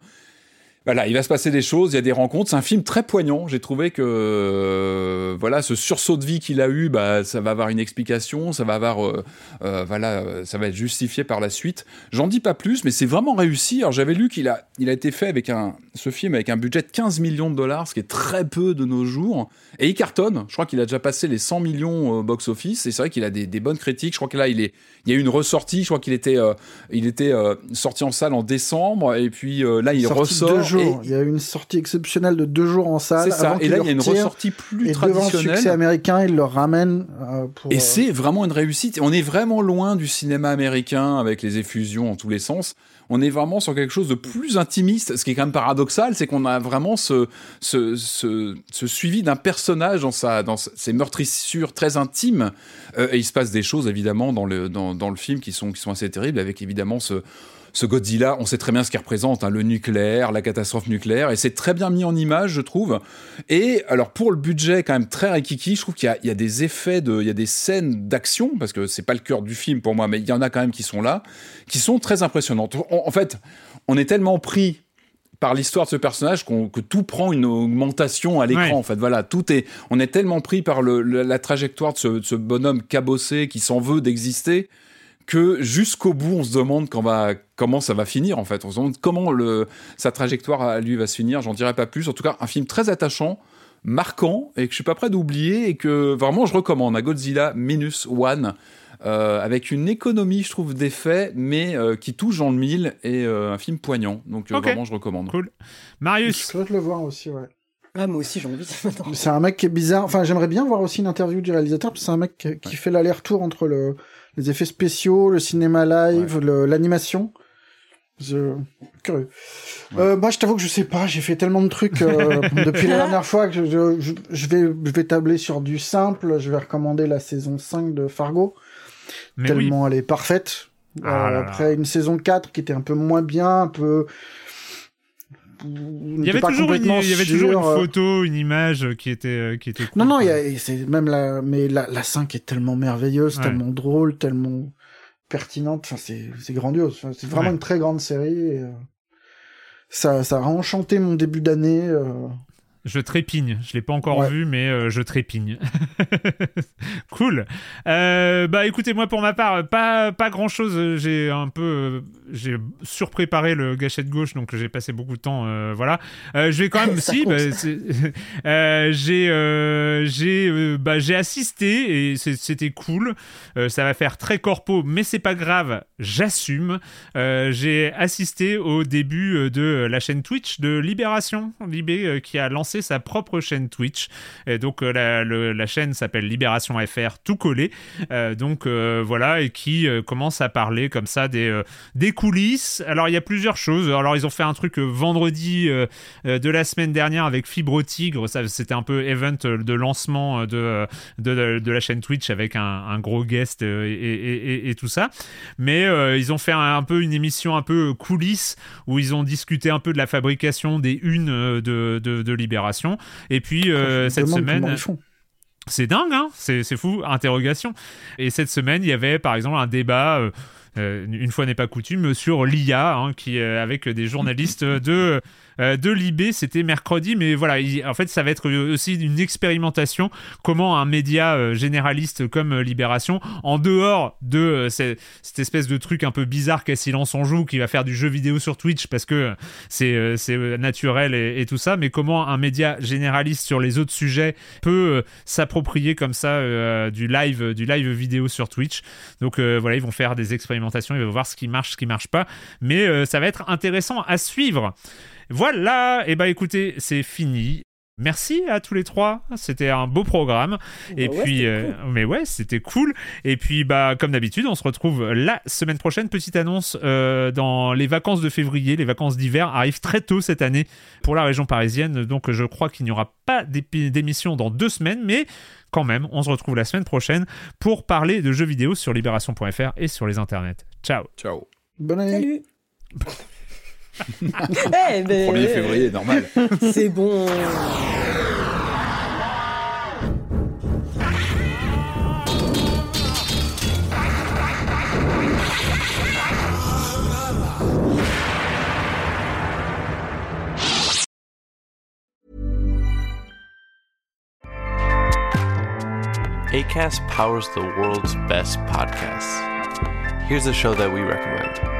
Voilà, il va se passer des choses, il y a des rencontres. C'est un film très poignant. J'ai trouvé que euh, voilà, ce sursaut de vie qu'il a eu, bah, ça va avoir une explication, ça va avoir, euh, euh, voilà, ça va être justifié par la suite. J'en dis pas plus, mais c'est vraiment réussi. Alors j'avais lu qu'il a, il a été fait avec un, ce film avec un budget de 15 millions de dollars, ce qui est très peu de nos jours, et il cartonne. Je crois qu'il a déjà passé les 100 millions au box office. Et c'est vrai qu'il a des, des bonnes critiques. Je crois que là, il est, il y a eu une ressortie. Je crois qu'il était, euh, il était euh, sorti en salle en décembre, et puis euh, là, il Sorti ressort. deux jours. et- Il y a eu une sortie exceptionnelle de deux jours en salle. c'est ça. avant Et là, il y a une ressortie plus Et devant le traditionnelle. succès américain, ils le euh, pour. Et euh, c'est vraiment une réussite. On est vraiment loin du cinéma américain avec les effusions en tous les sens. On est vraiment sur quelque chose de plus intimiste. Ce qui est quand même paradoxal, c'est qu'on a vraiment ce, ce, suivi d'un personnage dans, sa, dans ses meurtrissures très intimes. Euh, et il se passe des choses, évidemment, dans le, dans, dans le film qui sont, qui sont assez terribles, avec évidemment ce, ce Godzilla, on sait très bien ce qu'il représente, hein, le nucléaire, la catastrophe nucléaire, et c'est très bien mis en image, je trouve. Et alors pour le budget quand même très rikiki, je trouve qu'il y a, il y a des effets, de, il y a des scènes d'action, parce que c'est pas le cœur du film pour moi, mais il y en a quand même qui sont là, qui sont très impressionnantes. En, en fait, on est tellement pris par l'histoire de ce personnage que tout prend une augmentation à l'écran. Ouais. En fait, voilà, tout est. On est tellement pris par le- le- la trajectoire de ce, de ce bonhomme cabossé qui s'en veut d'exister que jusqu'au bout, on se demande quand va, comment ça va finir, en fait. On se demande comment le, sa trajectoire à lui va se finir. J'en dirai pas plus. En tout cas, un film très attachant, marquant, et que je suis pas prêt d'oublier, et que vraiment, je recommande à Godzilla Minus One. euh, avec une économie, je trouve, d'effets, mais euh, qui touche dans le mille et euh, un film poignant. Donc euh, vraiment, je recommande. Cool. Je Marius, souhaite le voir aussi, ouais. Ah, moi aussi, j'ai envie. maintenant. C'est un mec qui est bizarre. Enfin, j'aimerais bien voir aussi une interview du réalisateur, parce que c'est un mec qui, fait l'aller-retour entre le, les effets spéciaux, le cinéma live, l'animation. Je... Curieux. Euh, moi, je t'avoue que je sais pas, j'ai fait tellement de trucs euh, depuis la dernière fois que je, je, je vais, je vais tabler sur du simple. Je vais recommander la saison 5 de Fargo, mais oui. tellement elle est parfaite. Ah Euh, là là. après une saison 4 qui était un peu moins bien, un peu... Il y avait, toujours une, il y avait toujours une photo, une image qui était, euh, qui était cool. Non, non, c'est même la, mais la, la 5 est tellement merveilleuse, Ouais. tellement drôle, tellement pertinente. Enfin, c'est, c'est grandiose. Enfin, c'est vraiment Ouais. une très grande série. et, euh, ça, ça a enchanté mon début d'année. euh. Je trépigne. Je l'ai pas encore Ouais. vu, mais euh, je trépigne. cool. Euh, bah écoutez, moi pour ma part, pas pas grand chose. J'ai un peu, euh, j'ai surpréparé le gâchette gauche, donc j'ai passé beaucoup de temps. euh, voilà. Je vais quand même, si, bah, j'ai j'ai bah, j'ai assisté et c'était cool. Ça va faire très corpo, mais c'est pas grave. J'assume. J'ai assisté au début de la chaîne Twitch de Libération, Libé, qui a lancé sa propre chaîne Twitch. Et donc euh, la, chaîne s'appelle Libération FR, tout collé. Euh, donc euh, voilà, et qui commence à parler comme ça des, coulisses. Alors il y a plusieurs choses. Alors ils ont fait un truc vendredi de la semaine dernière avec Fibre Tigre. Ça, c'était un peu event de lancement de, de, la chaîne Twitch avec un, gros guest et, tout ça. Mais ils ont fait un, peu une émission un peu coulisses où ils ont discuté un peu de la fabrication des unes de, de Libération. Et puis euh, cette semaine, c'est dingue, hein. C'est, c'est fou, interrogation. Et cette semaine, il y avait par exemple un débat, euh, euh, une fois n'est pas coutume, sur l'IA, hein, qui, euh, avec des journalistes de, euh, de Libé, c'était mercredi, mais voilà, il- en fait, ça va être aussi une expérimentation, comment un média euh, généraliste comme euh, Libération, en dehors de euh, ces- cette espèce de truc un peu bizarre qu'à silence on joue, qui va faire du jeu vidéo sur Twitch parce que c'est, euh, euh, naturel et, tout ça, mais comment un média généraliste sur les autres sujets peut euh, s'approprier comme ça euh, du live du live vidéo sur Twitch. Donc euh, voilà, ils vont faire des expérimentations, ils vont voir ce qui marche, ce qui marche pas, mais euh, ça va être intéressant à suivre. Voilà, et bah écoutez, c'est fini. Merci à tous les trois, c'était un beau programme. Et Bah ouais, puis, euh, mais ouais, c'était cool. Et puis, bah, comme d'habitude, on se retrouve la semaine prochaine. Petite annonce euh, dans les vacances de février, les vacances d'hiver arrivent très tôt cette année pour la région parisienne. Donc, je crois qu'il n'y aura pas d'émission dans deux semaines, mais quand même, on se retrouve la semaine prochaine pour parler de jeux vidéo sur libération.fr et sur les internets. Ciao. Ciao. Bonne année. Salut Eh ben, 1er février, normal. C'est bon. ACAST powers the world's best podcasts. Here's a show that we recommend.